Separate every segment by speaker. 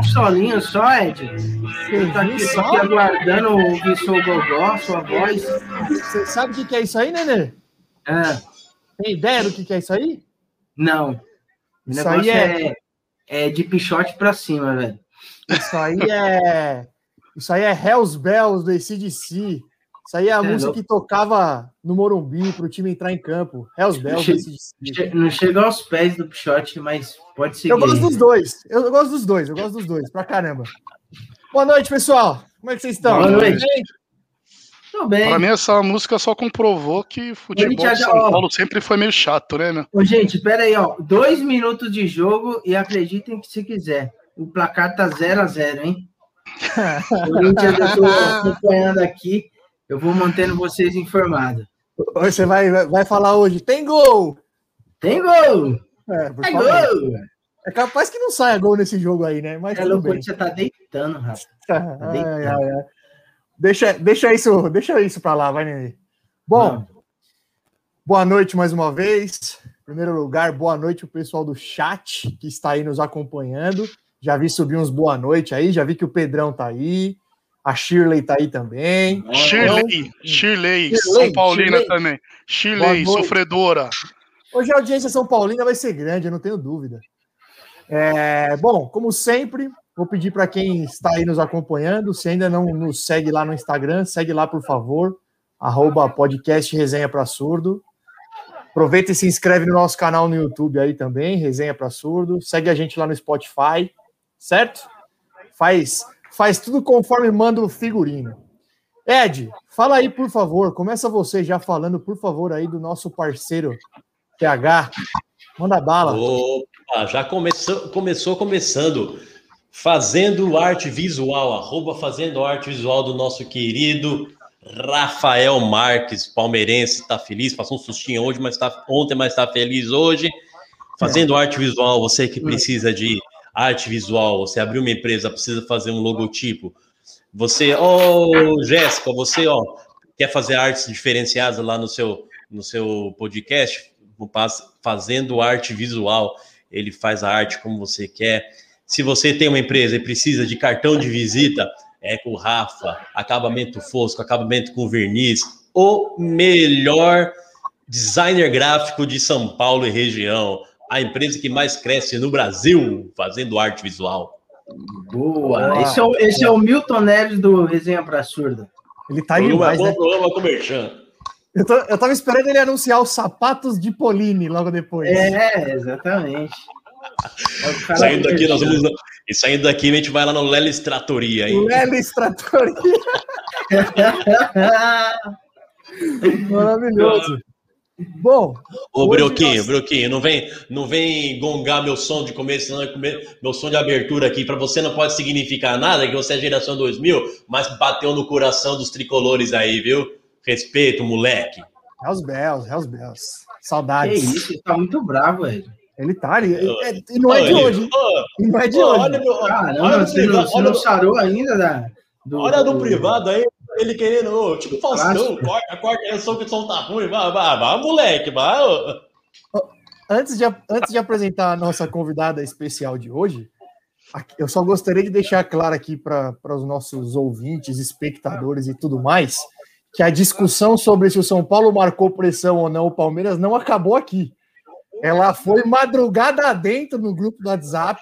Speaker 1: um solinho, só, Ed. Você tá aqui, aqui aguardando ouvir seu gogó, sua voz.
Speaker 2: Você sabe o que é isso aí, Nenê?
Speaker 1: É.
Speaker 2: Tem ideia do que é isso aí?
Speaker 1: Não. O isso aí é... é... é de pichote pra cima, velho.
Speaker 2: Isso aí é. Isso aí é Hells Bells do ACDC. Isso aí é a é, música não... que tocava no Morumbi para o time entrar em campo. Hells Bells.
Speaker 1: Não, che... não chega aos pés do Pichote, mas pode seguir.
Speaker 2: Eu gosto dos dois. Eu gosto dos dois. Eu gosto dos dois. Pra caramba. Boa noite, pessoal. Como é que vocês estão?
Speaker 1: Boa noite.
Speaker 3: Tudo bem. Pra mim, essa música só comprovou que futebol de São Paulo sempre foi meio chato, né, meu?
Speaker 1: Ô, gente, pera aí, ó. Dois minutos de jogo e acreditem que se quiser. O placar tá 0 a 0 hein? Corinthians, eu tô acompanhando aqui. Eu vou mantendo vocês informados.
Speaker 2: Você vai, vai falar hoje, tem gol!
Speaker 1: Tem gol! É, tem gol!
Speaker 2: É capaz que não saia gol nesse jogo aí, né? Mas
Speaker 1: é louco, você tá deitando, rapaz. Tá deitando. Ai, ai, ai.
Speaker 2: Deixa, deixa, isso, deixa isso pra lá, vai, Nenê. Bom, não. boa noite mais uma vez. Em primeiro lugar, boa noite pro pessoal do chat que está aí nos acompanhando. Já vi subir uns boa noite aí, já vi que o Pedrão tá aí. A Shirley tá aí também.
Speaker 3: Shirley, então, Shirley, São Paulina Shirley. também. Shirley, sofredora.
Speaker 2: Hoje a audiência São Paulina vai ser grande, eu não tenho dúvida. É, bom, como sempre, vou pedir para quem está aí nos acompanhando, se ainda não nos segue lá no Instagram, segue lá, por favor, arroba podcast Resenha para Surdo. Aproveita e se inscreve no nosso canal no YouTube aí também, Resenha para Surdo. Segue a gente lá no Spotify, certo? Faz faz tudo conforme manda o figurino. Ed, fala aí, por favor. Começa você já falando, por favor, aí do nosso parceiro TH. Manda bala.
Speaker 4: Opa, já começou, começou começando. Fazendo arte visual, arroba fazendo arte visual do nosso querido Rafael Marques, palmeirense, tá feliz, passou um sustinho hoje, mas tá, ontem, mas tá feliz hoje. Fazendo arte visual, você que precisa de arte visual, você abriu uma empresa, precisa fazer um logotipo. Você, oh, Jéssica, você, ó, quer fazer artes diferenciadas lá no seu, no seu podcast? Fazendo arte visual, ele faz a arte como você quer. Se você tem uma empresa e precisa de cartão de visita, é com o Rafa, acabamento fosco, acabamento com verniz, o melhor designer gráfico de São Paulo e região a empresa que mais cresce no Brasil fazendo arte visual.
Speaker 1: Boa! Esse, é o, esse é o Milton Neves do Resenha para Surda.
Speaker 2: Ele tá aí demais,
Speaker 4: né? Programa comercial.
Speaker 2: Eu, tô, eu tava esperando ele anunciar os sapatos de Poline logo depois.
Speaker 1: É, exatamente.
Speaker 4: É saindo daqui, nós vamos. E saindo daqui, a gente vai lá no Lelis Tratoria.
Speaker 2: Lelis Tratoria. Maravilhoso. Bom.
Speaker 4: Ô, Broquinho, nós... Broquinho, não vem, não vem gongar meu som de começo, não, meu som de abertura aqui. Para você não pode significar nada, que você é geração 2000, mas bateu no coração dos tricolores aí, viu? Respeito, moleque.
Speaker 2: Hells Bells, Hells Bells. Saudades.
Speaker 1: Que isso, ele tá muito bravo, velho.
Speaker 2: Ele tá ali. É, e não é de hoje. E não é de hoje. Olha, meu,
Speaker 1: Caramba, olha você, não, você não sarou ainda da,
Speaker 4: do, olha do, do privado aí, ele querendo, tipo, Faustão, corta, corta, eu sou que o som tá ruim, vai, vai, vai, moleque, vai.
Speaker 2: Antes de, antes de apresentar a nossa convidada especial de hoje, eu só gostaria de deixar claro aqui para os nossos ouvintes, espectadores e tudo mais, que a discussão sobre se o São Paulo marcou pressão ou não o Palmeiras não acabou aqui. Ela foi madrugada dentro no grupo do WhatsApp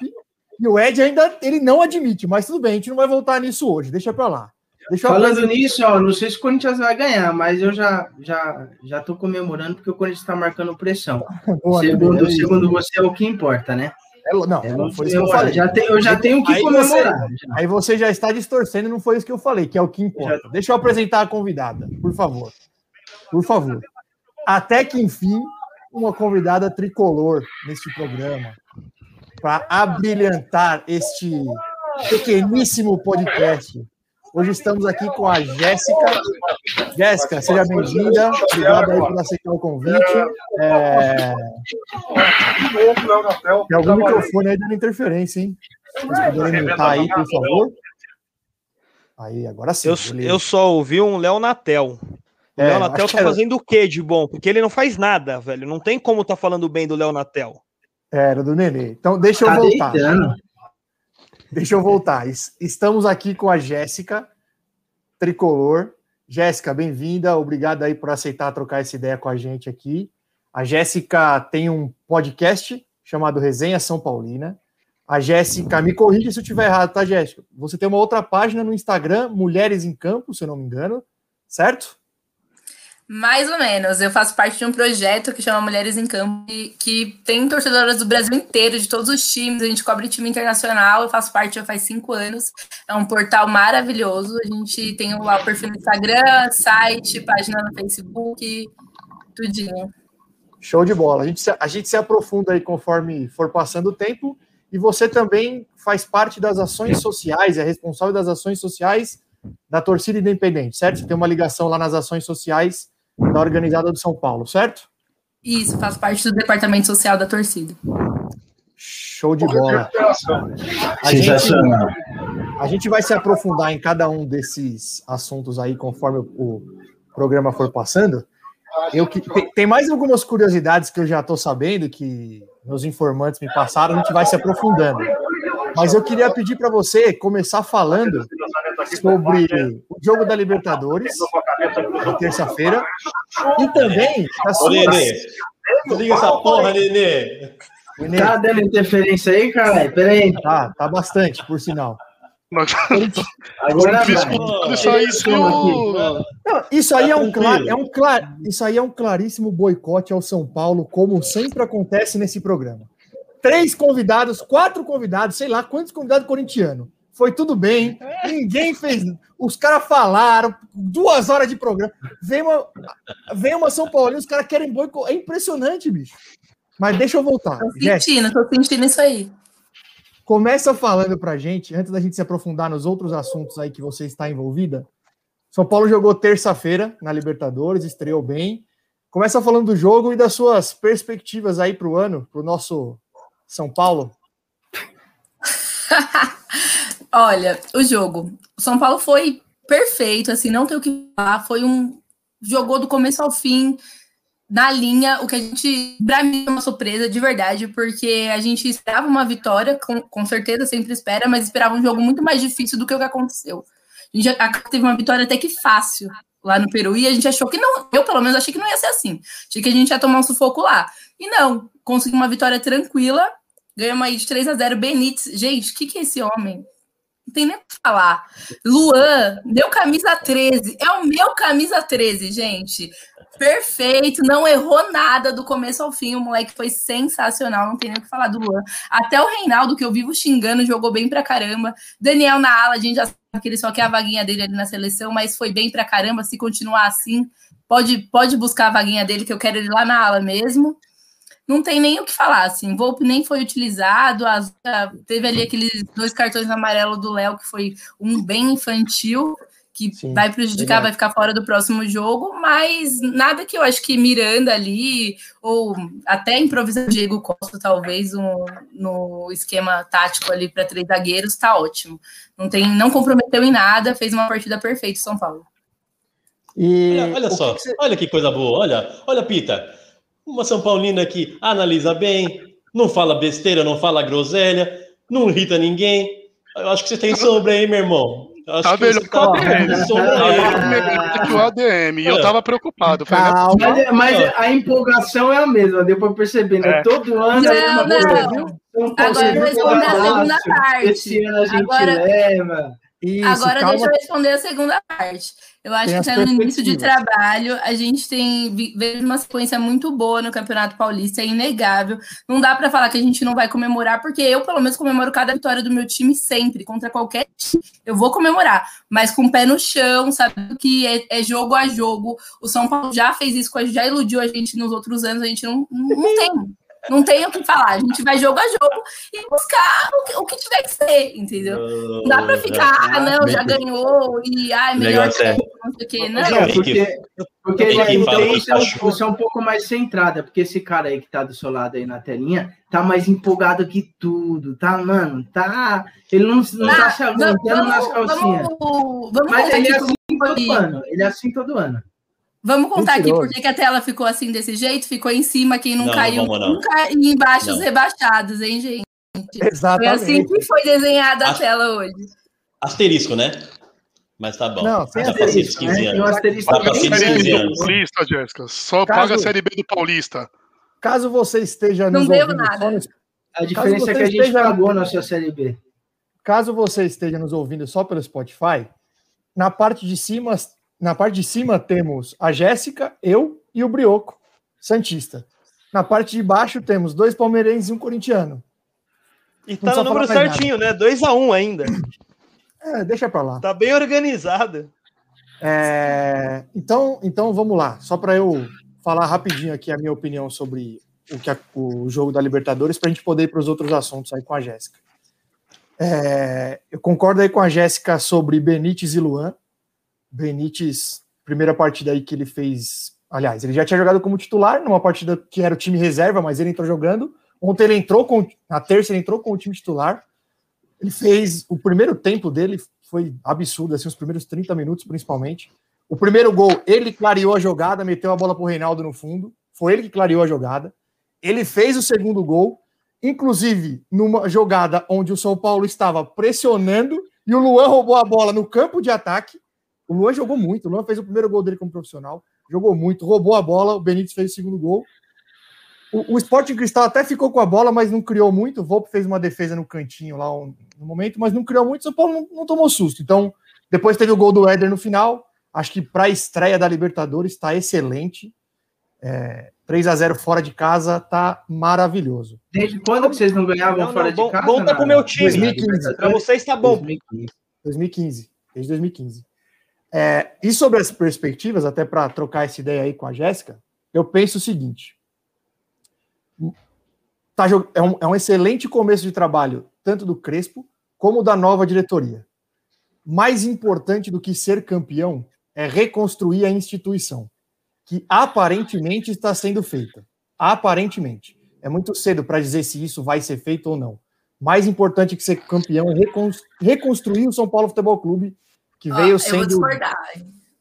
Speaker 2: e o Ed ainda ele não admite, mas tudo bem, a gente não vai voltar nisso hoje, deixa para lá.
Speaker 1: Falando nisso, ó, não sei se o Corinthians vai ganhar, mas eu já já já tô comemorando porque o Corinthians está marcando pressão. Boa, segundo, segundo você é o que importa, né?
Speaker 2: É, não, é, não
Speaker 1: foi isso que eu falei. Já tem, eu já tenho que aí comemorar.
Speaker 2: Você, aí você já está distorcendo, não foi isso que eu falei, que é o que importa. Já... Deixa eu apresentar a convidada, por favor. Por favor. Até que enfim, uma convidada tricolor neste programa para abrilhantar este pequeníssimo podcast Hoje estamos aqui com a Jéssica. Jéssica, seja bem-vinda. Obrigado aí por aceitar o convite. É... Tem algum microfone aí dando interferência, hein? Vocês puderem mutar aí, por favor. Aí, agora sim.
Speaker 5: Eu, eu só ouvi um Léo Natel. O é, Léo Natel tá era... fazendo o quê de bom? Porque ele não faz nada, velho. Não tem como tá falando bem do Léo Natel.
Speaker 2: Era do Nenê. Então, deixa eu tá voltar. Deitando. Deixa eu voltar. Estamos aqui com a Jéssica Tricolor. Jéssica, bem-vinda. Obrigado aí por aceitar trocar essa ideia com a gente aqui. A Jéssica tem um podcast chamado Resenha São Paulina. A Jéssica, me corrija se eu estiver errado, tá, Jéssica? Você tem uma outra página no Instagram, Mulheres em Campo, se eu não me engano, certo?
Speaker 6: Mais ou menos. Eu faço parte de um projeto que chama Mulheres em Campo, que tem torcedoras do Brasil inteiro, de todos os times. A gente cobre time internacional. Eu faço parte já faz cinco anos. É um portal maravilhoso. A gente tem lá o perfil no Instagram, site, página no Facebook, tudinho.
Speaker 2: Show de bola. A gente, se, a gente se aprofunda aí conforme for passando o tempo. E você também faz parte das ações sociais, é responsável das ações sociais da torcida independente, certo? Você tem uma ligação lá nas ações sociais da organizada do São Paulo, certo?
Speaker 6: Isso, faço parte do departamento social da torcida.
Speaker 2: Show de bola. A gente, a gente vai se aprofundar em cada um desses assuntos aí conforme o, programa for passando. Eu que tem mais algumas curiosidades que eu já estou sabendo que meus informantes me passaram, a gente vai se aprofundando. Mas eu queria pedir para você começar falando sobre o jogo da Libertadores, na terça-feira, e também
Speaker 4: a sua... Ô, Nenê, liga essa porra, Nenê.
Speaker 1: Nenê. Tá dando interferência aí, cara? Peraí.
Speaker 2: Tá, tá bastante, por sinal.
Speaker 3: Agora isso, isso,
Speaker 2: não, isso aí é um, é um clar, isso aí é um claríssimo boicote ao São Paulo, como sempre acontece nesse programa. Três convidados, quatro convidados, sei lá quantos convidados corintianos foi tudo bem, ninguém fez. Os caras falaram, duas horas de programa. Vem uma, vem uma São Paulo, os caras querem boicotar. É impressionante, bicho. Mas deixa eu voltar.
Speaker 6: Tô sentindo, tô sentindo isso aí.
Speaker 2: Começa falando pra gente, antes da gente se aprofundar nos outros assuntos aí que você está envolvida. São Paulo jogou terça-feira na Libertadores, estreou bem. Começa falando do jogo e das suas perspectivas aí para o ano, para o nosso São Paulo.
Speaker 6: Olha, o jogo. O São Paulo foi perfeito, assim, não tem o que falar. Foi um. Jogou do começo ao fim, na linha, o que a gente. Pra mim é uma surpresa, de verdade, porque a gente esperava uma vitória, com, com certeza sempre espera, mas esperava um jogo muito mais difícil do que o que aconteceu. A gente teve uma vitória até que fácil lá no Peru e a gente achou que não. Eu, pelo menos, achei que não ia ser assim. Achei que a gente ia tomar um sufoco lá. E não, conseguiu uma vitória tranquila. Ganhamos aí de 3 a 0 Benítez. Gente, o que, que é esse homem? Não tem nem o que falar. Luan, meu camisa 13. É o meu camisa 13, gente. Perfeito, não errou nada do começo ao fim. O moleque foi sensacional, não tem nem o que falar do Luan. Até o Reinaldo, que eu vivo xingando, jogou bem pra caramba. Daniel na ala, a gente já sabe que ele só quer a vaguinha dele ali na seleção, mas foi bem pra caramba. Se continuar assim, pode, pode buscar a vaguinha dele, que eu quero ele lá na ala mesmo não tem nem o que falar, assim, Volpe nem foi utilizado, as, teve ali aqueles dois cartões amarelos do Léo, que foi um bem infantil, que Sim, vai prejudicar, vai ficar fora do próximo jogo, mas nada que eu acho que Miranda ali, ou até improvisando Diego Costa, talvez, um, no esquema tático ali para três zagueiros, tá ótimo. Não tem, não comprometeu em nada, fez uma partida perfeita São Paulo.
Speaker 4: E olha, olha só, que você... olha que coisa boa, olha, olha, Pita, uma São Paulina que analisa bem, não fala besteira, não fala groselha, não irrita ninguém. Eu acho que você tem sombra aí, meu irmão.
Speaker 3: Acho tá melhor que o ADM. Tá que o ADM. E eu tava preocupado.
Speaker 1: Calma. Mas, mas, a empolgação é a mesma, deu pra perceber, né? É. Todo ano
Speaker 6: não, é uma não. Agora eu vou responder a segunda parte.
Speaker 1: Esse ano a gente Agora... leva.
Speaker 6: Isso, Agora calma. deixa eu responder a segunda parte. Eu acho tem que tá no início de trabalho, a gente tem vejo uma sequência muito boa no Campeonato Paulista, é inegável. Não dá para falar que a gente não vai comemorar, porque eu, pelo menos, comemoro cada vitória do meu time sempre, contra qualquer time. Eu vou comemorar, mas com o pé no chão, sabe que é, é jogo a jogo. O São Paulo já fez isso já iludiu a gente nos outros anos, a gente não, não, não tem. Não tem o que falar. A gente vai jogo a jogo e buscar o que, o que tiver que ser, entendeu? Não dá pra ficar, ah, não, já ganhou e ai, melhor que, é. não sei o quê. Não,
Speaker 1: não porque, porque ele é, você é um pouco mais centrada, porque esse cara aí que tá do seu lado aí na telinha tá mais empolgado que tudo, tá, mano? Tá. Ele não, não tá se aguentando nas calcinhas. Vamos, vamos Mas ele é assim todo ano. Ele é assim todo ano.
Speaker 6: Vamos contar aqui por que a tela ficou assim desse jeito? Ficou em cima, quem não, não caiu não não. nunca, e embaixo não. os rebaixados, hein, gente? Exatamente. Foi assim que foi desenhada a, a tela hoje.
Speaker 4: Asterisco, né? Mas tá bom. Não,
Speaker 3: sem asterisco, 15 né? anos. asterisco Dá 15 anos. Paulista, Jéssica. Só caso, paga a Série B do Paulista.
Speaker 2: Caso você esteja Não
Speaker 1: devo nada. Nos... A diferença é que a gente esteja... pagou na sua Série B.
Speaker 2: Caso você esteja nos ouvindo só pelo Spotify, na parte de cima, na parte de cima temos a Jéssica, eu e o Brioco, Santista. Na parte de baixo temos dois palmeirenses e um corintiano.
Speaker 5: E tá no número certinho, nada. né? 2 a 1 um ainda.
Speaker 2: É, deixa para lá.
Speaker 5: Tá bem organizada.
Speaker 2: É, então, então vamos lá. Só para eu falar rapidinho aqui a minha opinião sobre o, que a, o jogo da Libertadores, para a gente poder ir para os outros assuntos aí com a Jéssica. É, eu concordo aí com a Jéssica sobre Benítez e Luan. Benítez, primeira partida aí que ele fez. Aliás, ele já tinha jogado como titular numa partida que era o time reserva, mas ele entrou jogando. Ontem ele entrou com. Na terça ele entrou com o time titular. Ele fez. O primeiro tempo dele foi absurdo, assim, os primeiros 30 minutos, principalmente. O primeiro gol, ele clareou a jogada, meteu a bola pro Reinaldo no fundo. Foi ele que clareou a jogada. Ele fez o segundo gol, inclusive numa jogada onde o São Paulo estava pressionando e o Luan roubou a bola no campo de ataque. O Luan jogou muito. O Luan fez o primeiro gol dele como profissional, jogou muito, roubou a bola. O Benítez fez o segundo gol. O, o Sporting Cristal até ficou com a bola, mas não criou muito. O Volpe fez uma defesa no cantinho lá no momento, mas não criou muito. O São Paulo não, não tomou susto. Então, depois teve o gol do Éder no final. Acho que para a estreia da Libertadores está excelente. É, 3 a 0 fora de casa tá maravilhoso.
Speaker 1: Desde quando que vocês não ganhavam não, fora não, de casa?
Speaker 5: Volta pro meu time. 2015. Para vocês está bom.
Speaker 2: 2015. 2015. Desde 2015. É, e sobre as perspectivas, até para trocar essa ideia aí com a Jéssica, eu penso o seguinte: tá, é, um, é um excelente começo de trabalho, tanto do Crespo como da nova diretoria. Mais importante do que ser campeão é reconstruir a instituição, que aparentemente está sendo feita. Aparentemente. É muito cedo para dizer se isso vai ser feito ou não. Mais importante que ser campeão é reconstruir o São Paulo Futebol Clube, que veio ah, sendo. Eu vou
Speaker 6: discordar.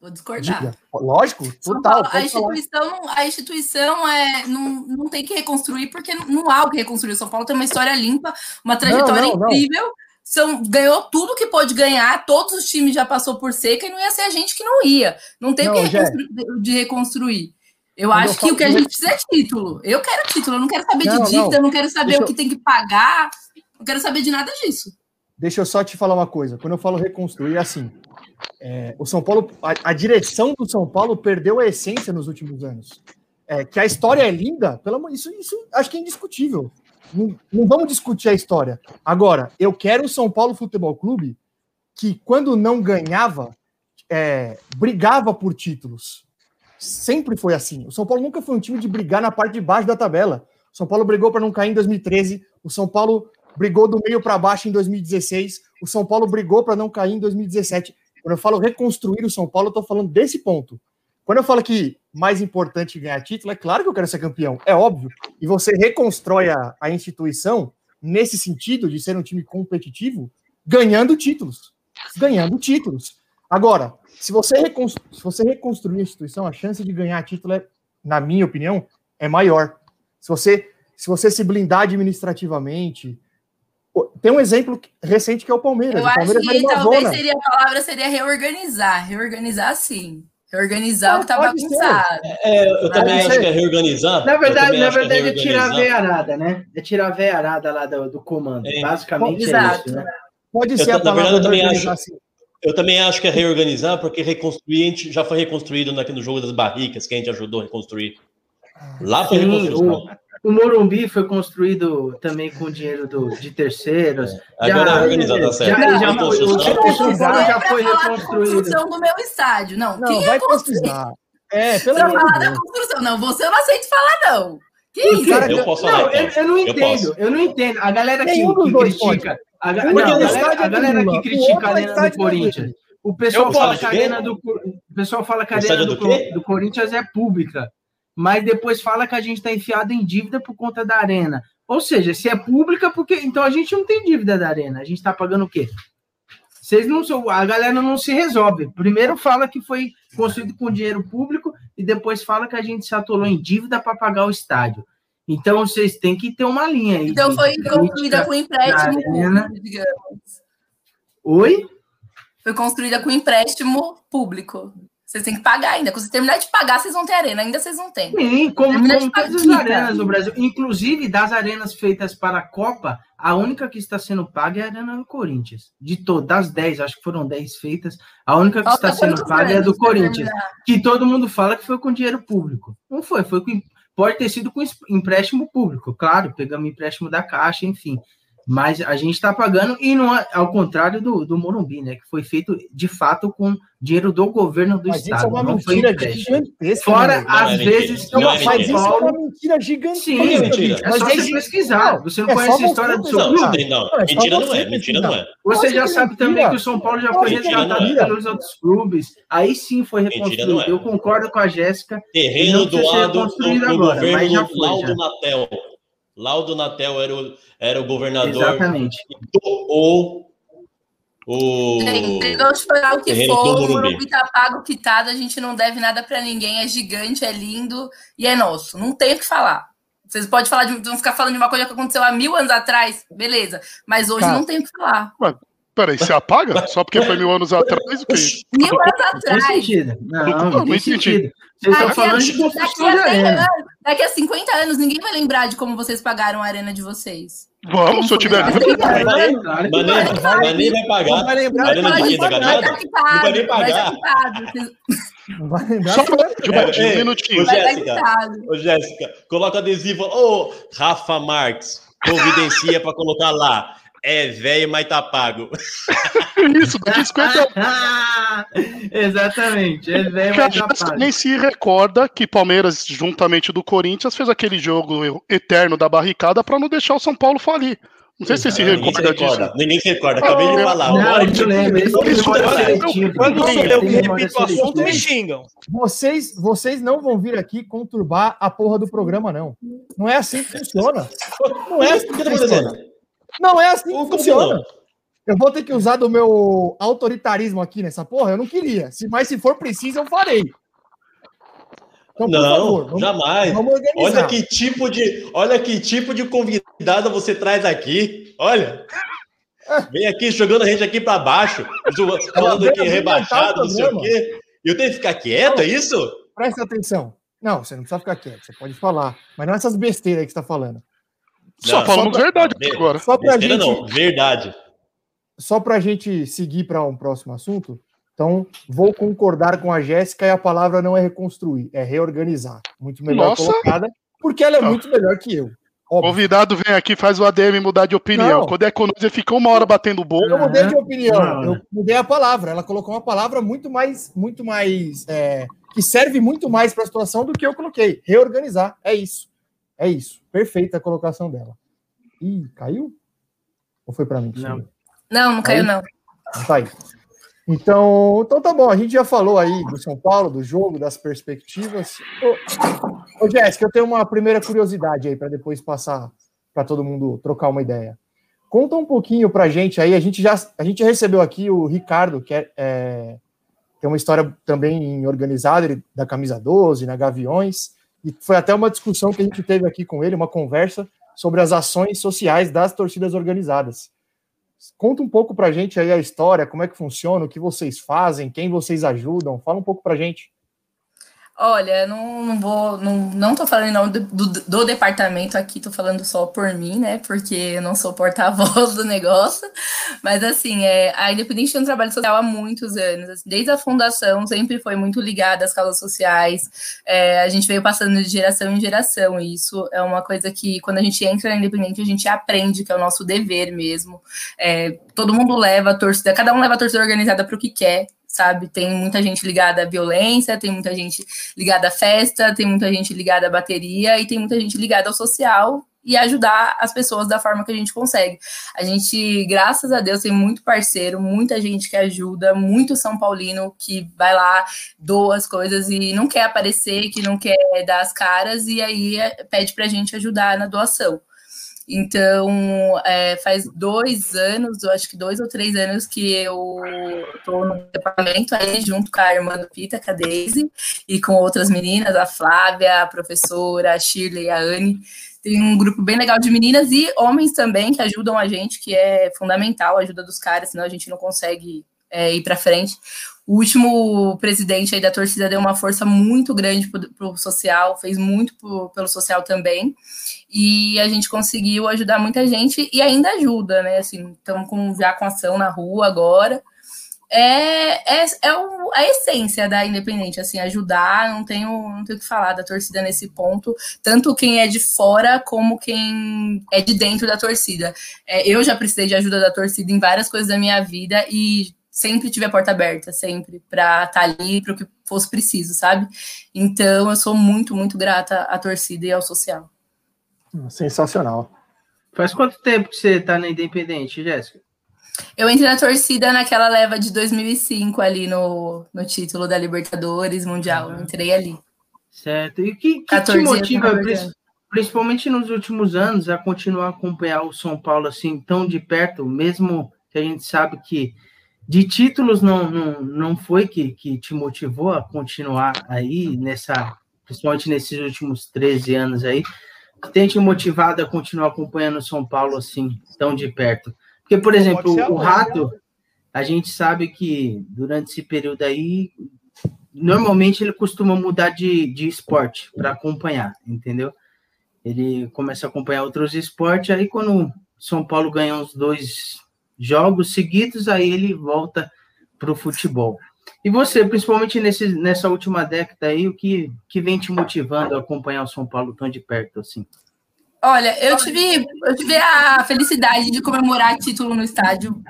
Speaker 6: Vou discordar. Diga.
Speaker 2: Lógico, total.
Speaker 6: a instituição, a instituição é, não, não tem que reconstruir, porque não há o que reconstruir. O São Paulo tem uma história limpa, uma trajetória não, não, incrível. Não. São, ganhou tudo que pôde ganhar, todos os times já passou por seca e não ia ser a gente que não ia. Não tem o que reconstruir, de reconstruir. Eu Quando acho eu que o que a gente precisa é título. Eu quero título, eu não quero saber de dívida, eu não quero saber Deixa o que tem que pagar, não quero saber de nada disso.
Speaker 2: Deixa eu só te falar uma coisa. Quando eu falo reconstruir, é assim: é, o São Paulo, a, a, direção do São Paulo perdeu a essência nos últimos anos. É, que a história é linda, pelo isso, isso acho que é indiscutível. Não, não vamos discutir a história. Agora, eu quero o São Paulo Futebol Clube que, quando não ganhava, é, brigava por títulos. Sempre foi assim. O São Paulo nunca foi um time de brigar na parte de baixo da tabela. O São Paulo brigou para não cair em 2013. O São Paulo brigou do meio para baixo em 2016. O São Paulo brigou para não cair em 2017. Quando eu falo reconstruir o São Paulo, eu estou falando desse ponto. Quando eu falo que mais importante ganhar título, é claro que eu quero ser campeão, é óbvio. E você reconstrói a, a instituição nesse sentido de ser um time competitivo, ganhando títulos. Ganhando títulos. Agora, se você, se você reconstruir a instituição, a chance de ganhar título, é, na minha opinião, é maior. Se você se, você se blindar administrativamente, tem um exemplo recente que é o Palmeiras.
Speaker 6: Eu
Speaker 2: o Palmeiras
Speaker 6: acho que talvez seria a palavra seria reorganizar. Reorganizar sim. Reorganizar o que está bagunçado.
Speaker 4: É, eu também acho que é reorganizar.
Speaker 1: Na verdade, na verdade é, é, tirar a veiarada, né? É tirar a veiarada lá do, do comando. É. Basicamente Exato. é isso, né?
Speaker 2: Pode ser eu, a
Speaker 4: palavra na verdade, eu também acho. Assim. Eu também acho que é reorganizar, porque reconstruir a gente já foi reconstruído no jogo das barricas, que a gente ajudou a reconstruir. Lá foi Sim, reconstrução.
Speaker 1: O Morumbi foi construído também com dinheiro do, de terceiros.
Speaker 4: É. Agora já, é organizado, tá certo. Já, já,
Speaker 6: foi, o já foi reconstruído. construção do meu estádio. Não,
Speaker 2: não quem vai construir? É, pelo
Speaker 6: amor falar da construção. Não, você não aceito falar, não. Que isso?
Speaker 4: Cara, eu posso falar.
Speaker 1: Não, eu, eu, não entendo, eu, eu, não entendo. A galera que, que critica. A, não, a galera, a galera que critica a arena do Corinthians. O pessoal fala que a arena do, o pessoal fala que a arena do, do Corinthians é pública mas depois fala que a gente está enfiado em dívida por conta da arena. Ou seja, se é pública, porque então a gente não tem dívida da arena, a gente está pagando o quê? Vocês não a galera não se resolve. Primeiro fala que foi construído com dinheiro público e depois fala que a gente se atolou em dívida para pagar o estádio. Então vocês têm que ter uma linha aí.
Speaker 6: Então foi construída com empréstimo público, digamos.
Speaker 1: Oi?
Speaker 6: Foi construída com empréstimo público. Vocês têm que pagar ainda. Quando você terminar de pagar, vocês vão ter arena. Ainda vocês não têm.
Speaker 1: Sim, como, como todas as arenas no Brasil. Inclusive, das arenas feitas para a Copa, a única que está sendo paga é a Arena do Corinthians. De todas, das 10, acho que foram 10 feitas, a única que está sendo paga é a do Corinthians. Que todo mundo fala que foi com dinheiro público. Não foi, foi com, pode ter sido com empréstimo público, claro, pegamos empréstimo da Caixa, enfim. Mas a gente está pagando, e não é ao contrário do, do Morumbi, né? Que foi feito de fato com dinheiro do governo do
Speaker 2: mas
Speaker 1: estado.
Speaker 2: Isso é uma
Speaker 1: não
Speaker 2: mentira gigantesca.
Speaker 1: Fora, às é vezes,
Speaker 2: não, é mas isso é uma mentira gigantesca.
Speaker 1: Sim, é mentira. É só você pesquisar. Você não é conhece a história do São Paulo.
Speaker 4: Não, não, mentira não é, mentira não é.
Speaker 1: Você já sabe também que o São Paulo já foi resgatado pelos outros clubes. Aí sim foi reconstruído. Eu concordo com a Jéssica.
Speaker 4: Terreno doado do governo Laudo Natel. Laudo Natel era o, era o governador
Speaker 1: Exatamente.
Speaker 4: doou o.
Speaker 6: Foi o que for, o Morumbi tá pago, quitado, a gente não deve nada para ninguém, é gigante, é lindo e é nosso. Não tem o que falar. Vocês podem falar de, vão ficar falando de uma coisa que aconteceu há mil anos atrás, beleza. Mas hoje tá. não tem o que falar.
Speaker 3: Mas, peraí, você apaga? Só porque foi mil anos atrás? Que?
Speaker 6: Mil anos atrás.
Speaker 1: Não, sentido. Não, não, não sentido. Vocês estão falando de construção de arena.
Speaker 6: Anos, daqui a 50 anos, ninguém vai lembrar de como vocês pagaram a arena de vocês.
Speaker 3: Vamos, se eu tiver
Speaker 4: livre. Mané vai pagar. Não vai lembrar. Arena de quinta ganhada? Não vai nem pagar.
Speaker 2: Não vai lembrar.
Speaker 3: Só um minutinho.
Speaker 4: Ô, Jéssica, ô, Jéssica, coloca adesivo. Ô, Rafa Marques, providencia para colocar lá. É velho, mas tá pago.
Speaker 3: Isso, daqui 50
Speaker 1: Exatamente, é velho, mas tá pago.
Speaker 3: Nem se recorda que Palmeiras, juntamente do Corinthians, fez aquele jogo eterno da barricada para não deixar o São Paulo falir. Não sei se você se recorda disso.
Speaker 4: Ninguém se recorda, acabei de falar.
Speaker 1: Não, a gente lembra.
Speaker 5: Quando sou eu que repito o assunto, me xingam.
Speaker 2: Vocês, vocês não vão vir aqui conturbar a porra do programa, não. Não é assim que funciona. Não é assim que funciona. Não é assim que funciona. Eu vou ter que usar do meu autoritarismo aqui nessa porra? Eu não queria. Se, mas se for preciso, eu farei.
Speaker 4: Então, não, favor, vamos, jamais. Vamos olha que tipo de, olha que tipo de convidado você traz aqui. Olha. Vem aqui jogando a gente aqui para baixo, falando que rebaixado, não sei o quê. Eu tenho que ficar quieto, é isso?
Speaker 2: Presta atenção. Não, você não precisa ficar quieto, você pode falar. Mas não essas besteiras aí que você está falando.
Speaker 3: Só falamos pra... verdade agora.
Speaker 2: Só pra gente... não,
Speaker 4: verdade.
Speaker 2: Só para a gente seguir para um próximo assunto, então vou concordar com a Jéssica e a palavra não é reconstruir, é reorganizar. Muito melhor Nossa. colocada, porque ela é não. muito melhor que eu.
Speaker 3: Óbvio. Convidado vem aqui, faz o ADM mudar de opinião. Não. Quando é conosco, ele fica uma hora batendo bolo.
Speaker 2: Eu mudei de opinião, não. eu mudei a palavra. Ela colocou uma palavra muito mais, muito mais, é, que serve muito mais para a situação do que eu coloquei. Reorganizar, é isso. É isso. Perfeita a colocação dela. Ih, caiu? Ou foi para mim?
Speaker 6: Não. não, não caiu, não.
Speaker 2: Tá aí. Então, então tá bom, a gente já falou aí do São Paulo, do jogo, das perspectivas. Ô, ô Jéssica, eu tenho uma primeira curiosidade aí para depois passar para todo mundo trocar uma ideia. Conta um pouquinho para a gente aí, a gente já a gente recebeu aqui o Ricardo, que é, é tem uma história também organizada da camisa 12, na Gaviões, e foi até uma discussão que a gente teve aqui com ele, uma conversa sobre as ações sociais das torcidas organizadas. Conta um pouco para a gente aí a história, como é que funciona, o que vocês fazem, quem vocês ajudam. Fala um pouco para a gente.
Speaker 6: Olha, não, não vou, não, não tô falando em nome do, do, do, departamento aqui, tô falando só por mim, né? Porque eu não sou porta-voz do negócio. Mas assim, é, a Independente tem um trabalho social há muitos anos. Assim, desde a fundação sempre foi muito ligada às causas sociais. É, a gente veio passando de geração em geração. E isso é uma coisa que, quando a gente entra na Independente, a gente aprende que é o nosso dever mesmo. É, todo mundo leva a torcida, cada um leva a torcida organizada para o que quer sabe? Tem muita gente ligada à violência, tem muita gente ligada à festa, tem muita gente ligada à bateria e tem muita gente ligada ao social e ajudar as pessoas da forma que a gente consegue. A gente, graças a Deus, tem muito parceiro, muita gente que ajuda, muito São Paulino que vai lá, doa as coisas e não quer aparecer, que não quer dar as caras, e aí é, pede pra gente ajudar na doação. Então, é, faz dois anos, eu acho que dois ou três anos que eu estou no departamento aí, junto com a irmã do Pita, com a Daisy, e com outras meninas, a Flávia, a professora, a Shirley, a Anne. Tem um grupo bem legal de meninas e homens também que ajudam a gente, que é fundamental a ajuda dos caras, senão a gente não consegue é, ir para frente. O último presidente aí da torcida deu uma força muito grande para o social, fez muito pro, pelo social também. E a gente conseguiu ajudar muita gente e ainda ajuda, né? Assim, estamos com, já com ação na rua agora. É, é, é o, a essência da Independente, assim, ajudar, não tenho, não tenho o que falar da torcida nesse ponto, tanto quem é de fora como quem é de dentro da torcida. É, eu já precisei de ajuda da torcida em várias coisas da minha vida e sempre tive a porta aberta, sempre, para estar tá ali para o que fosse preciso, sabe? Então eu sou muito, muito grata à torcida e ao social.
Speaker 2: Sensacional.
Speaker 1: Faz quanto tempo que você está na Independente, Jéssica?
Speaker 6: Eu entrei na torcida naquela leva de 2005 ali no, no título da Libertadores Mundial. Eu entrei ali.
Speaker 1: Certo. E o que, que te motiva, principalmente nos últimos anos, a continuar a acompanhar o São Paulo assim tão de perto, mesmo que a gente sabe que de títulos não, não, não foi que, que te motivou a continuar aí nessa, principalmente nesses últimos 13 anos aí, que tem te motivado a continuar acompanhando o São Paulo assim, tão de perto? Porque, por exemplo, o Rato, a gente sabe que durante esse período aí, normalmente ele costuma mudar de, de esporte para acompanhar, entendeu? Ele começa a acompanhar outros esportes, aí quando São Paulo ganha uns dois jogos seguidos, aí ele volta para o futebol. E você, principalmente nesse, nessa última década aí, o que, que vem te motivando a acompanhar o São Paulo tão de perto assim?
Speaker 6: Olha, eu tive, eu tive a felicidade de comemorar título no estádio.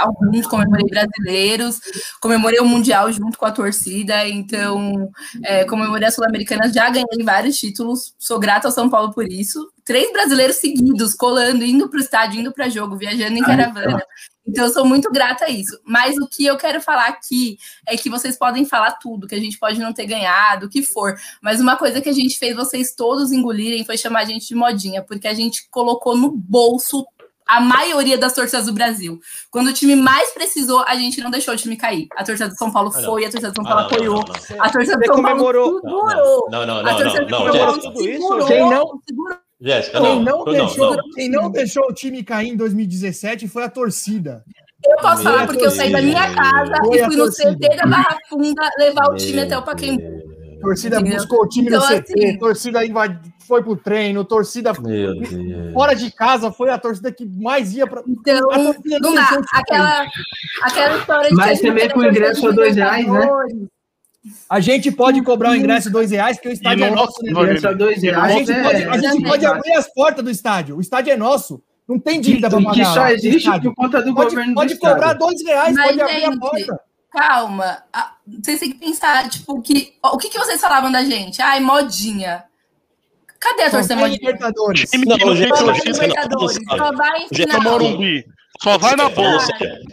Speaker 6: Alguns comemorei brasileiros, comemorei o Mundial junto com a torcida, então é, comemorei a Sul-Americana, já ganhei vários títulos, sou grata ao São Paulo por isso. Três brasileiros seguidos, colando, indo para o estádio, indo para jogo, viajando em caravana. Então, eu sou muito grata a isso. Mas o que eu quero falar aqui é que vocês podem falar tudo, que a gente pode não ter ganhado, o que for. Mas uma coisa que a gente fez vocês todos engolirem foi chamar a gente de modinha, porque a gente colocou no bolso a maioria das torcidas do Brasil. Quando o time mais precisou, a gente não deixou o time cair. A torcida do São Paulo ah, foi, a torcida do São Paulo ah, apoiou. Não, não, não. A torcida do São Paulo segurou.
Speaker 4: Não, não, não, a torcida do São Paulo
Speaker 2: segurou. Quem não, Jéssica, não, quem não, deixou, não, Quem não deixou o time cair em 2017 foi a torcida.
Speaker 6: Eu posso Meu falar porque eu saí da minha casa e fui no CT da Barra Funda levar o time até o Pacaembu.
Speaker 2: Torcida Entendeu? buscou o time então, no CT, assim, torcida foi pro treino, torcida fora de casa foi a torcida que mais ia para.
Speaker 6: Então, não dá. Aquela, aquela história de.
Speaker 1: Mas também com o ingresso a dois reais, né?
Speaker 2: A gente pode cobrar o ingresso dois reais, porque o estádio é nosso. Né?
Speaker 1: Ingresso a dois reais.
Speaker 2: A gente, é, pode, a gente pode abrir as portas do estádio. O estádio é nosso. Não tem dívida para pagar.
Speaker 1: Que só existe por conta do
Speaker 2: pode,
Speaker 1: governo
Speaker 2: Pode cobrar dois reais, Mas, pode abrir a porta.
Speaker 6: Calma. Vocês têm que pensar, tipo, que, o que, que vocês falavam da gente? Ai, modinha. Cadê a torcida modinha?
Speaker 2: Libertadores.
Speaker 3: Não,
Speaker 6: gente, só vai Libertadores. Só vai em final.
Speaker 3: Morumbi. Só vai na boa.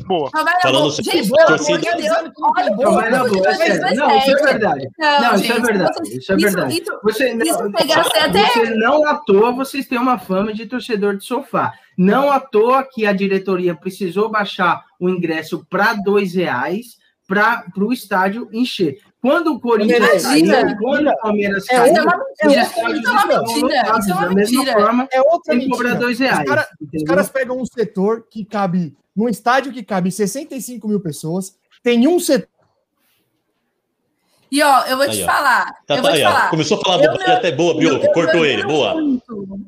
Speaker 6: boa. Só vai na boa. Gente, pelo amor de Deus, olha
Speaker 1: o na. É não, isso é verdade. Não, não isso é verdade. Isso é verdade. Você, não, você não à toa, vocês têm uma fama de torcedor de sofá. Não à toa que a diretoria precisou baixar o ingresso para dois reais para o estádio encher. Quando o Corinthians
Speaker 6: saiu, quando o Palmeiras é caiu, é, é, é uma mentira. Isso é uma mentira.
Speaker 2: Forma, é outra mentira. cobrar dois reais. Os, cara, os caras pegam um setor que cabe, num estádio que cabe 65 mil pessoas, tem um setor
Speaker 6: e ó, eu vou te falar. Tá, eu vou tá, te falar.
Speaker 4: Começou a falar bobagem até boa, Bioco. Cortou ele, boa.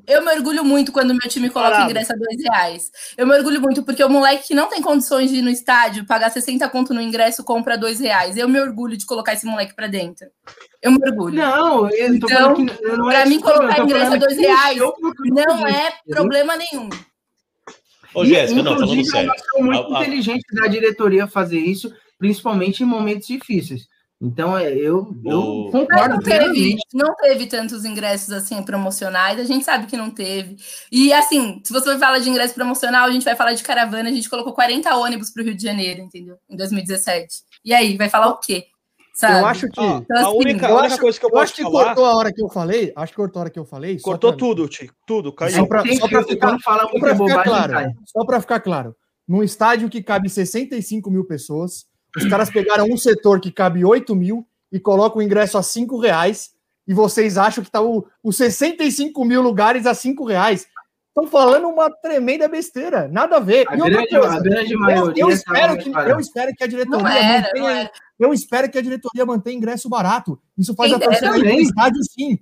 Speaker 6: Eu me orgulho muito quando meu time coloca Parado. ingresso a dois reais. Eu me orgulho muito porque o moleque que não tem condições de ir no estádio, pagar 60 conto no ingresso, compra dois reais. Eu me orgulho de colocar esse moleque pra dentro. Eu me orgulho.
Speaker 1: Não, eu
Speaker 6: então, não pra é mim, colocar ingresso a dois reais não é problema nenhum.
Speaker 4: Ô, Jéssica, não, falando sério.
Speaker 1: É muito inteligente da diretoria fazer isso, principalmente em momentos difíceis. Então, é, eu, eu concordo.
Speaker 6: Não teve, não teve tantos ingressos assim promocionais, a gente sabe que não teve. E assim, se você vai falar de ingresso promocional, a gente vai falar de caravana, a gente colocou 40 ônibus para o Rio de Janeiro, entendeu? Em 2017. E aí, vai falar o quê? Sabe?
Speaker 2: Eu acho que.
Speaker 5: Ó,
Speaker 6: Então,
Speaker 5: a
Speaker 6: assim,
Speaker 5: única, a
Speaker 2: eu
Speaker 5: única
Speaker 2: acho,
Speaker 5: coisa que eu
Speaker 2: eu
Speaker 5: posso
Speaker 2: acho que
Speaker 5: falar.
Speaker 2: cortou a hora que eu falei. Acho que cortou a hora que eu falei.
Speaker 5: Cortou
Speaker 2: pra-
Speaker 5: tudo, Tico. Tudo, caiu.
Speaker 2: Só
Speaker 1: filtro,
Speaker 2: ficar, só ficar
Speaker 1: bobagem,
Speaker 2: claro,
Speaker 1: cai.
Speaker 2: só pra ficar claro. Num estádio que cabe 65 mil pessoas, os caras pegaram um setor que cabe 8 mil e colocam o ingresso a 5 reais e vocês acham que tá o, os 65 mil lugares a 5 reais. Estão falando uma tremenda besteira. Nada a ver.
Speaker 1: A
Speaker 2: E outra
Speaker 1: grande,
Speaker 2: coisa,
Speaker 1: a grande
Speaker 2: eu,
Speaker 1: maioria.
Speaker 2: eu
Speaker 1: tá
Speaker 2: espero que, eu espero que a diretoria
Speaker 6: Não era,
Speaker 2: mantenha,
Speaker 6: não
Speaker 2: eu espero que a diretoria mantenha ingresso barato. Isso faz
Speaker 6: Quem
Speaker 2: a torcida
Speaker 6: dera,
Speaker 2: ir estádio sim.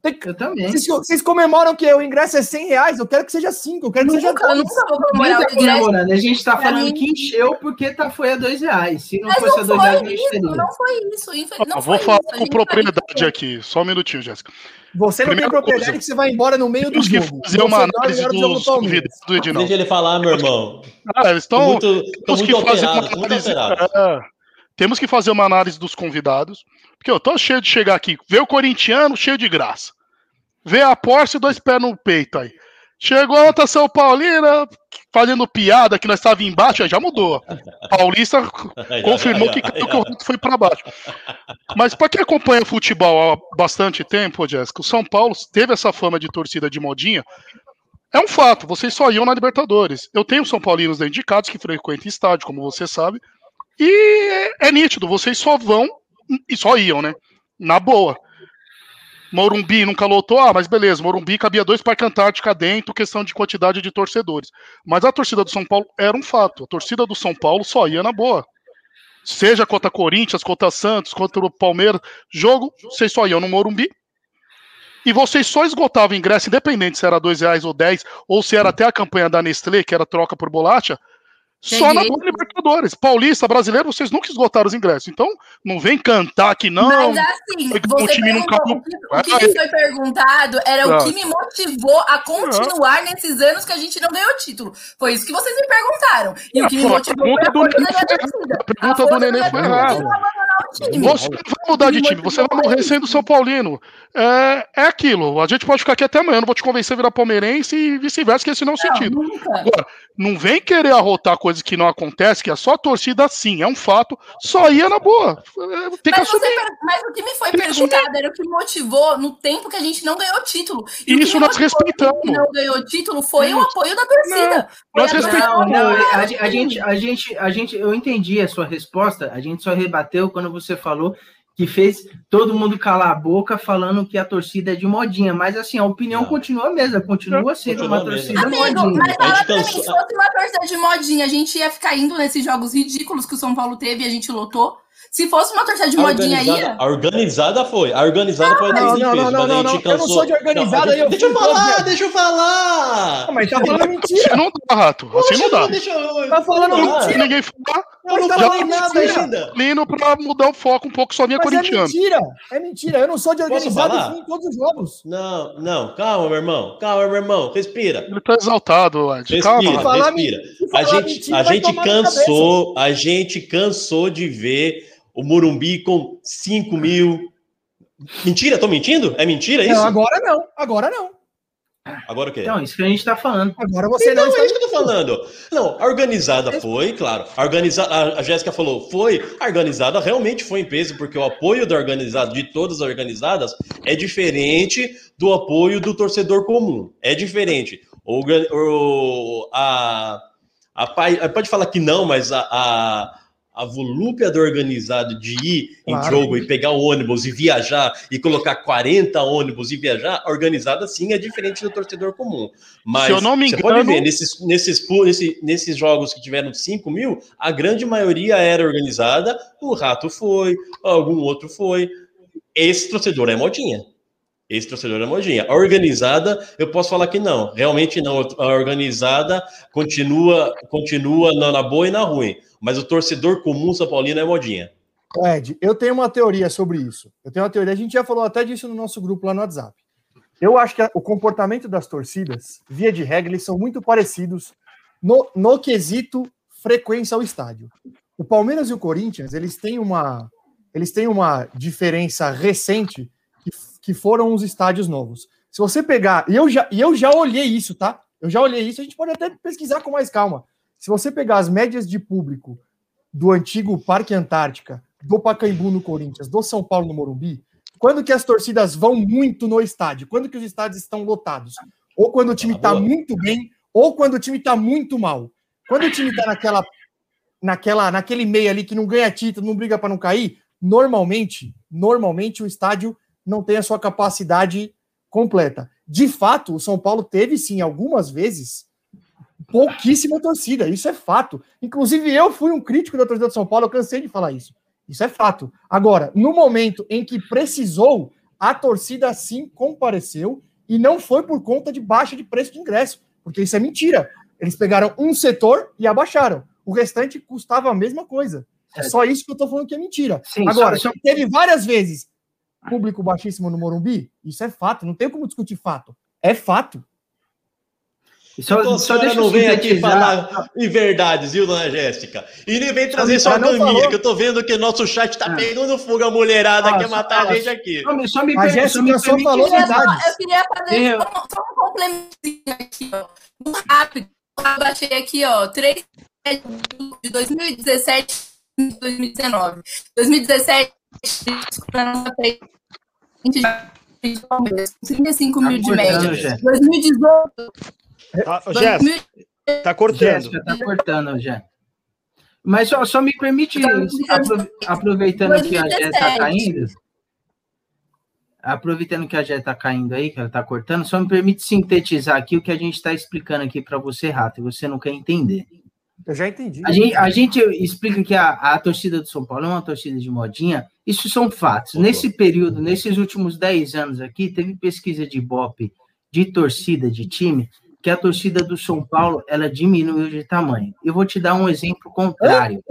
Speaker 2: Tem que-
Speaker 1: Eu também.
Speaker 2: vocês, vocês comemoram que o ingresso é 100 reais, eu quero que seja 5, eu quero que seja
Speaker 6: Nunca, eu
Speaker 2: 10.
Speaker 6: nunca vou
Speaker 1: Ninguém
Speaker 6: comemorar o ingresso.
Speaker 1: comemorando. A gente tá
Speaker 6: Pra
Speaker 1: falando
Speaker 6: mim-
Speaker 1: que encheu porque tá, foi a dois reais. Se não
Speaker 6: Mas
Speaker 1: fosse a
Speaker 6: não
Speaker 1: dois
Speaker 6: foi
Speaker 1: reais, a gente
Speaker 6: isso,
Speaker 1: teria.
Speaker 6: não foi isso. infe-
Speaker 3: Ó,
Speaker 6: Não
Speaker 3: vou
Speaker 6: foi
Speaker 3: falar
Speaker 6: isso. A
Speaker 3: com propriedade aqui, só um minutinho, Jéssica.
Speaker 2: Você não
Speaker 3: Primeira
Speaker 2: tem propriedade
Speaker 3: coisa.
Speaker 2: que você vai embora no meio do
Speaker 3: Temos que
Speaker 2: jogo.
Speaker 3: fazer uma análise
Speaker 2: jogo
Speaker 3: dos convidados do Edinaldo.
Speaker 4: Deixa ele falar, meu irmão.
Speaker 3: Ah, estão.
Speaker 4: muito,
Speaker 3: Temos que fazer uma análise. Temos que fazer uma análise dos convidados. Porque eu tô cheio de chegar aqui, ver o corintiano cheio de graça. Ver a Porsche dois pés no peito aí. Chegou a outra São Paulina fazendo piada que nós estávamos embaixo, já mudou. Paulista confirmou que o Rato foi para baixo. Mas para quem acompanha futebol há bastante tempo, Jéssica, o São Paulo teve essa fama de torcida de modinha. É um fato, vocês só iam na Libertadores. Eu tenho São Paulinos dedicados que frequentam estádio, como você sabe. E é, é nítido, vocês só vão e só iam, né? Na boa. Morumbi nunca lotou, ah, mas beleza, Morumbi cabia dois Parque Antártica dentro, questão de quantidade de torcedores. Mas a torcida do São Paulo era um fato. A torcida do São Paulo só ia na boa. Seja contra Corinthians, contra Santos, contra o Palmeiras, jogo, vocês só iam no Morumbi. E vocês só esgotavam ingresso, independente se era dois reais ou 10, ou se era até a campanha da Nestlé, que era troca por bolacha, só na
Speaker 6: Entendi.
Speaker 3: Libertadores. Paulista, brasileiro, vocês nunca esgotaram os ingressos. Então, não vem cantar que não.
Speaker 6: Mas assim,
Speaker 3: que o
Speaker 6: você
Speaker 3: time acabou.
Speaker 6: o que, o que me foi perguntado era
Speaker 3: Ah.
Speaker 6: o que me motivou a continuar nesses anos que a gente não ganhou título. Foi isso que vocês me perguntaram. E o que me motivou foi a
Speaker 3: pergunta do
Speaker 6: força da torcida.
Speaker 3: A pergunta do Nenê foi errada. Você não vai mudar de time, você vai morrer sendo São Paulino. É, é aquilo. A gente pode ficar aqui até amanhã, eu não vou te convencer a virar palmeirense e vice-versa, que esse não é o
Speaker 6: Não,
Speaker 3: sentido.
Speaker 6: nunca.
Speaker 3: Agora, não vem querer arrotar coisas que não acontecem, que é só a torcida sim, é um fato, só ia na boa. É, Tem que
Speaker 6: Mas, você mas o que me foi
Speaker 3: Tem
Speaker 6: perguntado era o que motivou no tempo que a gente não ganhou título. E o que
Speaker 3: Isso nós respeitamos.
Speaker 6: que não ganhou título foi o apoio da torcida. Foi
Speaker 3: nós respeitamos.
Speaker 1: Não, não, a, a gente, a gente, a gente, eu entendi a sua resposta. A gente só rebateu quando você falou que fez todo mundo calar a boca falando que a torcida é de modinha. Mas assim, a opinião
Speaker 4: Não.
Speaker 1: continua a mesma, continua sendo
Speaker 4: Continua
Speaker 1: uma torcida
Speaker 6: Amigo,
Speaker 1: modinha.
Speaker 6: mas fala
Speaker 4: gente
Speaker 6: pra mim, se fosse uma torcida de modinha, a gente ia ficar indo nesses jogos ridículos que o São Paulo teve e a gente lotou. Se fosse uma torcida de
Speaker 4: A
Speaker 6: modinha aí,
Speaker 4: organizada, a organizada foi. A organizada
Speaker 2: Não,
Speaker 4: sido
Speaker 2: não,
Speaker 4: peso,
Speaker 2: não, não,
Speaker 4: a gente
Speaker 2: não, eu não sou de organizada,
Speaker 4: Não,
Speaker 2: eu
Speaker 4: Deixa eu falar, deixa eu falar.
Speaker 2: Ah, mas tá falando mentira.
Speaker 3: não dá, rato. Assim não dá.
Speaker 4: Deixa eu.
Speaker 2: Tá falando
Speaker 4: Ah,
Speaker 3: Se ninguém falar,
Speaker 4: Eu não
Speaker 2: tá
Speaker 4: falei
Speaker 2: falando
Speaker 4: nada
Speaker 2: mentira.
Speaker 4: ainda.
Speaker 3: Lino pra mudar o foco um pouco, só minha
Speaker 2: Mas é
Speaker 3: corintiana.
Speaker 2: mentira. É mentira. Eu não sou de fui em todos os jogos.
Speaker 4: Não, não, calma, meu irmão. Calma, meu irmão. Respira.
Speaker 3: Ele tá exaltado, Ed.
Speaker 4: Respira,
Speaker 3: Calma.
Speaker 2: Respira. Falar
Speaker 4: respira.
Speaker 2: Se
Speaker 4: A gente,
Speaker 2: mentira,
Speaker 4: a gente cansou, a gente cansou de ver o Murumbi com 5 mil. Mentira, tô mentindo? É mentira isso?
Speaker 2: Não, agora não. Agora não.
Speaker 4: Agora o quê?
Speaker 1: Então, isso que a gente está falando.
Speaker 2: Agora você
Speaker 4: Então,
Speaker 2: não
Speaker 4: é
Speaker 2: está.
Speaker 4: isso que eu tô falando. Não, a organizada foi, claro. A, organiza... a Jéssica falou, foi. A organizada realmente foi em peso, porque o apoio da organizada, de todas as organizadas, é diferente do apoio do torcedor comum. É diferente. O, o- a, a, pai- pode falar que não, mas a, a, a volúpia do organizado de ir em
Speaker 2: Claro.
Speaker 4: jogo e pegar o ônibus e viajar e colocar 40 ônibus e viajar, organizada sim é diferente do torcedor comum. Mas
Speaker 3: Se eu não me
Speaker 4: você pode
Speaker 3: engano-
Speaker 4: ver, nesses, nesses, nesse- nesses jogos que tiveram 5 mil, a grande maioria era organizada, o Rato foi, algum outro foi. Esse torcedor é modinha. Esse torcedor é modinha. A organizada, eu posso falar que não. Realmente não. A organizada continua, continua na, boa e na ruim. Mas o torcedor comum São Paulino é modinha.
Speaker 2: Ed, eu tenho uma teoria sobre isso. Eu tenho uma teoria, a gente já falou até disso no nosso grupo lá no WhatsApp. Eu acho que o comportamento das torcidas, via de regra, eles são muito parecidos no, no quesito frequência ao estádio. O Palmeiras e o Corinthians, eles têm uma, eles têm uma diferença recente que, que foram os estádios novos. Se você pegar, e eu já, e eu já olhei isso, tá? Eu já olhei isso, a gente pode até pesquisar com mais calma. Se você pegar as médias de público do antigo Parque Antártica do Pacaembu no Corinthians, do São Paulo no Morumbi, quando que as torcidas vão muito no estádio? Quando que os estádios estão lotados? Ou quando o time está muito bem, ou quando o time está muito mal. Quando o time está naquela, naquela, naquele meio ali que não ganha título, não briga para não cair, normalmente, normalmente o estádio não tem a sua capacidade completa. De fato, o São Paulo teve sim algumas vezes pouquíssima torcida, isso é fato. Inclusive eu fui um crítico da torcida do São Paulo, eu cansei de falar isso. Isso é fato. Agora, no momento em que precisou, a torcida sim compareceu e não foi por conta de baixa de preço de ingresso, porque isso é mentira. Eles pegaram um setor e abaixaram. O restante custava a mesma coisa. É só isso que eu tô falando que é mentira. Sim, Agora, só, teve várias vezes público baixíssimo no Morumbi, isso é fato, não tem como discutir fato. É fato.
Speaker 4: Só, então, só deixa não vem aqui falar em verdades, viu, dona Jéssica? E nem vem trazer só caminha, que eu tô vendo que nosso chat tá ah. pegando fogo, a mulherada ah, quer matar a gente aqui. Só,
Speaker 2: só me, a Jéssica só, me só falou verdades.
Speaker 6: Eu queria fazer eu... só, um complementinho aqui, ó. Rápido. Eu baixei aqui, ó, três de 2017 e 2019. 2017, 35 mil de média. 2018,
Speaker 5: Tá, Jéssica, tá cortando. Jéssica,
Speaker 1: tá cortando já. Mas só, só me permite, aproveitando que a Jéssica tá caindo, aproveitando que a Jéssica tá caindo aí, que ela tá cortando, só me permite sintetizar aqui o que a gente está explicando aqui para você, Rato, e você não quer entender.
Speaker 2: Eu já entendi.
Speaker 1: A gente, a gente explica que a, a torcida do São Paulo é uma torcida de modinha, isso são fatos. Nesse período, nesses últimos 10 anos aqui, teve pesquisa de Ibope de torcida, de time, que a torcida do São Paulo ela diminuiu de tamanho. Eu vou te dar um exemplo contrário.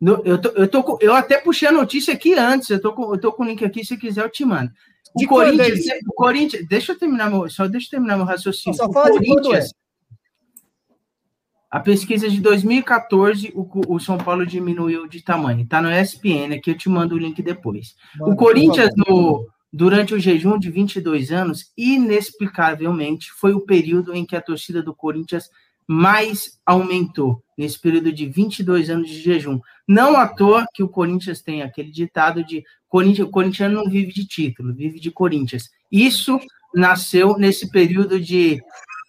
Speaker 1: No, eu, tô, eu, tô, eu até puxei a notícia aqui antes, eu tô, com, eu tô com o link aqui, se quiser eu te mando. O de Corinthians, o Corinthians, deixa eu terminar meu, só deixa eu terminar meu raciocínio. Só fala o Corinthians, a pesquisa de 2014, o, o, São Paulo diminuiu de tamanho. Tá no ESPN, aqui eu te mando o link depois. Mano, o Corinthians no Durante o jejum de 22 anos, inexplicavelmente, foi o período em que a torcida do Corinthians mais aumentou, nesse período de 22 anos de jejum. Não à toa que o Corinthians tem aquele ditado de Corinthians, o corintiano não vive de título, vive de Corinthians. Isso nasceu nesse período de,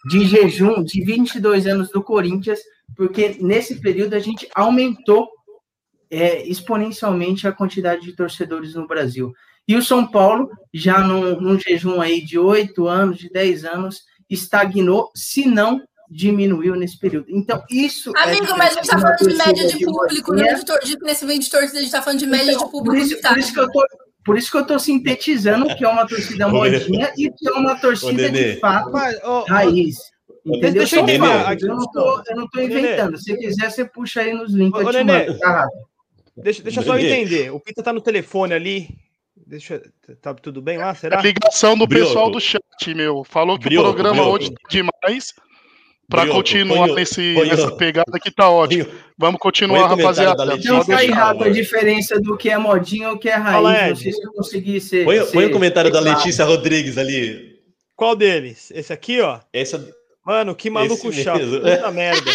Speaker 1: de jejum de 22 anos do Corinthians, porque nesse período a gente aumentou é, exponencialmente a quantidade de torcedores no Brasil. E o São Paulo, já num, num jejum aí de oito anos, de dez anos, estagnou, se não diminuiu nesse período. Então, isso.
Speaker 6: É Amigo, é mas a gente está falando de média de público, não de, tor de crescimento de torcida, a gente está falando de média então, de público.
Speaker 1: Por isso, por isso que eu tô. Por isso que eu estou sintetizando que é uma torcida modinha e que é uma torcida de fato mas, oh, raiz. Entendeu? Deixa eu entender. Eu não estou inventando. Se quiser, você puxa aí nos links. Ô,
Speaker 5: Nenê, tá deixa, deixa só eu entender. O Pita está no telefone ali. Deixa, tá tudo bem lá? Será?
Speaker 3: A ligação do Brioco. pessoal do chat, meu. Falou que Brioco, o programa Brioco. hoje tá demais. Para continuar nesse, nessa pegada que tá ótimo. Vamos continuar, rapaziada.
Speaker 1: Não tá errado a diferença do que é modinha ou que é raiz. se eu conseguir ser.
Speaker 4: Põe,
Speaker 1: ser,
Speaker 4: põe o comentário da Letícia Rodrigues ali.
Speaker 5: Qual deles? Esse aqui, ó?
Speaker 4: Essa...
Speaker 5: Mano, que maluco chato. Puta merda.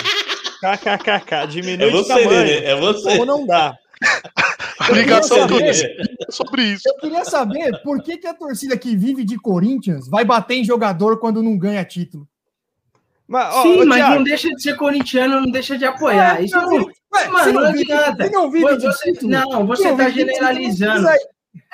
Speaker 5: KKKK. Diminui
Speaker 4: é você,
Speaker 5: de tamanho.
Speaker 4: Né? É você.
Speaker 5: Como não dá.
Speaker 3: ligação do sobre isso.
Speaker 2: Eu queria saber por que, que a torcida que vive de Corinthians vai bater em jogador quando não ganha título.
Speaker 1: Mas, ó, Sim, mas Thiago, não deixa de ser corintiano, não deixa de apoiar. É, isso não, não, ué, mano, não adianta. Você não você, Não, você está generalizando.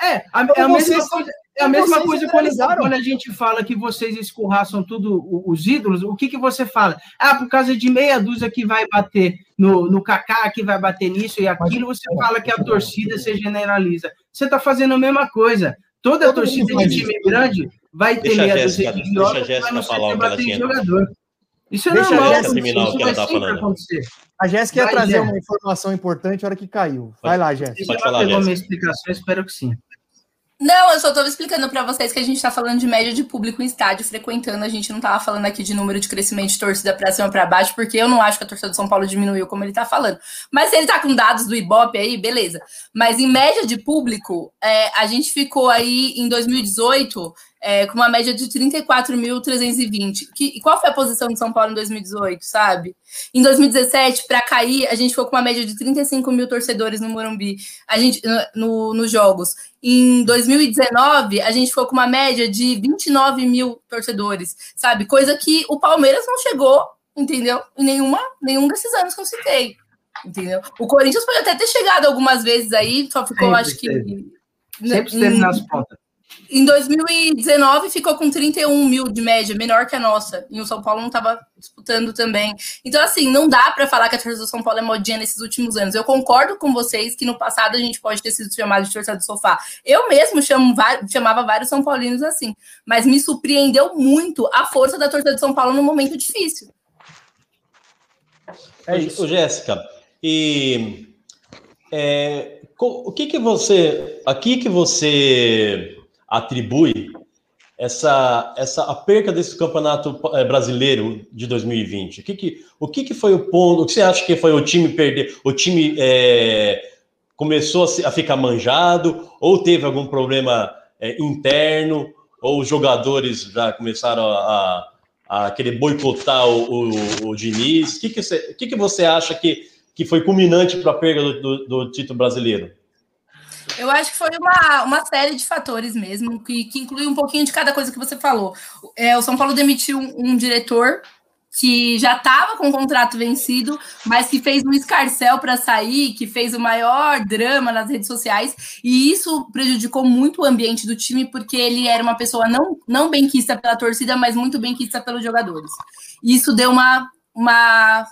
Speaker 1: É, a, é a mesma coisa. É a mesma coisa quando, quando, a gente fala que vocês escorraçam tudo os ídolos, o que, que você fala? Ah, por causa de meia dúzia que vai bater no, no Kaká, que vai bater nisso e aquilo, você fala que a torcida se generaliza. Você está fazendo a mesma coisa. Toda Todo torcida de time grande vai ter
Speaker 4: deixa meia dúzia de idiota, vai não ser bater em jogador.
Speaker 1: Isso é deixa normal, a terminar o que ela tá falando. Acontecer.
Speaker 2: A Jéssica ia trazer uma informação importante na hora que caiu. Vai lá, Jéssica.
Speaker 1: Você já pegou minha explicação? Espero que sim.
Speaker 6: Não, eu só tô explicando para vocês que a gente tá falando de média de público em estádio frequentando. A gente não tava falando aqui de número de crescimento de torcida pra cima para baixo, porque eu não acho que a torcida do São Paulo diminuiu como ele tá falando. Mas se ele tá com dados do Ibope aí, beleza. Mas em média de público, é, a gente ficou aí em 2018 é, com uma média de 34.320. E qual foi a posição de São Paulo em 2018, sabe? Em 2017, para cair, a gente ficou com uma média de 35 mil torcedores no Morumbi, a gente, no, nos jogos. Em 2019, a gente ficou com uma média de 29 mil torcedores, sabe? Coisa que o Palmeiras não chegou, entendeu? Em nenhuma, nenhum desses anos que eu citei. Entendeu? O Corinthians pode até ter chegado algumas vezes aí, só ficou,
Speaker 1: Sempre
Speaker 6: acho que.
Speaker 1: Sempre esteve nas pontas.
Speaker 6: Em 2019 ficou com 31 mil de média, menor que a nossa. E o São Paulo não estava disputando também. Então, assim, não dá para falar que a torcida do São Paulo é modinha nesses últimos anos. Eu concordo com vocês que no passado a gente pode ter sido chamado de torcida do sofá. Eu mesmo chamo, chamava vários São Paulinos assim. Mas me surpreendeu muito a força da torcida do São Paulo no momento difícil.
Speaker 4: É isso. Ô, Jéssica, e é, o que que você, aqui que você atribui essa, essa a perca desse campeonato é, brasileiro de 2020? O que que, o que que foi o ponto? O que você acha que foi o time perder? O time é, começou a, ficar manjado ou teve algum problema é, interno? Ou os jogadores já começaram a, a, a querer boicotar o, o, o Diniz? O que que você, o que que você acha que que foi culminante para a perda do, do, do, título brasileiro?
Speaker 6: Eu acho que foi uma, uma série de fatores mesmo, que, que inclui um pouquinho de cada coisa que você falou. É, o São Paulo demitiu um, um diretor que já estava com o contrato vencido, mas que fez um escarcel para sair, que fez o maior drama nas redes sociais, e isso prejudicou muito o ambiente do time, porque ele era uma pessoa não, não benquista pela torcida, mas muito benquista pelos jogadores. E isso deu uma, uma,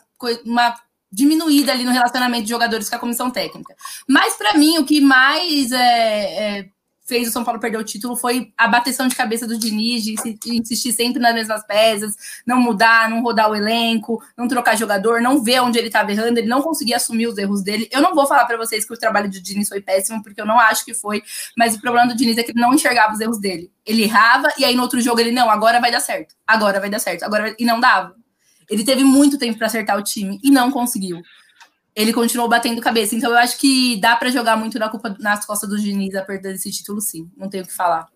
Speaker 6: uma diminuída ali no relacionamento de jogadores com a comissão técnica. Mas, para mim, o que mais é, é, fez o São Paulo perder o título foi a bateção de cabeça do Diniz, de insistir sempre nas mesmas peças, não mudar, não rodar o elenco, não trocar jogador, não ver onde ele estava errando, ele não conseguia assumir os erros dele. Eu não vou falar para vocês que o trabalho do Diniz foi péssimo, porque eu não acho que foi, mas o problema do Diniz é que ele não enxergava os erros dele. Ele errava e aí no outro jogo ele, não, agora vai dar certo, agora vai dar certo, agora e não dava. Ele teve muito tempo para acertar o time e não conseguiu. Ele continuou batendo cabeça. Então eu acho que dá para jogar muito na culpa, nas costas do Diniz a perder esse título, sim. Não tenho o que falar.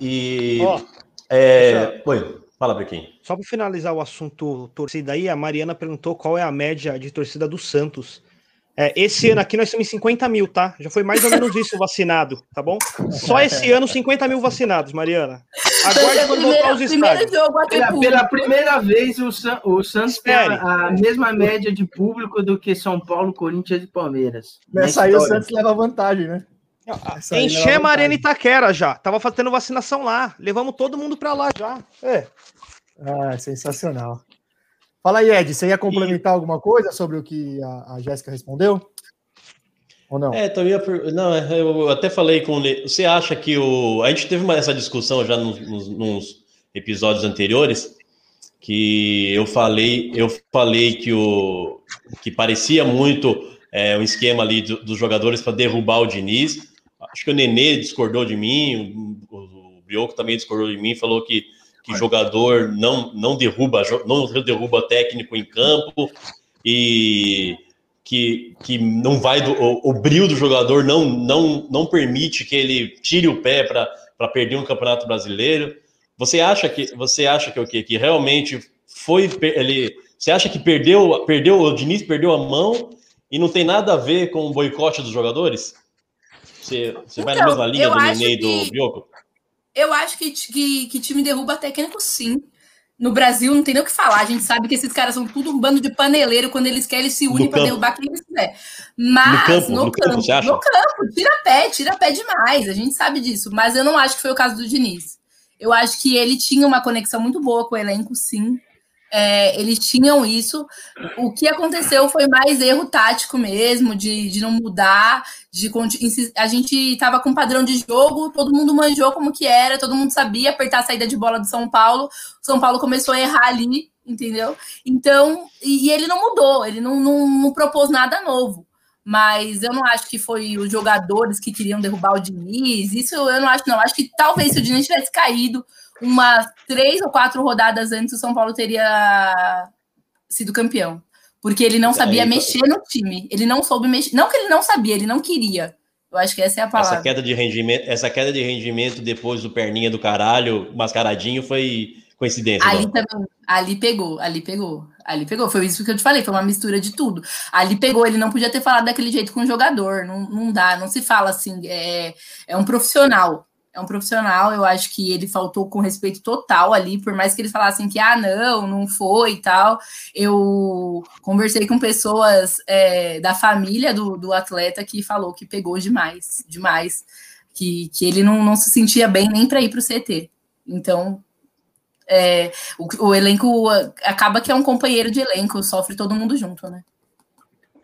Speaker 4: E. Oh, é... Oi, fala, Brequim.
Speaker 5: Só para finalizar o assunto torcida aí, a Mariana perguntou qual é a média de torcida do Santos. É, esse ano aqui nós temos 50 mil, tá? Já foi mais ou menos isso vacinado, tá bom? Só esse ano 50 mil vacinados, Mariana.
Speaker 1: Aguarde quando voltar aos estádios. Pela, pela, primeira vez o, San, o Santos tem a, a, mesma média de público do que São Paulo, Corinthians e Palmeiras.
Speaker 2: Nessa aí o Santos leva vantagem, né?
Speaker 5: Enchemos a Arena Itaquera já. Tava fazendo vacinação lá. Levamos todo mundo para lá já. É.
Speaker 2: Ah, sensacional. Fala aí, Ed, você ia complementar e... alguma coisa sobre o que a, a Jéssica respondeu? Ou não?
Speaker 4: É, então ia, não, é, eu até falei com você acha que o a gente teve uma, essa discussão já nos, nos, nos, episódios anteriores que eu falei eu falei que o que parecia muito é, um esquema ali do, dos jogadores para derrubar o Diniz. Acho que o Nenê discordou de mim, o, o Brioco também discordou de mim, falou que que jogador não, não derruba não derruba técnico em campo e que, que não vai do, o, o brilho do jogador não, não, não permite que ele tire o pé para perder um campeonato brasileiro. Você acha que você acha que o que que realmente foi ele você acha que perdeu perdeu o Diniz perdeu a mão e não tem nada a ver com o boicote dos jogadores? Você, você então, vai na então, mesma linha do Nenê e do Bioco?
Speaker 6: Eu acho que, que, que time derruba técnico, sim. No Brasil não tem nem o que falar. A gente sabe que esses caras são tudo um bando de paneleiro. Quando eles querem, eles se unem para derrubar quem eles quiser. Mas no campo, no, no campo, campo no campo, tira pé, tira pé demais. A gente sabe disso. Mas eu não acho que foi o caso do Diniz. Eu acho que ele tinha uma conexão muito boa com o elenco, sim. É, eles tinham isso. O que aconteceu foi mais erro tático mesmo, de, de não mudar, de a gente estava com um padrão de jogo, todo mundo manjou como que era, todo mundo sabia apertar a saída de bola do São Paulo. O São Paulo começou a errar ali, entendeu? Então, e, e ele não mudou, ele não, não, não propôs nada novo mas eu não acho que foi os jogadores que queriam derrubar o Diniz. Isso eu não acho, não. Acho que talvez se o Diniz tivesse caído, umas três ou quatro rodadas antes, o São Paulo teria sido campeão. Porque ele não sabia é, mexer no time. Ele não soube mexer. Não que ele não sabia, ele não queria. Eu acho que essa é a palavra.
Speaker 4: Essa queda de rendimento, essa queda de rendimento depois do perninha do caralho, mascaradinho, foi coincidência.
Speaker 6: Ali não. também, ali pegou, ali pegou, ali pegou. Foi isso que eu te falei, foi uma mistura de tudo. Ali pegou, ele não podia ter falado daquele jeito com o jogador, não, não dá, não se fala assim, é, é um profissional um profissional, eu acho que ele faltou com respeito total ali, por mais que eles falassem que, ah, não, não foi e tal. Eu conversei com pessoas é, da família do, do atleta que falou que pegou demais, demais, que, que ele não, não se sentia bem nem para ir para o CT. Então, é, o, o elenco acaba que é um companheiro de elenco, sofre todo mundo junto, né?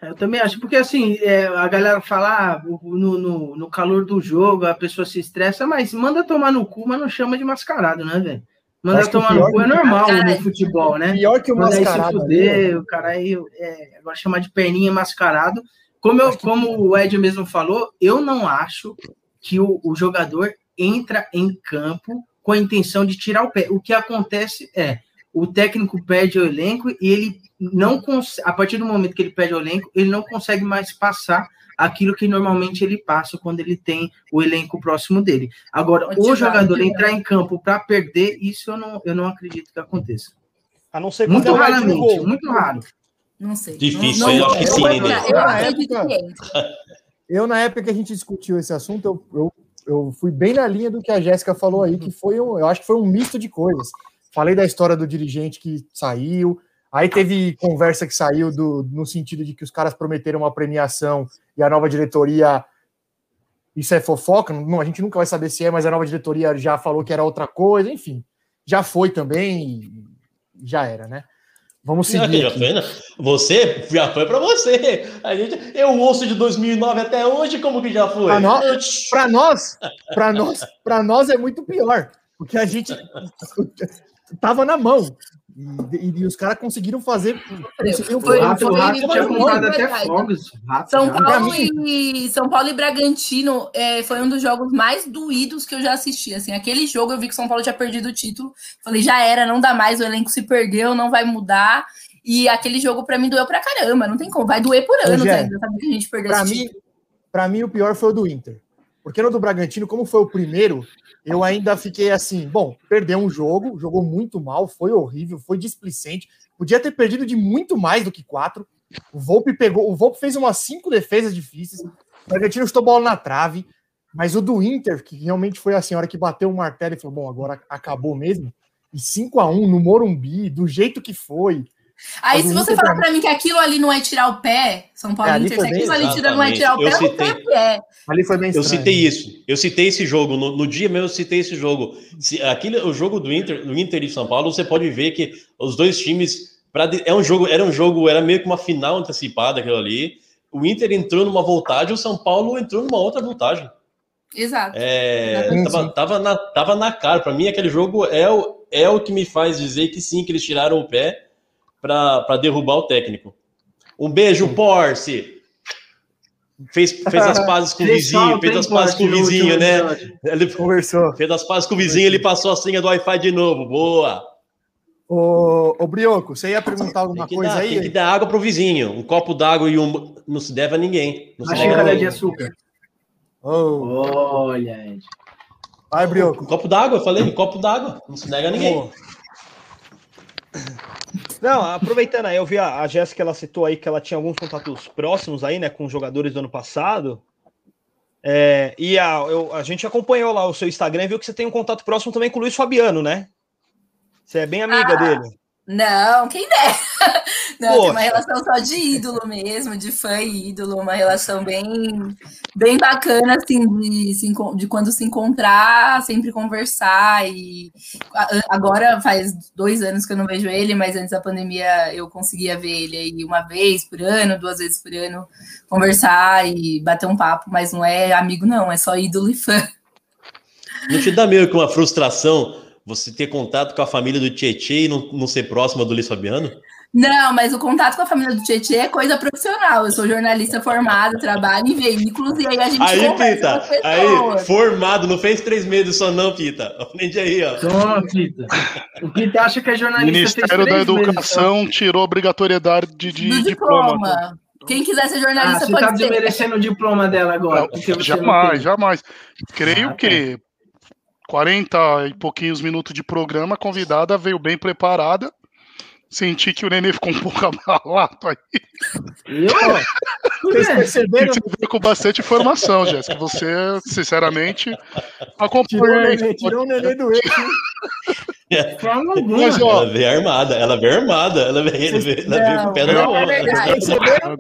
Speaker 1: Eu também acho, porque assim, é, a galera fala ah, no, no, no, calor do jogo, a pessoa se estressa, mas manda tomar no cu, mas não chama de mascarado, né, velho? Manda tomar no cu é normal cara, no futebol, né?
Speaker 2: Pior que o
Speaker 1: Manda
Speaker 2: mascarado.
Speaker 1: Aí se fuder, o cara aí, é, agora chamar de perninha mascarado. Como, eu, como o Ed mesmo falou, eu não acho que o, o jogador entra em campo com a intenção de tirar o pé. O que acontece é, o técnico pede o elenco e ele não a partir do momento que ele pede o elenco, ele não consegue mais passar aquilo que normalmente ele passa quando ele tem o elenco próximo dele. Agora, o jogador entrar em campo para perder, isso eu não, eu não acredito que aconteça.
Speaker 5: A não ser
Speaker 1: muito raramente, muito raro.
Speaker 6: Não sei.
Speaker 4: Difícil,
Speaker 6: não,
Speaker 4: eu acho que sim,
Speaker 2: eu, né? eu, na época, eu, na época que a gente discutiu esse assunto, eu, eu, eu fui bem na linha do que a Jéssica falou aí, que foi um, eu acho que foi um misto de coisas. Falei da história do dirigente que saiu, Aí teve conversa que saiu do, no sentido de que os caras prometeram uma premiação e a nova diretoria. Isso é fofoca, não, a gente nunca vai saber se é, mas a nova diretoria já falou que era outra coisa, enfim. Já foi também e já era, né? Vamos seguir.
Speaker 4: Não, já foi, né? Você já foi para você. A gente, eu ouço de 2009 até hoje, como que já foi?
Speaker 2: Para nós, para nós, para nós, para nós é muito pior, porque a gente tava na mão. E, e, os caras conseguiram fazer.
Speaker 1: Conseguiram foi, rato, foi, rato comprado até fogos.
Speaker 6: Rato, São, Paulo e, São Paulo e Bragantino é, foi um dos jogos mais doídos que eu já assisti. Assim, aquele jogo eu vi que São Paulo tinha perdido o título. Falei, já era, não dá mais, o elenco se perdeu, não vai mudar. E aquele jogo para mim doeu pra caramba. Não tem como, vai doer por anos ainda, sabe que a gente perdeu
Speaker 2: pra mim, Pra mim, o pior foi o do Inter. Porque no do Bragantino, como foi o primeiro, eu ainda fiquei assim, bom, perdeu um jogo, jogou muito mal, foi horrível, foi displicente, podia ter perdido de muito mais do que quatro. O Volpe pegou, o Volpe fez umas cinco defesas difíceis, o Bragantino estou bola na trave, mas o do Inter, que realmente foi assim, a hora que bateu o martelo e falou, bom, agora acabou mesmo, e 5 a 1 no Morumbi, do jeito que foi,
Speaker 6: Aí, se você falar para mim que aquilo ali não é tirar o pé, São Paulo é, Inter, se aquilo ali tira, não é tirar o pé, eu citei, o é.
Speaker 2: Ali foi bem
Speaker 4: Eu citei isso. Eu citei esse jogo. No, no, dia mesmo eu citei esse jogo. Se, aquele, o jogo do Inter, do Inter e São Paulo, você pode ver que os dois times. Pra, é um jogo, era um jogo, era meio que uma final antecipada aquilo ali. O Inter entrou numa voltagem, o São Paulo entrou numa outra voltagem.
Speaker 6: Exato.
Speaker 4: É, tava, tava, na, tava na cara. Para mim, aquele jogo é o, é o que me faz dizer que sim, que eles tiraram o pé para derrubar o técnico. Um beijo, Porce! Fez, fez as pazes com o vizinho, fez as pazes com o vizinho, né? Ele conversou. Fez as pazes com o vizinho, ele passou a senha do Wi-Fi de novo. Boa!
Speaker 2: Ô, ô Brioco, você ia perguntar alguma coisa
Speaker 4: dar,
Speaker 2: aí?
Speaker 4: Tem que dar água pro vizinho. Um copo d'água e um. Não se deve a ninguém.
Speaker 1: Não Uma xícara de açúcar.
Speaker 2: Oh.
Speaker 1: Olha, Ed.
Speaker 2: Vai, Brioco.
Speaker 4: Um copo d'água, eu falei, um copo d'água. Não se nega a ninguém. Oh.
Speaker 5: Não, aproveitando aí, eu vi a, a Jéssica, ela citou aí que ela tinha alguns contatos próximos aí, né, com jogadores do ano passado. É, e a, eu, a gente acompanhou lá o seu Instagram e viu que você tem um contato próximo também com o Luiz Fabiano, né? Você é bem amiga ah, dele.
Speaker 6: Não, quem dera. Não, Poxa. tem uma relação só de ídolo mesmo, de fã e ídolo, uma relação bem, bem bacana, assim, de, de quando se encontrar, sempre conversar. E agora faz dois anos que eu não vejo ele, mas antes da pandemia eu conseguia ver ele aí uma vez por ano, duas vezes por ano, conversar e bater um papo, mas não é amigo, não, é só ídolo e fã.
Speaker 4: Não te dá meio que uma frustração você ter contato com a família do Tietchan e não, não ser próxima do Luiz Fabiano?
Speaker 6: Não, mas o contato com a família do Tietchan é coisa profissional. Eu sou jornalista formado, trabalho em veículos e aí a gente
Speaker 4: Aí, Pita, aí, formado, não fez três meses só não, Pita. Aprende aí, ó.
Speaker 1: Toma, Pita. O Pita acha que é jornalista
Speaker 3: O Ministério da Educação meses, tirou obrigatoriedade de, de diploma. diploma.
Speaker 6: Quem quiser ser jornalista
Speaker 1: Ah, você
Speaker 6: pode
Speaker 1: tá
Speaker 6: ser.
Speaker 1: desmerecendo o diploma dela agora.
Speaker 3: Não,
Speaker 1: você
Speaker 3: jamais, jamais. Creio
Speaker 1: Ah, tá.
Speaker 3: que 40 e pouquinhos minutos de programa, a convidada veio bem preparada. Senti que o Nenê ficou um pouco abalado aí.
Speaker 1: Eu?
Speaker 2: Vocês perceberam?
Speaker 3: Você veio com bastante informação, Jéssica. Você, sinceramente,
Speaker 2: Tirou o
Speaker 3: acompanhou.
Speaker 2: nenê, tirou o nenê do eixo.
Speaker 1: alguma.
Speaker 3: Mas, ó,
Speaker 4: Ela veio armada, ela veio armada, ela veio, ela veio, ela veio com o pé na
Speaker 6: Não,
Speaker 4: mão.
Speaker 6: é.
Speaker 2: Perceberam?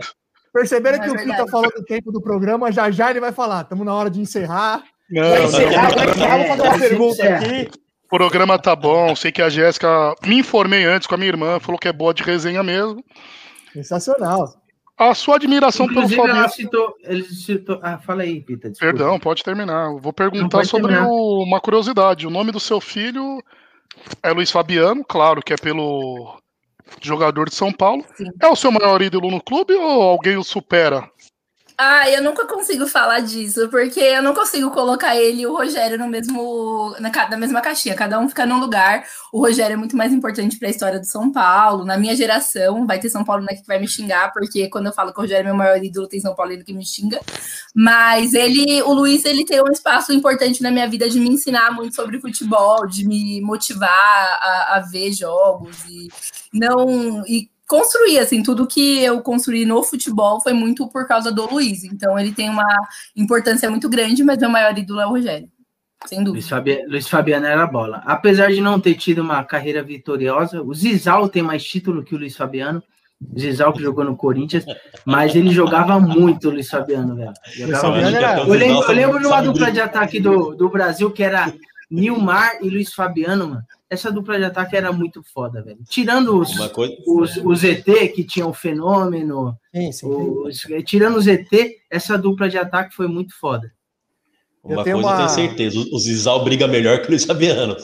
Speaker 2: Perceberam
Speaker 6: É
Speaker 2: que o. Pita falou do tempo do programa, já já ele vai falar. Estamos na hora de encerrar.
Speaker 3: Não,
Speaker 2: Vai
Speaker 3: não,
Speaker 2: encerrar, vai encerrar. Vou fazer uma
Speaker 1: vai ser
Speaker 2: pergunta
Speaker 1: encerra.
Speaker 2: aqui.
Speaker 3: O programa tá bom. Sei que a Jéssica. Me informei antes com a minha irmã, falou que é boa de resenha mesmo.
Speaker 2: Sensacional.
Speaker 3: A sua admiração pelo
Speaker 1: Inclusive, ela
Speaker 3: Fabinho.
Speaker 1: citou, ele citou. Ah, fala aí, Pita. desculpa.
Speaker 3: Perdão, pode terminar. Eu vou perguntar sobre o- uma curiosidade. O nome do seu filho é Luiz Fabiano, claro que é pelo jogador de São Paulo.
Speaker 6: Sim.
Speaker 3: É o seu maior ídolo no clube ou alguém o supera?
Speaker 6: Ah, eu nunca consigo falar disso, porque eu não consigo colocar ele e o Rogério no mesmo, na, na mesma caixinha. Cada um fica num lugar. O Rogério é muito mais importante para a história do São Paulo. Na minha geração, vai ter São Paulo que vai me xingar, porque quando eu falo que o Rogério é meu maior ídolo, tem São Paulo que me xinga. Mas ele, o Luiz, ele tem um espaço importante na minha vida de me ensinar muito sobre futebol, de me motivar a, a ver jogos e não e construir assim tudo que eu construí no futebol foi muito por causa do Luiz. Então ele tem uma importância muito grande, mas meu maior ídolo é o Rogério. Sem
Speaker 1: Luiz,
Speaker 6: dúvida.
Speaker 1: Fabi... Luiz Fabiano era bola. Apesar de não ter tido uma carreira vitoriosa, o Zizal tem mais título que o Luiz Fabiano. O Zizal que jogou no Corinthians, mas ele jogava muito o Luiz Fabiano, velho. Jogava
Speaker 2: era-
Speaker 1: Eu lembro, eu lembro de uma dupla de ataque do, do Brasil que era Nilmar e Luiz Fabiano, mano. Essa dupla de ataque era muito foda, velho. Tirando os,
Speaker 4: coisa,
Speaker 1: os, os ET que tinham o fenômeno,
Speaker 2: Sim, sim.
Speaker 1: os, tirando os ET, essa dupla de ataque foi muito foda.
Speaker 4: uma
Speaker 2: Eu tenho
Speaker 4: coisa eu
Speaker 2: uma-
Speaker 4: tenho certeza. O o Zizal briga melhor que o Luiz Fabiano.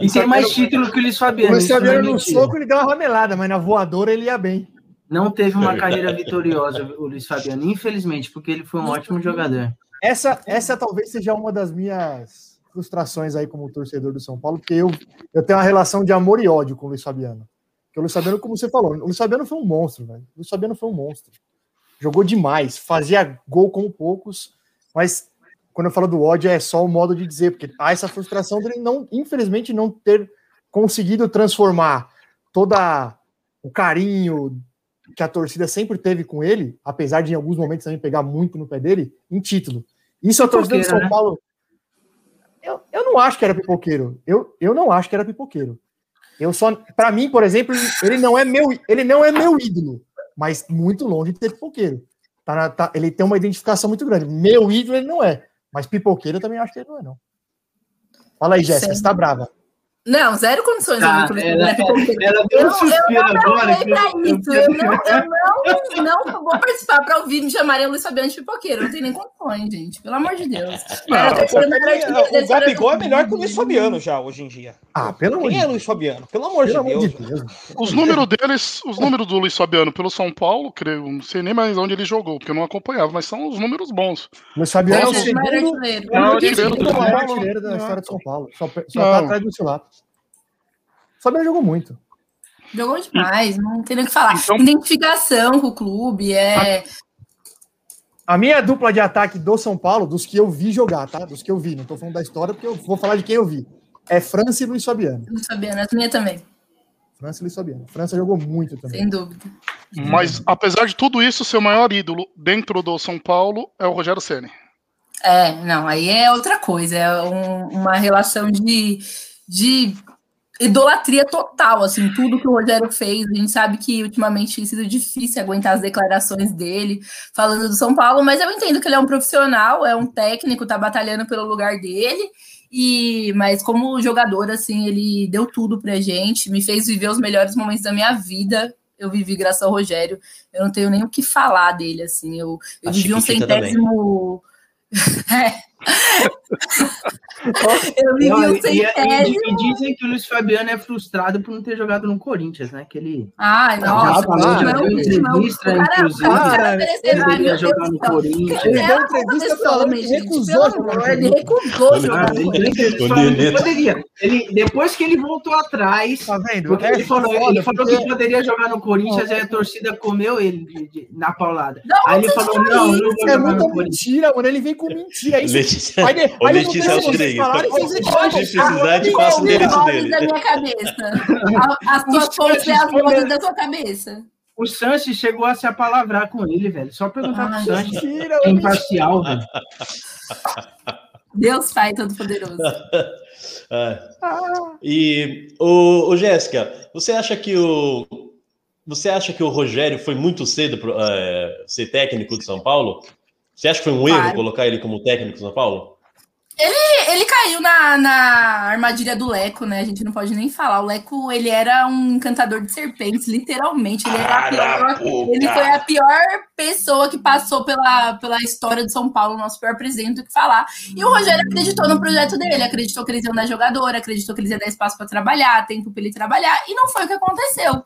Speaker 1: E tem mais título que o Luiz
Speaker 2: O
Speaker 1: Fabiano.
Speaker 2: Luiz
Speaker 1: isso não é
Speaker 2: Fabiano no soco ele deu uma ramelada, mas na voadora ele ia bem.
Speaker 1: Não teve uma carreira vitoriosa, o Luiz Fabiano, infelizmente, porque ele foi um ótimo jogador.
Speaker 2: Essa, essa talvez seja uma das minhas frustrações aí como torcedor do São Paulo, porque eu, eu tenho uma relação de amor e ódio com o Luiz Fabiano. Porque o Luiz Fabiano, como você falou, o Luiz Fabiano foi um monstro, velho. O Luiz Fabiano foi um monstro. Jogou demais, fazia gol como poucos, mas quando eu falo do ódio é só o modo de dizer, porque há essa frustração dele não, infelizmente, não ter conseguido transformar toda o carinho que a torcida sempre teve com ele, apesar de em alguns momentos também pegar muito no pé dele, em título. Isso a torcida do São
Speaker 1: né?
Speaker 2: Paulo. Eu, eu não acho que era pipoqueiro. Eu, eu não acho que era pipoqueiro. Eu só, para mim, por exemplo, ele não é meu, ele não é meu ídolo, mas muito longe de ser pipoqueiro. Tá na- tá- ele tem uma identificação muito grande. Meu ídolo ele não é, mas pipoqueiro eu também acho que ele não é não. Fala aí, Jéssica, você tá brava?
Speaker 6: Não, zero condições.
Speaker 1: Tá,
Speaker 6: eu,
Speaker 1: ela-
Speaker 6: eu,
Speaker 1: Ela deu um suspiro agora.
Speaker 6: eu, pra isso. Eu não, eu não, não vou participar para ouvir me chamarem Luiz Fabiano de pipoqueiro. Não tem nem condições, gente. Pelo amor de Deus.
Speaker 3: Não,
Speaker 6: da
Speaker 5: o Gabigol é melhor que o. Luiz Fabiano já, hoje em dia.
Speaker 2: Ah, pelo amor de
Speaker 5: Quem é
Speaker 2: Deus.
Speaker 5: Luiz Fabiano? Pelo amor de Deus.
Speaker 2: de Deus.
Speaker 3: Os números deles, os números do Luiz Fabiano pelo São Paulo, creio, não sei nem mais onde ele jogou, porque eu não acompanhava, mas são os números bons.
Speaker 2: Luiz Fabiano é o
Speaker 6: é o maior
Speaker 2: segundo, é
Speaker 3: Não,
Speaker 2: maior artilheiro da
Speaker 3: Não.
Speaker 2: história de São Paulo. Só, pe- só
Speaker 3: Não.
Speaker 2: tá atrás do Silato. Fabiano jogou muito.
Speaker 6: Jogou demais, não tem nem o que falar.
Speaker 3: Então-
Speaker 6: Identificação com o clube, é.
Speaker 2: A minha dupla de ataque do São Paulo, dos que eu vi jogar, tá? Dos que eu vi, não tô falando da história, porque eu vou falar de quem eu vi. É França e Luiz Fabiano.
Speaker 6: Luiz Fabiano, as minhas também,
Speaker 2: França e Luiz Fabiano. França jogou muito também.
Speaker 6: sem dúvida.
Speaker 3: Mas, apesar de tudo isso, seu maior ídolo dentro do São Paulo é o Rogério Ceni.
Speaker 6: É, não, aí é outra coisa, é um- uma relação de, de idolatria total, assim, tudo que o Rogério fez, a gente sabe que ultimamente tem sido difícil aguentar as declarações dele falando do São Paulo, mas eu entendo que ele é um profissional, é um técnico, tá batalhando pelo lugar dele, e mas como jogador, assim, ele deu tudo pra gente, me fez viver os melhores momentos da minha vida, eu vivi graças ao Rogério, eu não tenho nem o que falar dele, assim, eu, eu vivi um centésimo... É, Eu vivi
Speaker 1: Olha,
Speaker 6: um
Speaker 1: e,
Speaker 6: sem
Speaker 1: e- e dizem que o Luiz Fabiano é frustrado por não ter jogado no Corinthians, né? Que ele
Speaker 6: Ai, nossa,
Speaker 2: falou, já
Speaker 6: não, não,
Speaker 1: entrevista,
Speaker 6: o cara,
Speaker 1: inclusive,
Speaker 6: cara
Speaker 2: cara,
Speaker 6: ofereceu,
Speaker 1: ele queria jogar
Speaker 6: do
Speaker 1: no. Corinthians.
Speaker 2: Ele deu entrevista falando que
Speaker 6: gente,
Speaker 2: recusou jogar
Speaker 6: Ele recusou jogar
Speaker 1: Ah,
Speaker 6: no
Speaker 1: ele
Speaker 6: Corinthians.
Speaker 1: poderia. Ele, depois que ele voltou atrás,
Speaker 2: Tá vendo?
Speaker 1: porque
Speaker 2: É
Speaker 1: ele falou,
Speaker 2: foda,
Speaker 1: ele falou
Speaker 2: porque-
Speaker 1: que poderia jogar no Corinthians e a torcida comeu ele de- de- na paulada.
Speaker 6: Não,
Speaker 1: Aí ele falou: não, não
Speaker 6: isso?
Speaker 1: vou
Speaker 2: É
Speaker 1: jogar
Speaker 2: muita
Speaker 1: no Corinthians.
Speaker 2: mentira, mano. Ele vem com mentira. Isso
Speaker 4: Letícia,
Speaker 2: Aí, aí não
Speaker 4: Letícia Rodrigues,
Speaker 2: vocês vocês
Speaker 4: se precisar
Speaker 6: Tirou
Speaker 4: passa o endereço dele.
Speaker 6: da minha cabeça. As tuas fontes é as
Speaker 1: Sanches
Speaker 6: vozes da sua cabeça.
Speaker 1: O Sanches chegou a se apalavrar com ele, velho. Só perguntar pro
Speaker 6: Ai,
Speaker 1: Sanches.
Speaker 2: Mentira,
Speaker 1: É imparcial, velho.
Speaker 6: Deus Pai Todo-Poderoso.
Speaker 4: Ah. E o, Jéssica, você acha que o você acha que o Rogério foi muito cedo para ser técnico de São Paulo? Você acha que foi um erro
Speaker 6: Claro.
Speaker 4: colocar ele como técnico de São Paulo?
Speaker 6: Ele caiu na, na armadilha do Leco, né? A gente não pode nem falar. O Leco, ele era um encantador de serpentes, literalmente. Ele, era a pior, ele foi a pior pessoa que passou pela, pela história de São Paulo, nosso pior presidente, do que falar. E o Rogério acreditou no projeto dele, acreditou que eles iam dar jogador, acreditou que eles iam dar espaço para trabalhar, tempo para ele trabalhar, e não foi o que aconteceu.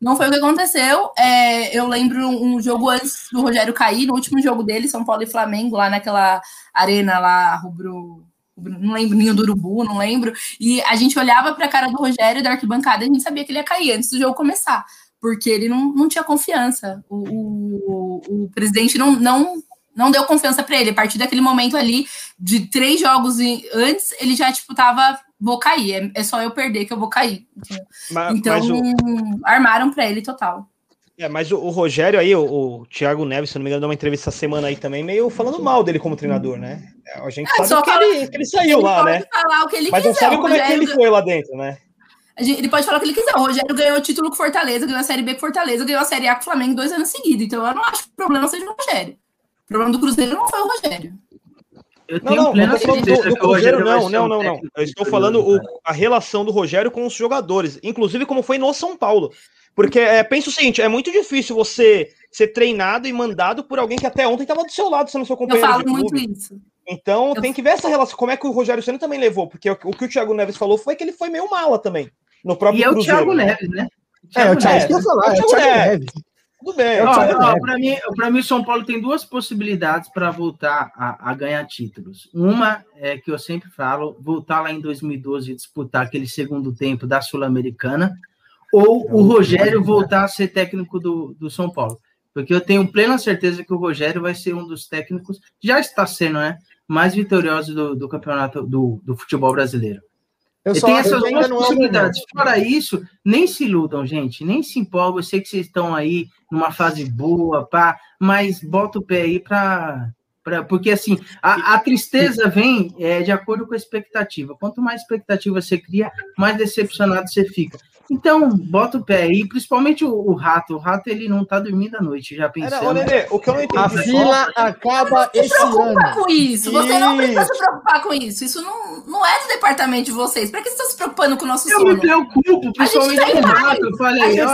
Speaker 6: Não foi o que aconteceu. É, eu lembro um jogo antes do Rogério cair, no último jogo dele, São Paulo e Flamengo, lá naquela arena lá, rubro, não lembro, Ninho do Urubu, não lembro. E a gente olhava para a cara do Rogério da arquibancada e a gente sabia que ele ia cair antes do jogo começar, porque ele não, não tinha confiança. O, o, o presidente não, não, não deu confiança para ele. A partir daquele momento ali, de três jogos antes, ele já, tipo, tava. Vou cair, é, é só eu perder que eu vou cair.
Speaker 5: Mas,
Speaker 6: Então,
Speaker 5: mas o,
Speaker 6: armaram para ele total.
Speaker 5: é, mas o, o Rogério aí, o, o Thiago Neves, se não me engano, deu uma entrevista essa semana aí também, meio falando mal dele como treinador, né? A gente
Speaker 6: É,
Speaker 5: sabe
Speaker 6: só
Speaker 5: que
Speaker 6: fala-
Speaker 5: ele, que ele saiu lá,
Speaker 6: pode
Speaker 5: né?
Speaker 6: falar o que ele
Speaker 5: Mas não
Speaker 6: quiser.
Speaker 5: sabe
Speaker 6: o
Speaker 5: como é que ele
Speaker 6: Rogério-
Speaker 5: foi lá dentro, né?
Speaker 6: gente- Ele pode falar o que ele quiser. O Rogério ganhou o título com Fortaleza, ganhou a Série B com Fortaleza, ganhou a Série A com o Flamengo dois anos seguidos. Então eu não acho que o problema seja o Rogério. O problema do Cruzeiro não foi o Rogério.
Speaker 1: Eu
Speaker 5: Não, não,
Speaker 1: plena
Speaker 5: do, do
Speaker 1: o
Speaker 5: Cruzeiro, não, não, não, não. Eu estou falando o-
Speaker 1: cara.
Speaker 5: a relação do Rogério com os jogadores, inclusive como foi no São Paulo. Porque é, pensa o seguinte: é muito difícil você ser treinado e mandado por alguém que até ontem estava do seu lado, sendo seu
Speaker 6: Eu
Speaker 5: companheiro
Speaker 6: falo
Speaker 5: de clube.
Speaker 6: muito isso.
Speaker 5: Então
Speaker 6: Eu-
Speaker 5: tem que ver essa relação, como é que o Rogério Senna também levou, porque o, o que o Thiago Neves falou foi que ele foi meio mala também. No próprio
Speaker 1: E é o
Speaker 5: Cruzeiro,
Speaker 1: Thiago
Speaker 5: né?
Speaker 1: Neves, né?
Speaker 2: É, o Thiago
Speaker 5: Neves.
Speaker 2: eu falar,
Speaker 5: É o
Speaker 2: é o
Speaker 5: Thiago
Speaker 2: Thiago
Speaker 5: Neves.
Speaker 2: Neves.
Speaker 5: Tudo bem.
Speaker 1: Ó, ó. Para mim, para mim, o São Paulo tem duas possibilidades para voltar a, a ganhar títulos. Uma é que eu sempre falo, voltar lá em 2012 e disputar aquele segundo tempo da Sul-Americana, ou o Rogério voltar a ser técnico do, do São Paulo. Porque eu tenho plena certeza que o Rogério vai ser um dos técnicos, já está sendo, né? Mais vitorioso do, do campeonato do, do futebol brasileiro.
Speaker 2: Eu só
Speaker 1: tem essas duas
Speaker 2: é
Speaker 1: possibilidades.
Speaker 2: momento.
Speaker 1: Fora isso, nem se iludam, gente. Nem se empolgam. Eu sei que vocês estão aí numa fase boa, pá, mas bota o pé aí para. Porque assim, a, a tristeza vem é, de acordo com a expectativa. Quanto mais expectativa você cria, mais decepcionado você fica. Então, bota o pé aí, principalmente o, o rato. O rato ele não tá dormindo à noite, já
Speaker 5: Era, ô, Nenê, o que eu não
Speaker 2: A
Speaker 5: entendi.
Speaker 2: fila acaba esse
Speaker 6: preocupa
Speaker 2: ano.
Speaker 6: com isso. Você não precisa se preocupar com isso. Isso não, não é do departamento de vocês. Para que vocês estão se preocupando com o nosso
Speaker 1: eu me
Speaker 6: sono?
Speaker 1: preocupo, principalmente
Speaker 6: tá
Speaker 1: com o rato. Eu
Speaker 6: A
Speaker 1: falei, ó,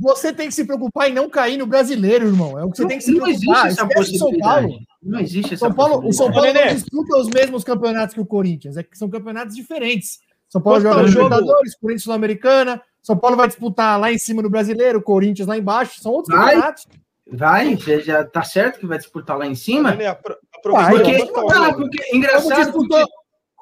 Speaker 2: Você tem que se preocupar em não cair no brasileiro, irmão. É o que você tem que se
Speaker 1: não existe
Speaker 2: preocupar.
Speaker 1: essa
Speaker 2: Esquece São. Paulo.
Speaker 1: Não existe essa
Speaker 2: São Paulo, o São. Paulo não disputa os mesmos campeonatos que o Corinthians. É que são campeonatos diferentes. São Paulo
Speaker 5: Quanto tá
Speaker 2: joga? Libertadores, Corinthians Sul-Americana. São Paulo vai disputar lá em cima no Brasileiro, Corinthians lá embaixo. São outros
Speaker 1: Vai.
Speaker 2: campeonatos.
Speaker 1: Vai, já tá certo que vai disputar lá em cima? Porque,
Speaker 5: tá
Speaker 1: ah, porque
Speaker 2: Como
Speaker 1: engraçado,
Speaker 2: disputou,
Speaker 1: porque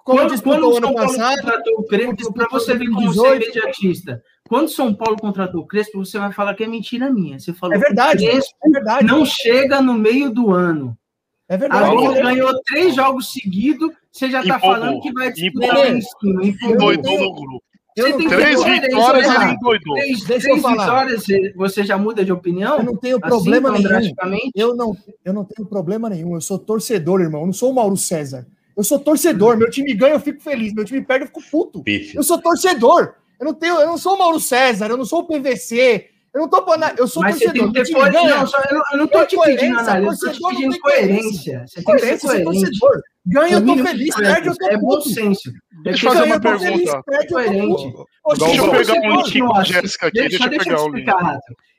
Speaker 2: como
Speaker 1: quando,
Speaker 2: disputou
Speaker 1: quando
Speaker 2: ano
Speaker 1: São Paulo
Speaker 2: passado.
Speaker 1: contratou o Crespo,
Speaker 2: disputou
Speaker 1: para você ver como
Speaker 2: 2018.
Speaker 1: você é imediatista. Quando São Paulo contratou o Crespo, você vai falar que é mentira minha. Você falou
Speaker 2: É verdade.
Speaker 1: que o Crespo
Speaker 2: É verdade.
Speaker 1: não chega no meio do ano.
Speaker 2: É verdade.
Speaker 1: Agora
Speaker 2: É
Speaker 1: ganhou três jogos seguidos, você já tá
Speaker 3: Empolgou.
Speaker 1: falando que vai disputar em cima.
Speaker 3: Doidou no grupo. Três vitórias ele
Speaker 1: lá.
Speaker 3: endoidou.
Speaker 1: Três,
Speaker 2: Deixa eu
Speaker 1: três
Speaker 2: falar.
Speaker 1: vitórias, você- já muda de opinião?
Speaker 2: Eu não tenho
Speaker 1: Assim,
Speaker 2: problema
Speaker 1: tão
Speaker 2: nenhum. Eu não, eu não tenho problema nenhum. Eu sou torcedor, irmão. Eu não sou o Mauro César. Eu sou torcedor. Meu time ganha, eu fico feliz. Meu time perde, eu fico puto.
Speaker 4: Pife.
Speaker 2: Eu sou torcedor. Eu não tenho, eu não sou o Mauro César, eu não sou o PVC. Eu não tô falando, eu sou
Speaker 1: Mas você tem
Speaker 2: torcedor.
Speaker 1: que ter coerência.
Speaker 2: ganha.
Speaker 1: Não, só- eu, não- eu não tô te pedindo
Speaker 2: coerência,
Speaker 1: análise, eu tô te
Speaker 2: torcedor não
Speaker 1: pedindo
Speaker 2: tem
Speaker 1: coerência. Você tem que ser
Speaker 2: Coerência,
Speaker 1: coerente.
Speaker 2: torcedor. Ganha, eu tô feliz.
Speaker 1: de
Speaker 2: Perde, eu tô
Speaker 1: É bom
Speaker 2: puto.
Speaker 1: senso.
Speaker 3: Deixa eu fazer uma
Speaker 2: eu tô feliz.
Speaker 3: pergunta.
Speaker 2: Perde, eu tô
Speaker 1: Coerente.
Speaker 2: puto. Poxa,
Speaker 3: Deixa eu pegar um
Speaker 2: torcedor.
Speaker 3: link com a Jéssica aqui.
Speaker 1: Deixa,
Speaker 3: eu pegar o
Speaker 1: te
Speaker 3: link.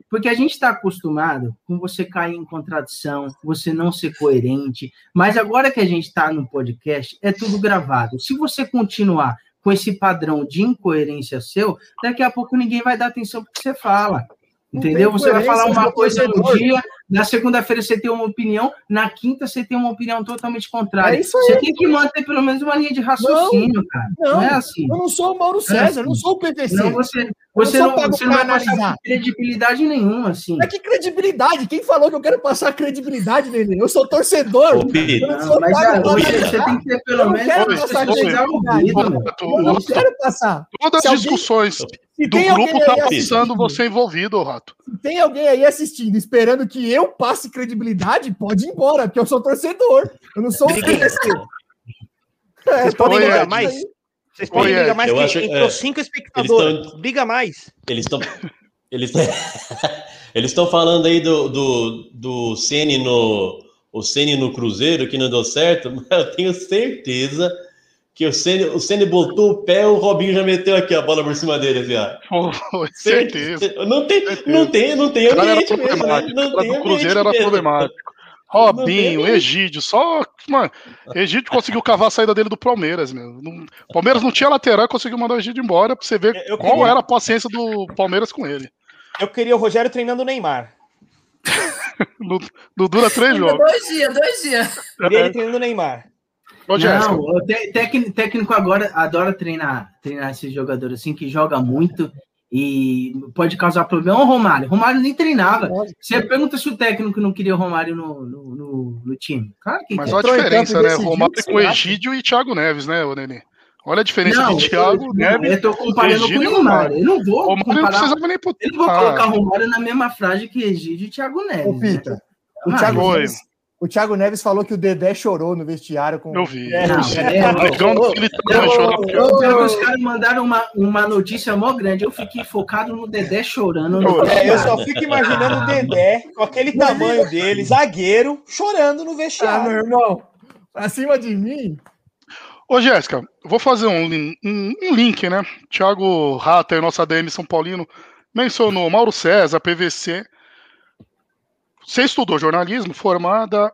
Speaker 1: Porque a gente está acostumado com você cair em contradição, você não ser coerente. Mas agora que a gente está no podcast, é tudo gravado. Se você continuar com esse padrão de incoerência seu, daqui a pouco ninguém vai dar atenção para o que você fala. Entendeu? Você vai falar uma coisa no dia, na segunda-feira você tem uma opinião, na quinta você tem uma opinião totalmente contrária. É você tem que manter pelo menos uma linha de raciocínio, não, cara. Não, não, é assim.
Speaker 2: Eu não sou o Mauro César, é assim. eu não sou o PVC.
Speaker 1: Não, você, você não, você não vai passar credibilidade nenhuma, assim.
Speaker 2: Mas que credibilidade? Quem falou que eu quero passar credibilidade, Nenê? Eu sou torcedor. Ô, eu não sou
Speaker 1: mas você, você, tem que ter pelo menos... Eu quero passar credibilidade.
Speaker 2: Eu não quero passar.
Speaker 3: Todas as discussões do grupo tá passando você envolvido, Rato.
Speaker 2: Se tem alguém aí assistindo, esperando que eu passe credibilidade, pode ir embora, porque eu sou torcedor. Eu não sou o PVC.
Speaker 5: É, Vocês podem ligar mais? Vocês podem ligar mais? Que acho, entrou é, cinco espectadores. Tão, Liga mais.
Speaker 4: Eles estão... Eles eles estão falando aí do, do, do Ceni no o Ceni no Cruzeiro que não deu certo, mas eu tenho certeza que o Ceni, o Ceni botou o pé, o Robinho já meteu aqui a bola por cima dele, assim, ó.
Speaker 3: Oh, certeza.
Speaker 4: Não tem, certeza. não tem, não tem
Speaker 3: ambiente mesmo, né? Não tem do Cruzeiro era mesmo. problemático. Robinho, Egídio, só. Mano, Egídio conseguiu cavar a saída dele do Palmeiras, meu. O Palmeiras não tinha lateral e conseguiu mandar o Egídio embora pra você ver eu qual queria... era a paciência do Palmeiras com ele.
Speaker 5: Eu queria o Rogério treinando o Neymar.
Speaker 3: não, não, dura três jogos.
Speaker 6: Dois dias, dois dias.
Speaker 5: Queria ele treinando o Neymar.
Speaker 1: Não, o técnico, técnico agora adora treinar, treinar esses jogadores assim, que joga muito e pode causar problema. O Romário, Romário nem treinava. Você pergunta se o técnico não queria o Romário no, no, no, no time.
Speaker 3: Claro que Mas olha a diferença, né? Romário com Egídio e Thiago Neves, né, o Nenê? Olha a diferença não, de Thiago Neves.
Speaker 1: Eu tô comparando Egídio com o Romário. Eu não vou Romário comparar. Não nem eu não vou colocar o Romário na mesma frase que Egídio e Thiago Neves. Ô,
Speaker 2: Pita, né? o Thiago Neves o Thiago Neves falou que o Dedé chorou no vestiário com.
Speaker 3: Eu vi. É,
Speaker 1: não, é, é, os caras mandaram uma, uma notícia mó grande. Eu fiquei focado no Dedé chorando. No
Speaker 5: é, eu só fico imaginando o Dedé com aquele tamanho dele, zagueiro, chorando no vestiário. Ah,
Speaker 2: meu irmão, acima de mim.
Speaker 3: Ô, Jéssica, vou fazer um, um, um link, né? Thiago Ratter, nossa ADM São Paulino, mencionou Mauro César, PVC. Você estudou jornalismo, formada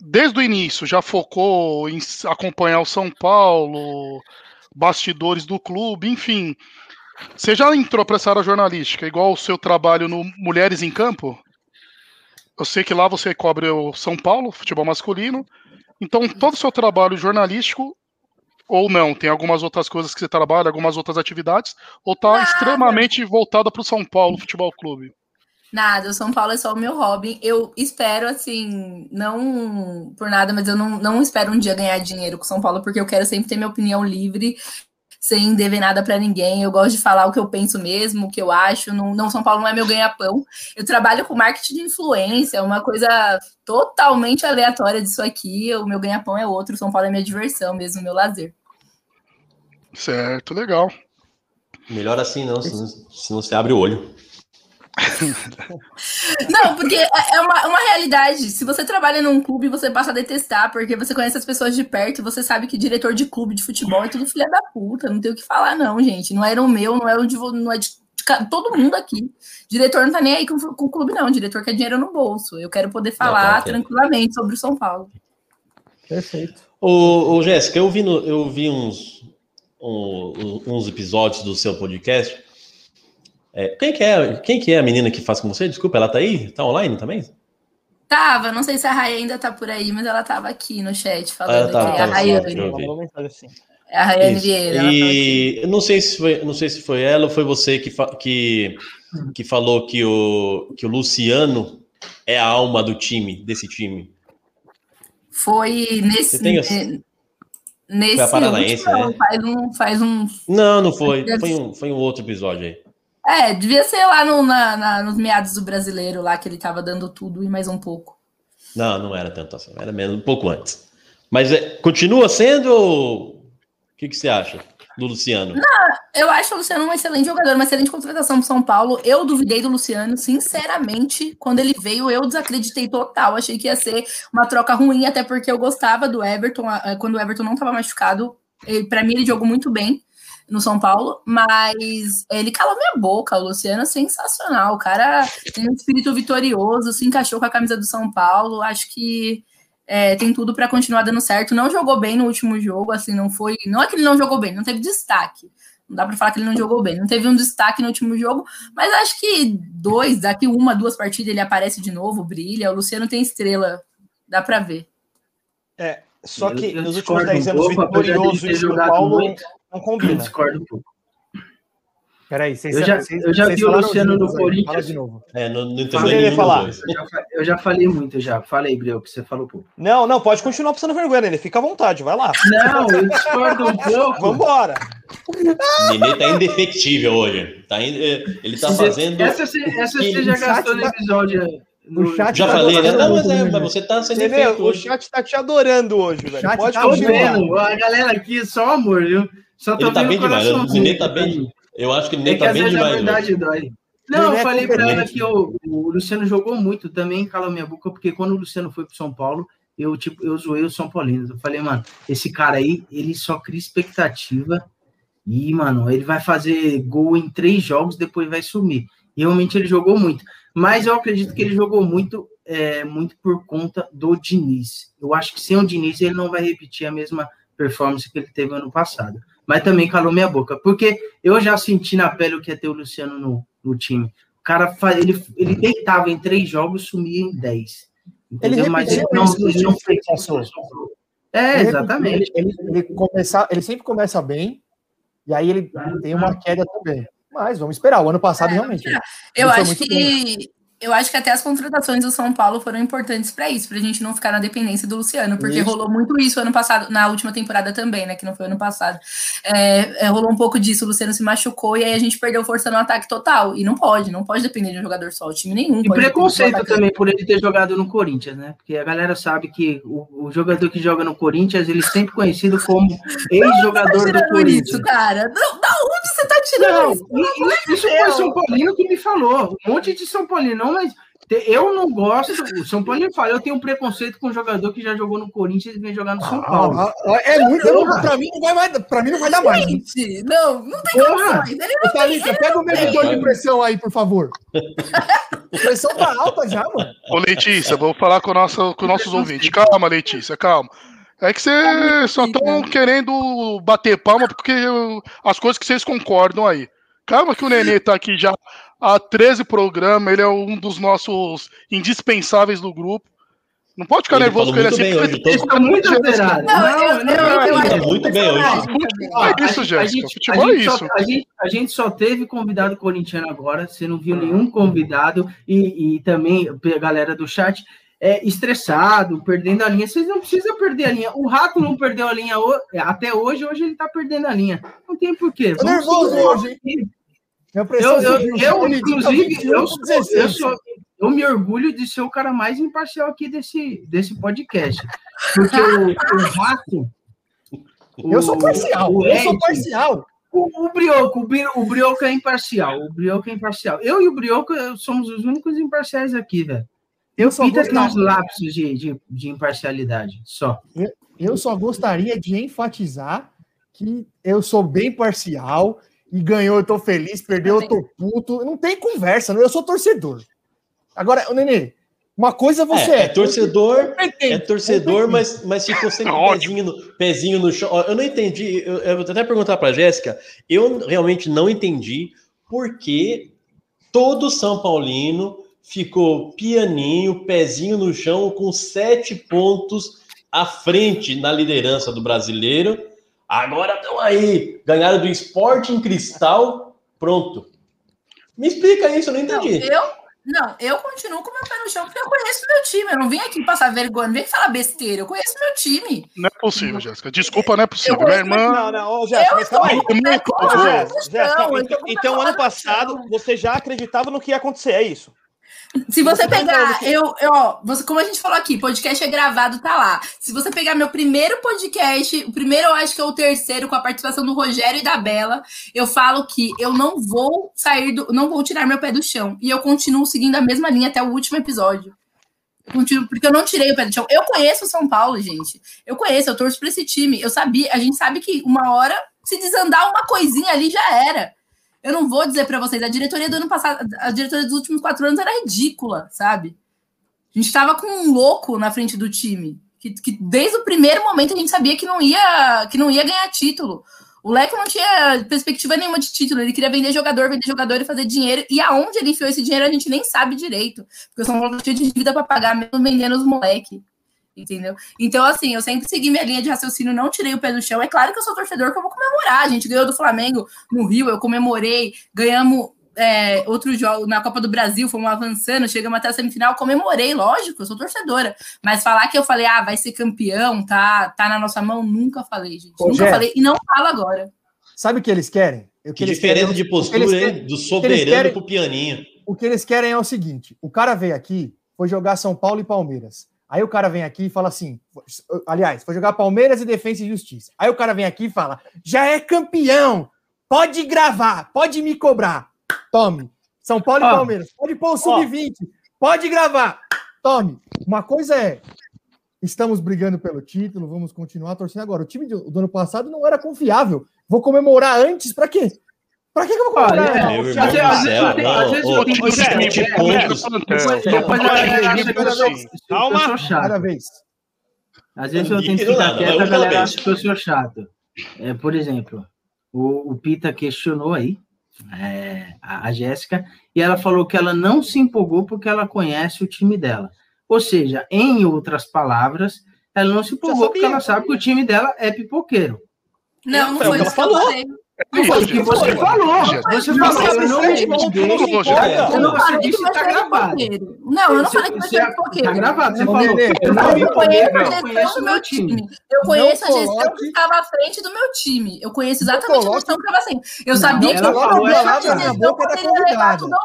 Speaker 3: desde o início, já focou em acompanhar o São Paulo, bastidores do clube, enfim. Você já entrou para essa área jornalística, igual o seu trabalho no Mulheres em Campo? Eu sei que lá você cobre o São Paulo, futebol masculino. Então, todo o seu trabalho jornalístico, ou não, tem algumas outras coisas que você trabalha, algumas outras atividades, ou está extremamente voltada para o São Paulo Futebol Clube?
Speaker 6: Nada, o São Paulo é só o meu hobby. Eu espero, assim, não por nada, mas eu não, não espero um dia ganhar dinheiro com o São Paulo, porque eu quero sempre ter minha opinião livre, sem dever nada para ninguém. Eu gosto de falar o que eu penso mesmo, o que eu acho. Não, não São Paulo não é meu ganha-pão. Eu trabalho com marketing de influência, é uma coisa totalmente aleatória disso aqui. O meu ganha-pão é outro. O São Paulo é minha diversão mesmo, meu lazer.
Speaker 3: Certo, legal.
Speaker 4: Melhor assim não, senão, senão você abre o olho.
Speaker 6: Não, porque é, é uma, uma realidade. Se você trabalha num clube, você passa a detestar, porque você conhece as pessoas de perto e você sabe que diretor de clube de futebol é tudo filha da puta. Não tem o que falar, não, gente. Não era o meu, não era o de, não é de, de todo mundo aqui. Diretor não tá nem aí com, com o clube, não. Diretor quer dinheiro no bolso. Eu quero poder falar não, tranquilamente sobre o São Paulo.
Speaker 2: Perfeito.
Speaker 4: Ô, ô Jéssica, eu vi, no, eu vi uns, um, uns episódios do seu podcast é, quem, que é, quem que é a menina que faz com você? Desculpa, ela tá aí? Tá online também?
Speaker 6: Tava, não sei se a Raia ainda tá por aí, mas ela tava aqui no chat falando ah, tá, que é a Rayane. É a Rayane Vieira.
Speaker 4: E tá não sei se foi, não sei se foi ela ou foi você que, que, que falou que o, que o Luciano é a alma do time, desse time.
Speaker 6: Foi nesse. Tem, Nesse
Speaker 4: foi a Paranaense, último,
Speaker 6: né? faz um, faz um.
Speaker 4: Não, não foi. Foi um, foi um outro episódio aí.
Speaker 6: É, devia ser lá no, na, na, nos meados do brasileiro, lá que ele tava dando tudo e mais um pouco.
Speaker 4: Não, não era tanto assim, era menos, um pouco antes. Mas é, continua sendo ou o que, que você acha do Luciano?
Speaker 6: Não, eu acho o Luciano um excelente jogador, uma excelente contratação pro São Paulo. Eu duvidei do Luciano, sinceramente, quando ele veio, eu desacreditei total. Achei que ia ser uma troca ruim, até porque eu gostava do Everton, quando o Everton não estava machucado. Para mim, ele jogou muito bem. No São Paulo, mas ele calou minha boca. O Luciano é sensacional. O cara tem um espírito vitorioso, se encaixou com a camisa do São Paulo. Acho que é, tem tudo para continuar dando certo. Não jogou bem no último jogo, assim, não foi. Não é que ele não jogou bem, não teve destaque. Não dá para falar que ele não jogou bem. Não teve um destaque no último jogo, mas acho que dois, daqui uma, duas partidas ele aparece de novo, brilha. O Luciano tem estrela, dá para ver.
Speaker 5: É, só que nos últimos 10 anos, vitorioso de São Paulo muito, não combina. Eu
Speaker 1: discordo um pouco.
Speaker 2: Peraí,
Speaker 1: vocês, eu já, vocês, eu já vi o Luciano no Corinthians.
Speaker 2: de novo.
Speaker 4: É, não, não
Speaker 5: entendi falar.
Speaker 1: Eu já, eu já falei muito, já. Falei, Breu, que você falou pouco.
Speaker 5: Não, não, pode continuar passando vergonha, ele fica à vontade, vai lá.
Speaker 1: Não, eu discordo um pouco.
Speaker 5: Vambora.
Speaker 4: O Nenê tá indefectível hoje. Tá in... Ele tá fazendo.
Speaker 1: Essa, essa você já gastou no episódio.
Speaker 4: No... Chat já tá falei, né? Não, mas, é, mas você tá sendo
Speaker 5: efeito O chat tá te adorando hoje, velho. Pode
Speaker 1: tá vendo. A galera aqui, só amor, viu? Só
Speaker 4: ele tá bem demais. O Nenê tá bem. Eu acho que ele é tá bem demais.
Speaker 1: Verdade, dói. Não, eu é falei para ela que o, o Luciano jogou muito também, calou minha boca, porque quando o Luciano foi pro São Paulo, eu tipo, eu zoei o São Paulino. Eu falei, mano, esse cara aí, ele só cria expectativa e, mano, ele vai fazer gol em três jogos, depois vai sumir. E realmente ele jogou muito. Mas eu acredito que ele jogou muito, é, muito por conta do Diniz. Eu acho que sem o Diniz ele não vai repetir a mesma performance que ele teve ano passado mas também calou minha boca, porque eu já senti na pele o que é ter o Luciano no, no time. O cara, ele, ele deitava em três jogos, sumia em dez.
Speaker 2: Entendeu? Ele mas ele não, ele não fez
Speaker 1: É, exatamente.
Speaker 2: Ele, ele, ele, começa, ele sempre começa bem, e aí ele tem uma queda também. Mas vamos esperar. O ano passado, é, realmente.
Speaker 6: Eu acho que eu acho que até as contratações do São Paulo foram importantes para isso, para a gente não ficar na dependência do Luciano, porque isso. rolou muito isso ano passado, na última temporada também, né? Que não foi ano passado. É, é, rolou um pouco disso, o Luciano se machucou e aí a gente perdeu força no ataque total. E não pode, não pode depender de um jogador só, o time nenhum.
Speaker 1: E preconceito também por ele ter jogado no Corinthians, né? Porque a galera sabe que o, o jogador que joga no Corinthians, ele é sempre conhecido como ex-jogador tá do Corinthians. Isso,
Speaker 6: cara? Não, da onde você tá tirando não, isso?
Speaker 1: Isso, isso foi o São Paulino que me falou. Um monte de São Paulino, não mas eu não gosto. O São Paulo fala, eu tenho um preconceito com um jogador que já jogou no Corinthians e vem jogar no São ah, Paulo. Ah,
Speaker 2: ah, é muito. Eu, pra, mim não vai mais, pra mim não vai dar mais.
Speaker 6: Gente, não, não tem Porra. condições.
Speaker 2: Thalita, pega o medidor de pressão aí, por favor. Pressão tá alta já, mano.
Speaker 3: Ô, Letícia, vou falar com, nossa, com nossos ouvintes. Calma, Letícia, calma. É que vocês só estão querendo bater palma porque as coisas que vocês concordam aí. Calma que o Nenê tá aqui já há 13 programas, ele é um dos nossos indispensáveis do grupo. Não pode ficar ele nervoso com ele assim.
Speaker 1: Hoje, ele está muito alterado.
Speaker 4: Não, não, não, ele está muito bem hoje.
Speaker 3: É isso, Jéssica. Futebol é isso.
Speaker 1: A gente, a gente só teve convidado corintiano agora, você não viu nenhum convidado, e, e também a galera do chat é, estressado, perdendo a linha. Vocês não precisam perder a linha. O Rato não perdeu a linha até hoje, hoje ele está perdendo a linha. Não tem porquê.
Speaker 2: Tô nervoso hoje, hein?
Speaker 1: Eu, eu, eu, inclusive, eu, sou, eu, sou, eu me orgulho de ser o cara mais imparcial aqui desse, desse podcast. Porque o, o Rato.
Speaker 2: eu sou parcial, o, eu sou parcial.
Speaker 1: O, o Brioco, o, o Brioco é imparcial. O Brioco é imparcial. Eu e o Brioco somos os únicos imparciais aqui, velho. Eu só Pita tem uns lapsos de, de, de imparcialidade, só.
Speaker 2: Eu, eu só gostaria de enfatizar que eu sou bem parcial e ganhou, eu tô feliz, perdeu, eu tô puto. Não tem conversa, eu sou torcedor. Agora, Nenê, uma coisa você é.
Speaker 4: É, é torcedor, é torcedor, mas, mas ficou sempre pezinho no, pezinho no chão. Eu não entendi, eu, eu vou até perguntar pra Jéssica, eu realmente não entendi por que todo São Paulino ficou pianinho, pezinho no chão, com sete pontos à frente na liderança do brasileiro Agora estão aí, ganharam do esporte em cristal, pronto. Me explica isso, eu não entendi.
Speaker 6: Não, eu, não, eu continuo com meu pé no chão, porque eu conheço meu time. Eu não vim aqui passar vergonha, não vem falar besteira. Eu conheço meu time.
Speaker 3: Não é possível, Jéssica. Desculpa, não é possível. Minha irmã.
Speaker 5: Não, não, Jéssica, mas calma aí. Então, então ano passado, você já acreditava no que ia acontecer, é isso?
Speaker 6: Se você, pegar, eu, eu, você, como a gente falou aqui, podcast é gravado, tá lá. Se você pegar meu primeiro podcast, o primeiro eu acho que é o terceiro, com a participação do Rogério e da Bela, eu falo que eu não vou sair do. não vou tirar meu pé do chão. E eu continuo seguindo a mesma linha até o último episódio. continuo, porque eu não tirei o pé do chão. Eu conheço o São Paulo, gente. Eu conheço, eu torço pra esse time. Eu sabia, a gente sabe que uma hora Se desandar uma coisinha ali, já era. Eu não vou dizer para vocês, a diretoria do ano passado, a diretoria dos últimos quatro anos era ridícula, sabe? A gente estava com um louco na frente do time, que, que, desde o primeiro momento a gente sabia que não ia, que não ia ganhar título. O Leco não tinha perspectiva nenhuma de título, ele queria vender jogador, vender jogador e fazer dinheiro. E aonde ele enfiou esse dinheiro a gente nem sabe direito, porque o São Paulo tinha de dívida para pagar, mesmo vendendo os moleques entendeu? Então, assim, eu sempre segui minha linha de raciocínio, não tirei o pé do chão. É claro que eu sou torcedor, que eu vou comemorar. A gente ganhou do Flamengo no Rio, eu comemorei, ganhamos é, outro jogo na Copa do Brasil, fomos avançando, chegamos até a semifinal, comemorei, lógico, eu sou torcedora. Mas falar que eu falei, ah, vai ser campeão, tá, tá na nossa mão, nunca falei, gente. Ô, nunca falei e não falo agora.
Speaker 2: Sabe o que eles querem?
Speaker 4: O que, que diferença querem, de postura, querem, hein? Do soberano querem, pro pianinho.
Speaker 2: O que eles querem é o seguinte: o cara veio aqui, foi jogar São Paulo e Palmeiras. Aí o cara vem aqui e fala assim: aliás, foi jogar Palmeiras e Defesa e Justiça. Aí o cara vem aqui e fala: já é campeão, pode gravar, pode me cobrar. Tome. São Paulo e Palmeiras, pode pôr o sub-20, pode gravar. Tome. Uma coisa é: estamos brigando pelo título, vamos continuar torcendo agora. O time do, do ano passado não era confiável. Vou comemorar antes, para quê? Pra que, que eu vou comprar? Ah, é,
Speaker 4: às vezes eu tenho
Speaker 1: Calma, cada vez. Às vezes eu tenho que ficar quieto, a galera acha que eu sou chato. É, por exemplo, o, o Pita questionou aí é, a, a Jéssica e ela falou que ela não se empolgou porque ela conhece o time dela. Ou seja, em outras palavras, ela não se empolgou porque ela sabe que o time dela é pipoqueiro.
Speaker 6: Não, não foi isso que ela falou.
Speaker 1: O que você falou. Você falou, eu não.
Speaker 6: Eu não falei que você tá gravado. Não, eu não falei que você é pipoqueiro. Tá
Speaker 1: gravado, você falou. Eu
Speaker 6: não me conheço a gestão do meu time. Eu conheço a gestão que estava à frente do meu time. Eu conheço exatamente a gestão que estava assim. Eu sabia que o problema de gestão poderia levar tudo,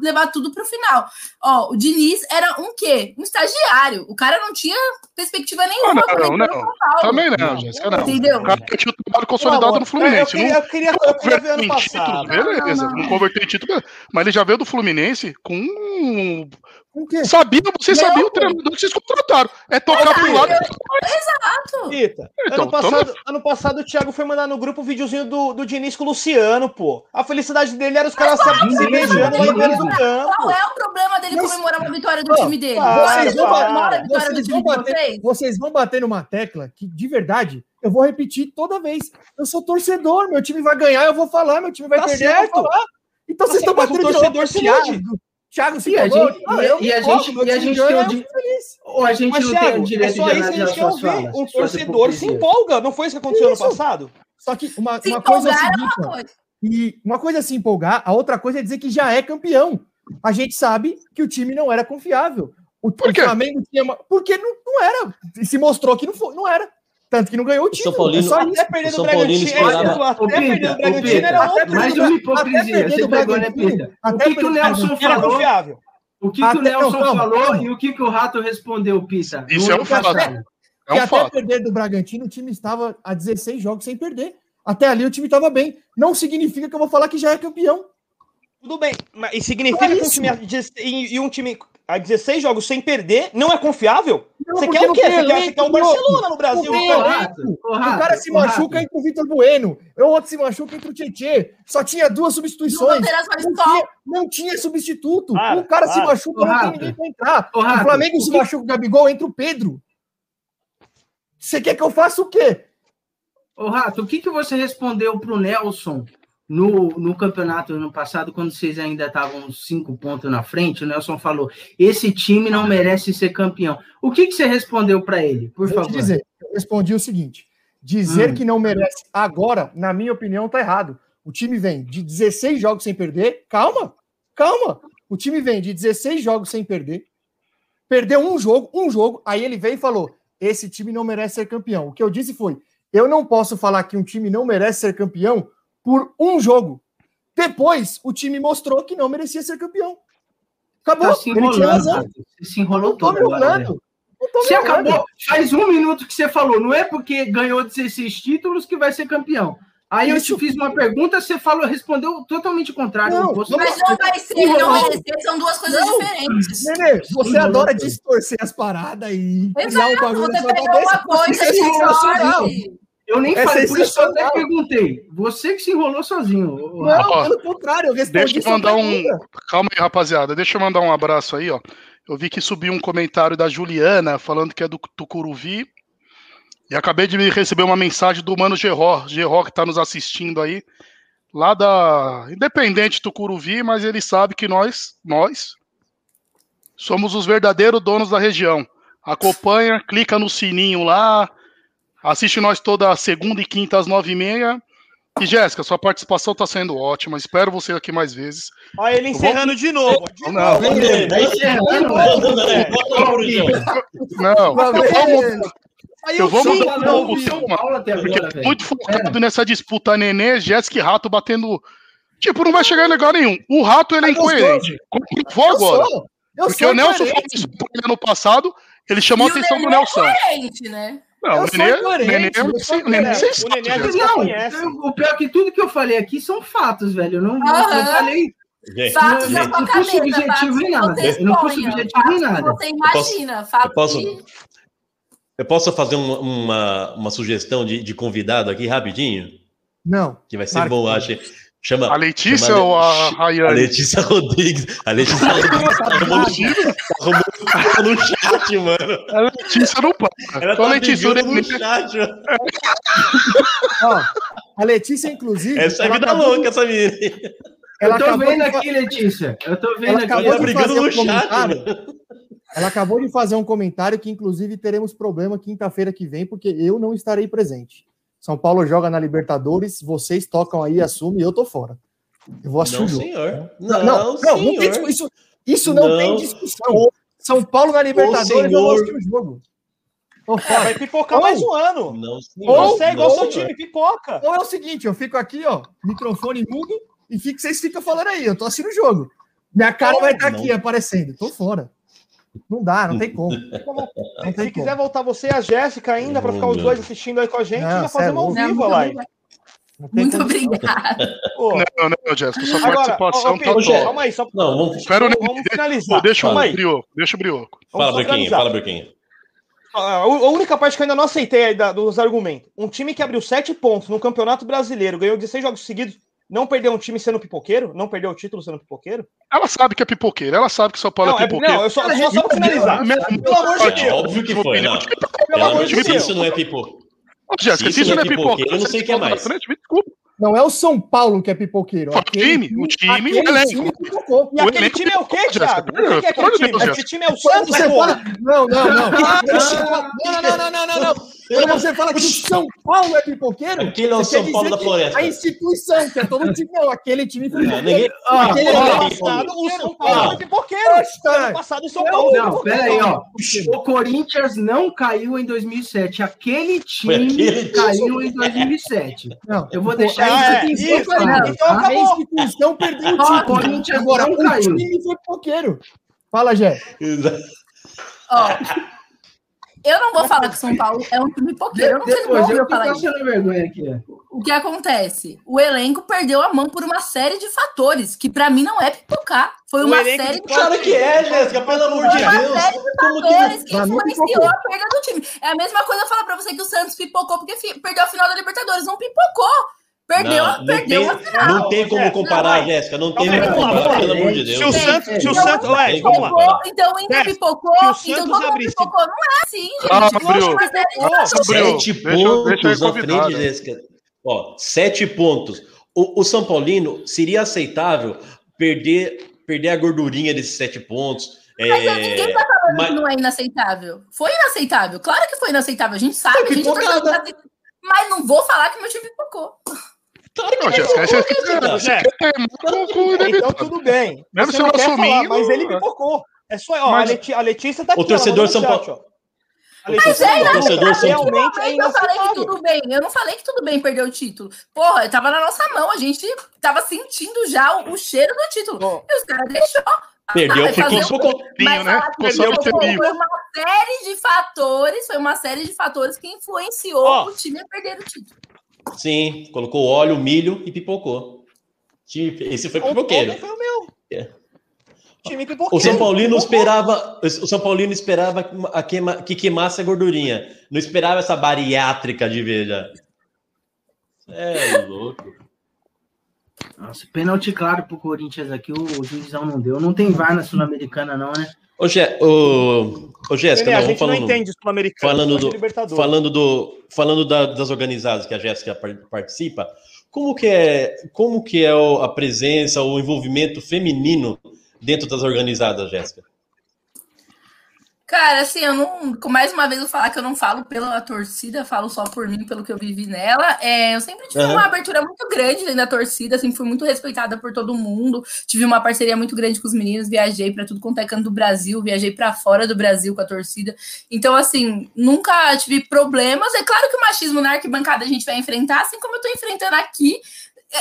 Speaker 6: levar tudo para o final. Ó, o Diniz era um quê? Um estagiário. O cara não tinha perspectiva nenhuma.
Speaker 3: Não, não, não. Também não, Jéssica, não.
Speaker 6: Entendeu?
Speaker 3: O cara tinha o trabalho consolidado no Fluminense
Speaker 5: queria, eu queria, eu queria ver ano passado.
Speaker 3: Título, beleza, não, não, não. converteu em título, mas ele já veio do Fluminense com. Com quê? Sabia, vocês não, sabiam o treinador que vocês contrataram. É tocar pro lado.
Speaker 6: Exato.
Speaker 5: Rita, então, ano, passado, ano passado o Thiago foi mandar no grupo o um videozinho do, do Diniz com o Luciano, pô. A felicidade dele era os caras se beijando lá dentro do campo.
Speaker 6: Qual é o problema dele comemorar uma vitória do time dele?
Speaker 2: Vocês vão, bater, vocês vão bater numa tecla que, de verdade, eu vou repetir toda vez. Eu sou torcedor, meu time vai ganhar, eu vou falar, meu time vai tá perder, certo. eu vou falar. Então tá vocês estão batendo um torcedor
Speaker 1: de Thiago. Thiago se e a gente, ah, e, e a gente, e a gente tem o di... ou a gente Mas, não Thiago, tem o direito é só isso que a gente quer ouvir.
Speaker 5: O torcedor se empolga, não foi isso que aconteceu isso. ano passado?
Speaker 2: Só que uma, uma coisa é a seguinte, uma coisa. e uma coisa é se empolgar, a outra coisa é dizer que já é campeão. A gente sabe que o time não era confiável. O, Por o Flamengo tinha uma... porque não, não era, se mostrou que não foi, não era. Tanto que não ganhou o título.
Speaker 4: São Paulino, é
Speaker 2: só
Speaker 4: isso. Até perder do Bragantino, esperava...
Speaker 1: até perder do Bragantino era outro. Mais uma hipocrisia. Você pegou, né, Pita? O que, que o Nelson falou? O que, que o Nelson falou e o que, que o Rato respondeu, Pita?
Speaker 3: Isso é um fato.
Speaker 2: É um e até perder do Bragantino, o time estava a 16 jogos sem perder. Até ali o time estava bem. Não significa que eu vou falar que já é campeão.
Speaker 5: Tudo bem, mas e significa é que um time, e um time a 16 jogos sem perder, não é confiável? Não, você quer o quê? Você quer ficar o Barcelona no Brasil?
Speaker 2: o cara se machuca entre o Vitor Bueno, o outro se machuca entre o Tietê. Só tinha duas substituições. Não, tinha, não tinha substituto. Para, um cara para. se machuca, não tem ninguém pra entrar. o Flamengo o se machuca o Gabigol, entra o Pedro. Você quer que eu faça o quê?
Speaker 1: Ô, Rato, o que, que você respondeu pro Nelson no, no campeonato ano passado, quando vocês ainda estavam cinco pontos na frente, o Nelson falou: esse time não merece ser campeão. O que, que você respondeu para ele, por Vou favor?
Speaker 2: dizer, eu respondi o seguinte: dizer hum. que não merece agora, na minha opinião, tá errado. O time vem de 16 jogos sem perder. Calma, calma. O time vem de 16 jogos sem perder. Perdeu um jogo, um jogo. Aí ele veio e falou: esse time não merece ser campeão. O que eu disse foi: eu não posso falar que um time não merece ser campeão por um jogo. Depois, o time mostrou que não merecia ser campeão. Acabou. Tá
Speaker 1: Ele tinha razão. Se enrolou todo.
Speaker 2: Enrolando.
Speaker 1: Você acabou. Faz um minuto que você falou. Não é porque ganhou 16 títulos que vai ser campeão. Aí Isso. eu te fiz uma pergunta, você falou, respondeu totalmente o contrário.
Speaker 6: Não,
Speaker 1: mas
Speaker 6: não vai ser, não merecer, são duas coisas não. diferentes.
Speaker 2: Nenê, você adora distorcer as paradas e
Speaker 6: Exato, criar um bagulho você pega uma coisa e
Speaker 1: Eu nem
Speaker 2: É
Speaker 1: falei, por isso eu até perguntei. Você que se enrolou sozinho.
Speaker 2: Não,
Speaker 3: Ó,
Speaker 2: pelo contrário, eu respondi
Speaker 3: Deixa eu mandar um. Calma aí, rapaziada. Deixa eu mandar um abraço aí, ó. Eu vi que subiu um comentário da Juliana falando que é do Tucuruvi. E acabei de receber uma mensagem do Mano Geró. Geró que tá nos assistindo aí. Lá da Independente Tucuruvi, mas ele sabe que nós, nós, somos os verdadeiros donos da região. Acompanha, clica no sininho lá, assiste nós toda segunda e quinta às nove e meia. E Jéssica, sua participação está sendo ótima. Espero você aqui mais vezes.
Speaker 5: Olha ele encerrando de novo. De
Speaker 3: Não,
Speaker 5: novo.
Speaker 1: Tá encerrando,
Speaker 3: não. Eu vou, mudar
Speaker 1: Não,
Speaker 3: o tema, porque
Speaker 1: agora,
Speaker 3: muito focado nessa disputa Nenê, Jéssica e Rato batendo. Tipo, não vai chegar em lugar nenhum. O Rato ele é
Speaker 2: É gostoso.
Speaker 3: incoerente. Comprovou
Speaker 2: Eu
Speaker 3: agora.
Speaker 2: sou. Eu
Speaker 3: Porque
Speaker 2: sou
Speaker 3: o Nelson falou
Speaker 2: incoerente.
Speaker 3: isso ano passado, ele chamou
Speaker 6: E
Speaker 3: a
Speaker 6: o
Speaker 3: atenção do
Speaker 6: é
Speaker 3: Nelson.
Speaker 6: Coerente, né?
Speaker 3: Não,
Speaker 2: Eu
Speaker 3: o
Speaker 2: sou
Speaker 3: Nenê,
Speaker 2: eu sou
Speaker 3: o Nenê,
Speaker 5: O
Speaker 3: Jéssica.
Speaker 1: Não,
Speaker 5: conhece.
Speaker 1: eu- o pior é que tudo que eu falei aqui são fatos, velho. Eu não, não-
Speaker 6: Aham.
Speaker 1: não falei.
Speaker 4: Gente,
Speaker 6: Fatos
Speaker 1: Não,
Speaker 6: da
Speaker 1: não fui subjetivo
Speaker 6: fatos
Speaker 1: em nada.
Speaker 6: você
Speaker 1: Eu não fui subjetivo em nada.
Speaker 6: Você imagina, fatos
Speaker 4: eu posso- eu posso fazer uma, uma, uma sugestão de, de convidado aqui rapidinho?
Speaker 2: Não.
Speaker 4: Que vai ser
Speaker 2: Marque.
Speaker 4: bom, acho. Chama
Speaker 3: A Letícia
Speaker 4: chama-
Speaker 3: ou a
Speaker 4: A
Speaker 3: Rayane?
Speaker 4: Letícia Rodrigues. A Letícia Rodrigues tá arrumando tá arrumando no chat, mano.
Speaker 3: A Letícia não para.
Speaker 4: Ela
Speaker 3: Então,
Speaker 4: tá
Speaker 3: Letícia,
Speaker 4: no chat, mano.
Speaker 2: Ó, a Letícia, inclusive.
Speaker 4: Essa é vida
Speaker 2: acabou
Speaker 4: louca, essa menina.
Speaker 2: Ela
Speaker 1: eu tô vendo
Speaker 2: de
Speaker 1: aqui, Letícia. Eu tô vendo
Speaker 2: Ela
Speaker 1: aqui.
Speaker 2: acabou
Speaker 4: Ela
Speaker 2: de
Speaker 4: brigando
Speaker 2: fazer
Speaker 4: no
Speaker 2: um
Speaker 4: chat,
Speaker 2: comentário.
Speaker 4: mano.
Speaker 2: Ela acabou de fazer um comentário que, inclusive, teremos problema quinta-feira que vem, porque eu não estarei presente. São Paulo joga na Libertadores, vocês tocam aí, assumem, eu tô fora. Eu vou assistir
Speaker 4: Não, senhor.
Speaker 2: Não,
Speaker 4: Não,
Speaker 2: não, não, não tem isso, isso não,
Speaker 4: Não.
Speaker 2: tem discussão. São Paulo na Libertadores, eu vou o jogo.
Speaker 5: É, vai pipocar
Speaker 2: Ou-
Speaker 5: mais um ano.
Speaker 4: Não, senhor.
Speaker 2: Ou-
Speaker 5: Você é igual seu time, pipoca.
Speaker 2: Ou é o seguinte, eu fico aqui, ó, microfone mudo, e fico, vocês ficam falando aí, eu tô assistindo o jogo. Minha cara vai estar
Speaker 4: Não.
Speaker 2: aqui aparecendo. Tô fora. Não dá, não tem como. Não tem
Speaker 5: Se
Speaker 2: como.
Speaker 5: quiser voltar você e a Jéssica ainda pra ficar os dois assistindo aí com a gente,
Speaker 2: Não,
Speaker 5: já
Speaker 2: é
Speaker 5: fazer uma ao vivo a
Speaker 6: muito
Speaker 5: live.
Speaker 6: obrigada.
Speaker 2: Não tem
Speaker 6: Muito obrigada.
Speaker 3: Não, não, Jéssica, sua
Speaker 5: Agora,
Speaker 3: participação
Speaker 5: ó,
Speaker 3: tá
Speaker 5: Pedro,
Speaker 3: top.
Speaker 5: calma aí, só
Speaker 4: Não, vamos.
Speaker 3: Espero
Speaker 5: vamos, vamos finalizar.
Speaker 3: Deixa o brioco, deixa o brioco.
Speaker 4: Fala,
Speaker 5: finalizar.
Speaker 4: fala, Brequinho.
Speaker 5: A a única parte que eu ainda não aceitei aí da- dos argumentos. Um time que abriu sete pontos no Campeonato Brasileiro, ganhou 16 jogos seguidos, não perdeu um time sendo pipoqueiro? Não perdeu o título sendo pipoqueiro?
Speaker 3: Ela sabe que é pipoqueira, ela sabe que São Paulo
Speaker 5: Não,
Speaker 3: é
Speaker 5: é,
Speaker 3: pipoqueira.
Speaker 5: não eu só, só, só pra finalizar. Pelo amor de. Deus.
Speaker 4: Óbvio que foi, não.
Speaker 5: Pelo
Speaker 4: Pelo
Speaker 5: amor de
Speaker 4: de
Speaker 5: Deus.
Speaker 4: Isso não é.
Speaker 3: Ô, Jéssica, se isso não é pipoca,
Speaker 4: eu não sei o que é mais.
Speaker 3: Frente, me desculpa.
Speaker 2: Não é o São Paulo que é pipoqueiro.
Speaker 3: O time, o time,
Speaker 2: aquele
Speaker 3: elenco.
Speaker 2: time pipocou.
Speaker 5: E
Speaker 3: O
Speaker 5: aquele time é o quê, Thiago? O que é aquele time? Aquele time é o Santos,
Speaker 2: não, não. Não, não, não, não, não, não. Quando você fala que o São Paulo é pipoqueiro,
Speaker 4: Aquele é o São Paulo da Floresta.
Speaker 2: A instituição, que é todo time, não. Aquele time foi
Speaker 4: Não,
Speaker 2: pipoqueiro.
Speaker 4: ninguém-
Speaker 2: Ah,
Speaker 5: Aquele ano passado, o São Paulo foi pipoqueiro. Ano passado, o São Paulo
Speaker 1: Não,
Speaker 5: pipoqueiro.
Speaker 1: pera aí, ó. O Corinthians não caiu em
Speaker 4: Foi
Speaker 1: 2007. Aquele time
Speaker 4: aquele time.
Speaker 1: caiu em 2007.
Speaker 2: Não,
Speaker 1: Eu vou deixar
Speaker 5: Ah, é,
Speaker 1: isso
Speaker 5: isso,
Speaker 1: aqui claro,
Speaker 5: então
Speaker 1: tá?
Speaker 2: A
Speaker 5: acabou.
Speaker 2: instituição perdeu o
Speaker 1: Ó,
Speaker 2: título.
Speaker 1: Corinthians
Speaker 2: Agora,
Speaker 1: não
Speaker 2: o
Speaker 1: caiu.
Speaker 2: time foi pipoqueiro. Fala, Jé.
Speaker 6: Ó, eu não vou falar que São Paulo é um time pipoqueiro. Eu não sei se
Speaker 1: Depois,
Speaker 6: vou
Speaker 1: eu
Speaker 6: falar isso.
Speaker 1: vergonha aqui.
Speaker 6: O que acontece? O elenco perdeu a mão por uma série de fatores, que pra mim não é pipocar. Foi uma série
Speaker 5: de
Speaker 4: Claro que é, Jéssica, pelo amor de
Speaker 6: Foi uma
Speaker 4: Deus.
Speaker 6: série de
Speaker 4: Como que
Speaker 6: fatores que influenciou a perda do time. É a mesma coisa eu falar pra você que o Santos pipocou porque fi- perdeu a final da Libertadores. Não pipocou. Perdeu,
Speaker 4: Não, não
Speaker 6: perdeu
Speaker 4: tem,
Speaker 6: a final.
Speaker 4: não tem como
Speaker 5: Não,
Speaker 4: comparar,
Speaker 5: vai.
Speaker 4: Jéssica. Não tem como comparar, pelo amor de
Speaker 5: Se o
Speaker 4: Deus.
Speaker 5: Santos, se o
Speaker 6: Então,
Speaker 5: Santos, ué, vamos lá.
Speaker 6: Então o Inter
Speaker 5: Jéssica,
Speaker 6: pipocou,
Speaker 5: se o
Speaker 6: então
Speaker 5: Santos
Speaker 6: todo mundo
Speaker 5: abrisse-
Speaker 6: pipocou. Não é assim, gente. De
Speaker 5: Calma,
Speaker 6: fatores.
Speaker 3: Bril,
Speaker 4: Sete pontos à frente? Jéssica. Ó, sete pontos. O, o São Paulino seria aceitável perder, perder a gordurinha desses sete pontos.
Speaker 6: Mas
Speaker 4: É,
Speaker 6: ninguém tá falando
Speaker 4: mas-
Speaker 6: que não é inaceitável. Foi inaceitável. Claro que foi inaceitável. A gente sabe, a gente tá falando Mas não vou falar que meu time pipocou.
Speaker 4: Claro que
Speaker 3: Não,
Speaker 4: não,
Speaker 3: Jéssica, você
Speaker 4: Jéssica.
Speaker 3: você quer ter muito com o
Speaker 5: Então
Speaker 3: inevitável.
Speaker 5: tudo bem.
Speaker 3: Mesmo
Speaker 5: Você
Speaker 3: se
Speaker 5: não
Speaker 3: eu
Speaker 5: quer
Speaker 3: assumir,
Speaker 5: falar, mas
Speaker 3: não-
Speaker 5: ele pipocou. É só, ó,
Speaker 3: Mas-
Speaker 5: a, Leti- a Letícia tá aqui.
Speaker 4: O torcedor São Paulo-.
Speaker 5: A Letícia
Speaker 6: é
Speaker 5: mandou,
Speaker 4: torcedor
Speaker 5: realmente é
Speaker 6: eu falei que tudo bem. Eu não falei que tudo bem perder o título. Porra, tava na nossa mão. A gente tava sentindo já o, o cheiro do título. E os caras deixou.
Speaker 4: Perdeu
Speaker 6: Vai
Speaker 4: porque ficou
Speaker 6: o
Speaker 4: com-
Speaker 6: quê?
Speaker 3: Pinho, né?
Speaker 6: perdeu, foi foi uma série de fatores, foi uma série de fatores que influenciou
Speaker 5: Ó.
Speaker 6: o time a perder o título.
Speaker 4: Sim, colocou óleo, milho e pipocou. Time- Esse foi
Speaker 5: o
Speaker 4: pipoqueiro.
Speaker 5: ponto foi o meu.
Speaker 4: É.
Speaker 5: Time pipoqueiro.
Speaker 4: O São Paulino
Speaker 5: Pipocou.
Speaker 4: esperava, o São Paulino esperava que, a queima- que queimasse a gordurinha. Não esperava essa bariátrica de veja. É louco.
Speaker 1: Nossa, pênalti claro pro Corinthians aqui, o, o juizão não deu. Não tem VAR na Sul-Americana, não, né?
Speaker 4: Ô, Gé, ô, ô Jéssica,
Speaker 5: a gente
Speaker 4: falando,
Speaker 5: não entende sul-americano,
Speaker 4: falando do, falando do, falando da- das organizadas que a Jéssica par- participa, como que é, como que é a presença, o envolvimento feminino dentro das organizadas, Jéssica?
Speaker 6: Cara, assim, eu não. com- Mais uma vez eu falar que eu não falo pela torcida, falo só por mim, pelo que eu vivi nela. É, eu sempre tive
Speaker 4: Aham.
Speaker 6: uma abertura muito grande dentro da torcida, assim, fui muito respeitada por todo mundo. Tive uma parceria muito grande com os meninos, viajei para tudo quanto é canto do Brasil, viajei para fora do Brasil com a torcida. Então, assim, nunca tive problemas. É claro que o machismo na arquibancada a gente vai enfrentar, assim como eu tô enfrentando aqui.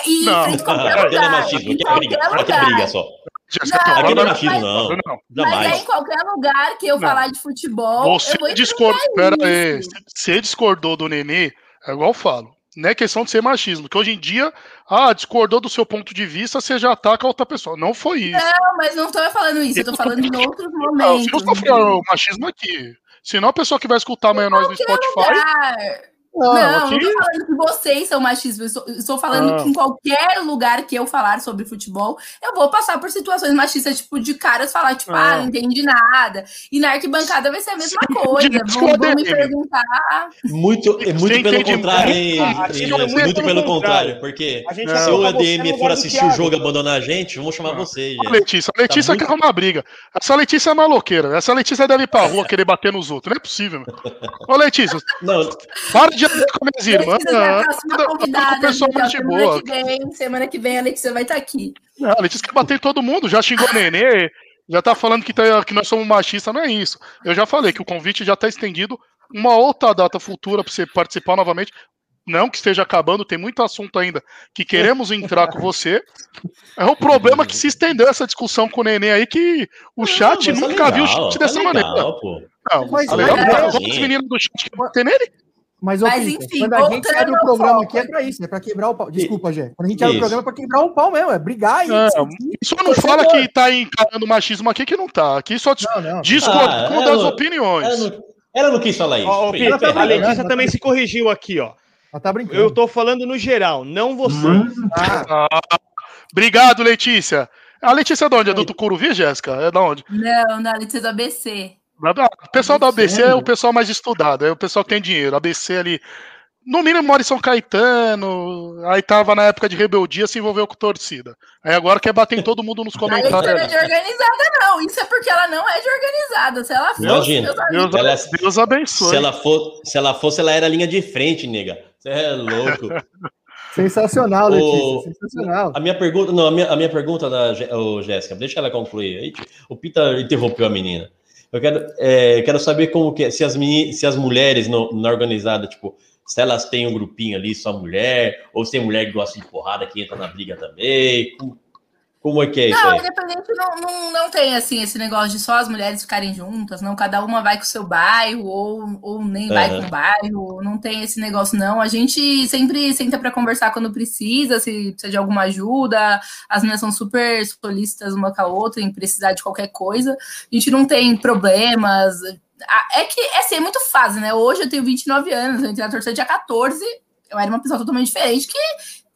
Speaker 6: E
Speaker 3: Não.
Speaker 6: enfrento em qualquer
Speaker 4: Aqui não é machismo, aqui é briga,
Speaker 6: lugar.
Speaker 4: briga só.
Speaker 3: Jéssica,
Speaker 6: Não,
Speaker 3: não,
Speaker 4: Aqui não é
Speaker 3: não,
Speaker 4: machismo, não.
Speaker 3: não.
Speaker 6: Mas é em qualquer lugar que eu
Speaker 3: Não.
Speaker 6: falar de futebol.
Speaker 3: Você
Speaker 6: eu vou
Speaker 3: discordou. Pera aí. Você discordou do Nenê, é igual eu falo. Não é questão de ser machismo, que hoje em dia, ah, discordou do seu ponto de vista, você já ataca a outra pessoa. Não foi isso.
Speaker 6: Não, mas não tô falando isso, eu tô falando em outros
Speaker 3: Não,
Speaker 6: momentos.
Speaker 3: você não está falando machismo aqui. Senão a pessoa que vai escutar amanhã nós no Spotify.
Speaker 6: lugar.
Speaker 3: Não,
Speaker 6: Não,
Speaker 3: aqui-
Speaker 6: não tô falando que vocês são machistas. Eu estou- estou falando
Speaker 3: Não.
Speaker 6: que em qualquer lugar que eu falar sobre futebol, eu vou passar por situações machistas, tipo, de caras falar, tipo, ah,
Speaker 3: Não.
Speaker 6: não entendi nada. E na arquibancada vai ser a mesma
Speaker 3: Você
Speaker 6: coisa. Vão, vão me perguntar.
Speaker 4: Muito, é muito
Speaker 3: Você
Speaker 4: pelo contrário,
Speaker 3: muito?
Speaker 4: hein,
Speaker 5: é muito
Speaker 4: muito
Speaker 5: pelo contrário.
Speaker 4: porque se o ADM for assistir o jogo e abandonar a gente, vamos chamar
Speaker 3: Não.
Speaker 4: você,
Speaker 3: A. Letícia, a Letícia
Speaker 4: muito-
Speaker 3: quer arrumar briga. Essa Letícia é maloqueira. Essa Letícia deve ir pra rua querer bater nos outros. Não é possível. meu. Ô, Letícia,
Speaker 4: Não,
Speaker 3: para de andar com minhas irmãs. Pessoa mais de
Speaker 6: semana
Speaker 3: boa.
Speaker 6: que vem, semana que vem a Letícia vai estar aqui.
Speaker 3: Não, a Letícia quer bater em todo mundo, já xingou o Nenê, já tá falando que, tá- que nós somos machistas, não é isso. Eu já falei que o convite já tá estendido uma outra data futura para você participar novamente. Não que esteja acabando, tem muito assunto ainda que queremos entrar com você. É o problema que se estendeu essa discussão com o Nenê aí, que o chat
Speaker 4: mas tá
Speaker 3: nunca viu o
Speaker 4: legal,
Speaker 3: chat
Speaker 4: tá
Speaker 3: dessa
Speaker 4: legal,
Speaker 3: maneira.
Speaker 4: pô.
Speaker 3: Não,
Speaker 2: Mas-
Speaker 3: tá legal,
Speaker 6: mas-
Speaker 3: Vamos os meninos do chat que bater nele?
Speaker 2: Mas,
Speaker 6: Mas, enfim,
Speaker 2: quando a gente abre o programa aqui é pra isso, é pra quebrar o pau. Desculpa, Gé. Quando a gente abre o programa é pra quebrar o pau mesmo, é brigar e.
Speaker 3: Não, só não fala que tá encarando machismo aqui que não tá. Aqui só dis-
Speaker 2: Não, não.
Speaker 3: discorda
Speaker 4: Ah,
Speaker 3: das opiniões.
Speaker 4: Ela não, ela não quis falar isso. Ferrado.
Speaker 5: a Letícia também se corrigiu aqui, ó.
Speaker 2: Ela tá brincando.
Speaker 5: Eu tô falando no geral, não você.
Speaker 1: Mano,
Speaker 2: Ah,
Speaker 3: Obrigado, Letícia. A Letícia é de onde? É do Tucuruvi, Jéssica? É da onde?
Speaker 6: Não, na Letícia do ABC.
Speaker 3: Da- da- O pessoal do ABC é o pessoal mais estudado, é o pessoal que tem dinheiro. ABC ali. No mínimo mora em São Caetano, aí tava na época de rebeldia, se envolveu com torcida. Aí agora quer bater em todo mundo nos
Speaker 6: Letícia não é
Speaker 3: comentários.
Speaker 6: de organizada, não. Isso é porque ela não é de organizada. Se ela fosse,
Speaker 4: Imagina.
Speaker 3: Deus,
Speaker 4: Ela-
Speaker 3: Deus abençoe.
Speaker 4: Se ela, for, se ela fosse, ela era linha de frente, nega. Você é louco.
Speaker 2: sensacional,
Speaker 4: O-
Speaker 2: Letícia. Sensacional.
Speaker 4: A minha pergunta, não, a minha, a minha pergunta da Jéssica, deixa ela concluir. O Pita interrompeu a menina. Eu quero, é, quero saber como que é, se as, meni, se as mulheres no- na organizada, tipo, se elas têm um grupinho ali, só mulher, ou se tem mulher que gosta de porrada que entra na briga também. Como, como é que é isso
Speaker 6: Não,
Speaker 4: aí?
Speaker 6: independente não, não, não tem assim esse negócio de só as mulheres ficarem juntas, não, cada uma vai com o seu bairro, ou, ou nem vai
Speaker 4: Aham.
Speaker 6: com o bairro, não tem esse negócio, não. A gente sempre senta para conversar quando precisa, se precisa de alguma ajuda, as meninas são super solícitas uma com a outra em precisar de qualquer coisa. A gente não tem problemas. É que é assim, é muito fase, né? Hoje eu tenho 29 anos, eu entrei na torcida dia 14, eu era uma pessoa totalmente diferente que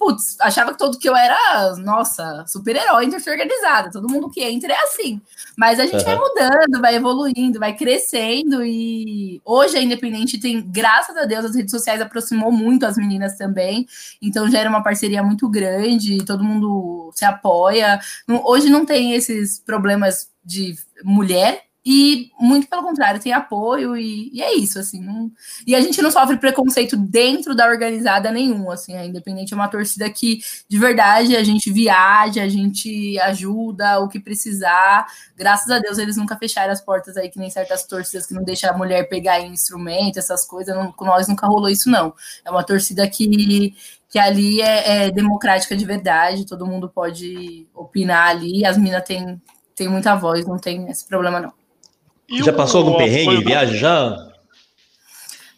Speaker 6: putz, achava que todo que eu era, nossa, super-herói torcida organizada. Todo mundo que entra é assim. Mas a gente vai
Speaker 4: Aham.
Speaker 6: mudando, vai evoluindo, vai crescendo. E hoje a Independente tem, graças a Deus, as redes sociais aproximou muito as meninas também. Então já era uma parceria muito grande, todo mundo se apoia. Hoje não tem esses problemas de mulher. E muito pelo contrário, tem apoio e, e é isso, assim. não- e a gente não sofre preconceito dentro da organizada nenhum, assim. A Independente é uma torcida que, de verdade, a gente viaja, a gente ajuda o que precisar. Graças a Deus eles nunca fecharam as portas aí, que nem certas torcidas que não deixam a mulher pegar instrumento, essas coisas. Não, com nós nunca rolou isso, não. É uma torcida que, que ali é, é democrática de verdade, todo mundo pode opinar ali. As minas têm, têm muita voz, não tem esse problema, não.
Speaker 3: E
Speaker 4: Já
Speaker 3: o-
Speaker 4: passou algum
Speaker 3: o
Speaker 4: perrengue em viagem? Já?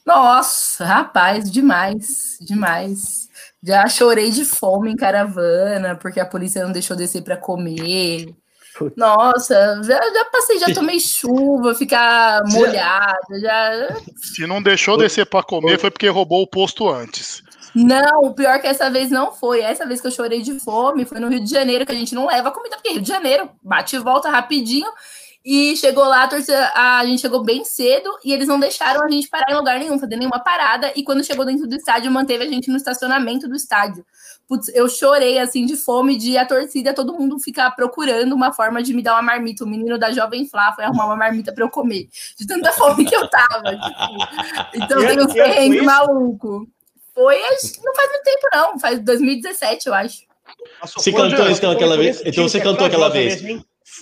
Speaker 6: Nossa, rapaz, demais, demais. Já chorei de fome em caravana, porque a polícia não deixou descer para comer. Nossa, já, já passei, já tomei chuva, ficar molhada, já.
Speaker 3: Se não deixou descer pra comer, foi porque roubou o posto antes.
Speaker 6: Não, o pior é que essa vez não foi. Essa vez que eu chorei de fome foi no Rio de Janeiro, que a gente não leva comida, porque Rio de Janeiro bate e volta rapidinho. E chegou lá, a, torcida, a gente chegou bem cedo e eles não deixaram a gente parar em lugar nenhum, fazer nenhuma parada. E quando chegou dentro do estádio, manteve a gente no estacionamento do estádio. Putz, eu chorei assim de fome de a torcida, todo mundo ficar procurando uma forma de me dar uma marmita. O menino da Jovem Flá foi arrumar uma marmita para eu comer, de tanta fome que eu tava. Tipo. Então tem um perrengue maluco. Foi, acho que não faz muito tempo, não. Faz 2017, eu acho.
Speaker 4: Você cantou isso aquela vez? Então você cantou aquela vez.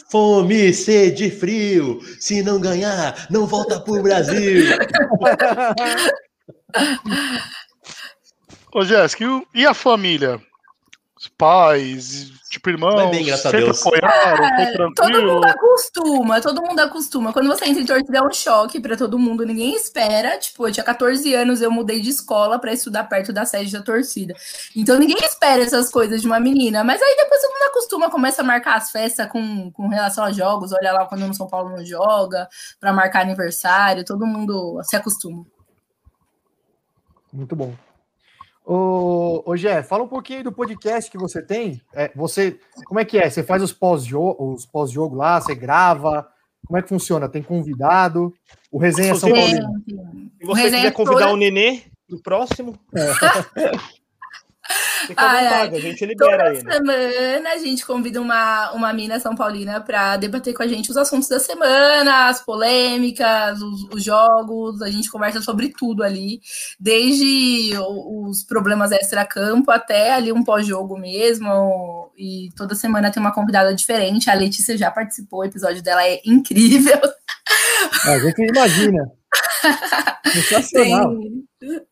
Speaker 4: Fome, sede, frio. Se não ganhar, não volta pro Brasil.
Speaker 3: Ô, Jéssica, e a família? Os pais, tipo, irmãos,
Speaker 4: Vai bem, graças a
Speaker 3: sempre
Speaker 4: Deus.
Speaker 3: apoiaram,
Speaker 6: É,
Speaker 3: tô
Speaker 6: todo mundo acostuma, todo mundo acostuma. Quando você entra em torcida é um choque pra todo mundo, ninguém espera. Tipo, eu tinha 14 anos, eu mudei de escola pra estudar perto da sede da torcida. Então ninguém espera essas coisas de uma menina. Mas aí depois todo mundo acostuma, começa a marcar as festas com, com relação a jogos. Olha lá quando o São Paulo não joga, pra marcar aniversário, todo mundo se acostuma.
Speaker 2: Muito bom. Ô, ô Gé, fala um pouquinho aí do podcast que você tem. É, você, como é que é? Você faz os pós-jogo os pós lá, você grava? Como é que funciona? Tem convidado? O Resenha São
Speaker 5: Sim.
Speaker 2: Paulino.
Speaker 5: Se você quiser convidar
Speaker 6: toda-
Speaker 5: o Nenê pro próximo, fica à
Speaker 6: Ai,
Speaker 5: vontade, a gente libera
Speaker 6: Toda
Speaker 5: ele.
Speaker 6: semana a gente convida uma, uma mina São Paulina para debater com a gente os assuntos da semana, as polêmicas, os, os jogos, a gente conversa sobre tudo ali, desde os problemas extra-campo até ali um pós-jogo mesmo. E toda semana tem uma convidada diferente. A Letícia já participou, o episódio dela é incrível.
Speaker 2: A gente imagina. Sensacional.
Speaker 6: Tem,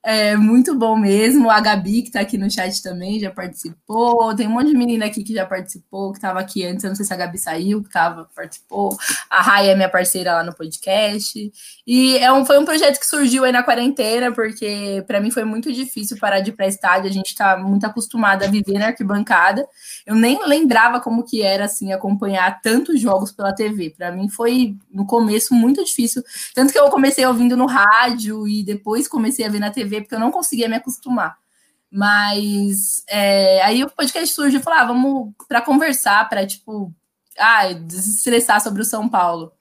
Speaker 6: é muito bom mesmo. A Gabi, que tá aqui no chat também, já participou. Tem um monte de menina aqui que já participou, que tava aqui antes. Eu não sei se a Gabi saiu, que tava, participou. A Raia é minha parceira lá no podcast. E é um, foi um projeto que surgiu aí na quarentena, porque para mim foi muito difícil parar de ir pra estádio. A gente tá muito acostumada a viver na arquibancada. Eu nem lembrava como que era assim acompanhar tantos jogos pela TV. Para mim foi no começo muito difícil, tanto que eu comecei ouvindo no rádio e depois comecei a ver na TV porque eu não conseguia me acostumar. Mas é, aí o podcast surge e falou: ah, vamos para conversar, para tipo, ah, desestressar sobre o São Paulo.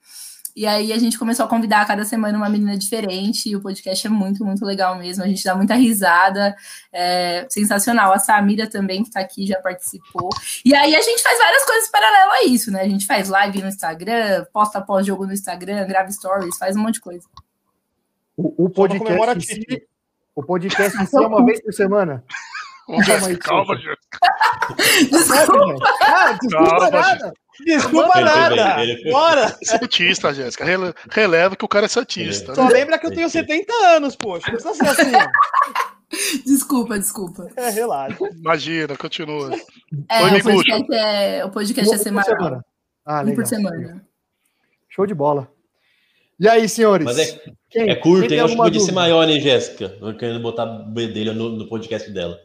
Speaker 6: E aí a gente começou a convidar a cada semana uma menina diferente, e o podcast é muito, muito legal mesmo. A gente dá muita risada, é sensacional. A Samira também, que está aqui, já participou. E aí a gente faz várias coisas paralelo a isso, né? A gente faz live no Instagram, posta pós-jogo no Instagram, grava stories, faz um monte de coisa.
Speaker 2: O, o podcast, o podcast em si é uma vez por semana. Calma
Speaker 3: calma.
Speaker 6: Desculpa.
Speaker 2: Ah, desculpa
Speaker 3: Calma,
Speaker 2: nada.
Speaker 5: Desculpa
Speaker 4: Ele
Speaker 5: nada.
Speaker 4: ele foi-
Speaker 5: Bora.
Speaker 3: Santista, Jéssica. Rele- Releva que o cara é Santista.
Speaker 5: Só
Speaker 3: né?
Speaker 5: lembra que eu tenho 70 anos, poxa. Não precisa ser assim.
Speaker 6: Desculpa, desculpa.
Speaker 5: É, relaxa.
Speaker 3: Imagina, continua.
Speaker 6: É,
Speaker 3: Oi,
Speaker 6: o podcast é, o podcast é
Speaker 2: por
Speaker 6: semanal.
Speaker 2: semana. Ah,
Speaker 6: Um por semana.
Speaker 2: Show de bola. E aí, senhores?
Speaker 4: Mas é,
Speaker 2: Quem-
Speaker 4: é curto,
Speaker 2: quem?
Speaker 4: Eu acho que podia ser maior, hein, Jéssica? Eu querendo botar o bedelho no, no podcast dela.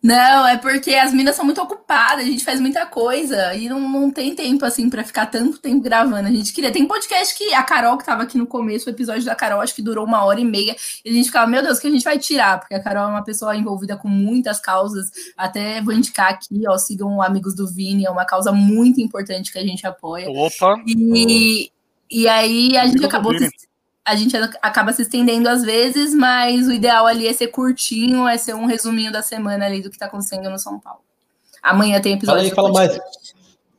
Speaker 6: Não, é porque as minas são muito ocupadas, a gente faz muita coisa e não, não tem tempo, assim, pra ficar tanto tempo gravando. A gente queria. Tem podcast que a Carol, que tava aqui no começo, o episódio da Carol, acho que durou uma hora e meia, e a gente ficava, meu Deus, o que a gente vai tirar? Porque a Carol é uma pessoa envolvida com muitas causas. Até vou indicar aqui, ó, sigam Amigos do Vini, é uma causa muito importante que a gente apoia.
Speaker 3: Opa,
Speaker 6: E, e aí a gente acabou se, a gente acaba se estendendo às vezes, mas o ideal ali é ser curtinho, é ser um resuminho da semana ali do que tá acontecendo no São Paulo. Amanhã tem
Speaker 4: Fala
Speaker 6: episódio.
Speaker 4: aí,
Speaker 6: do
Speaker 4: fala mais.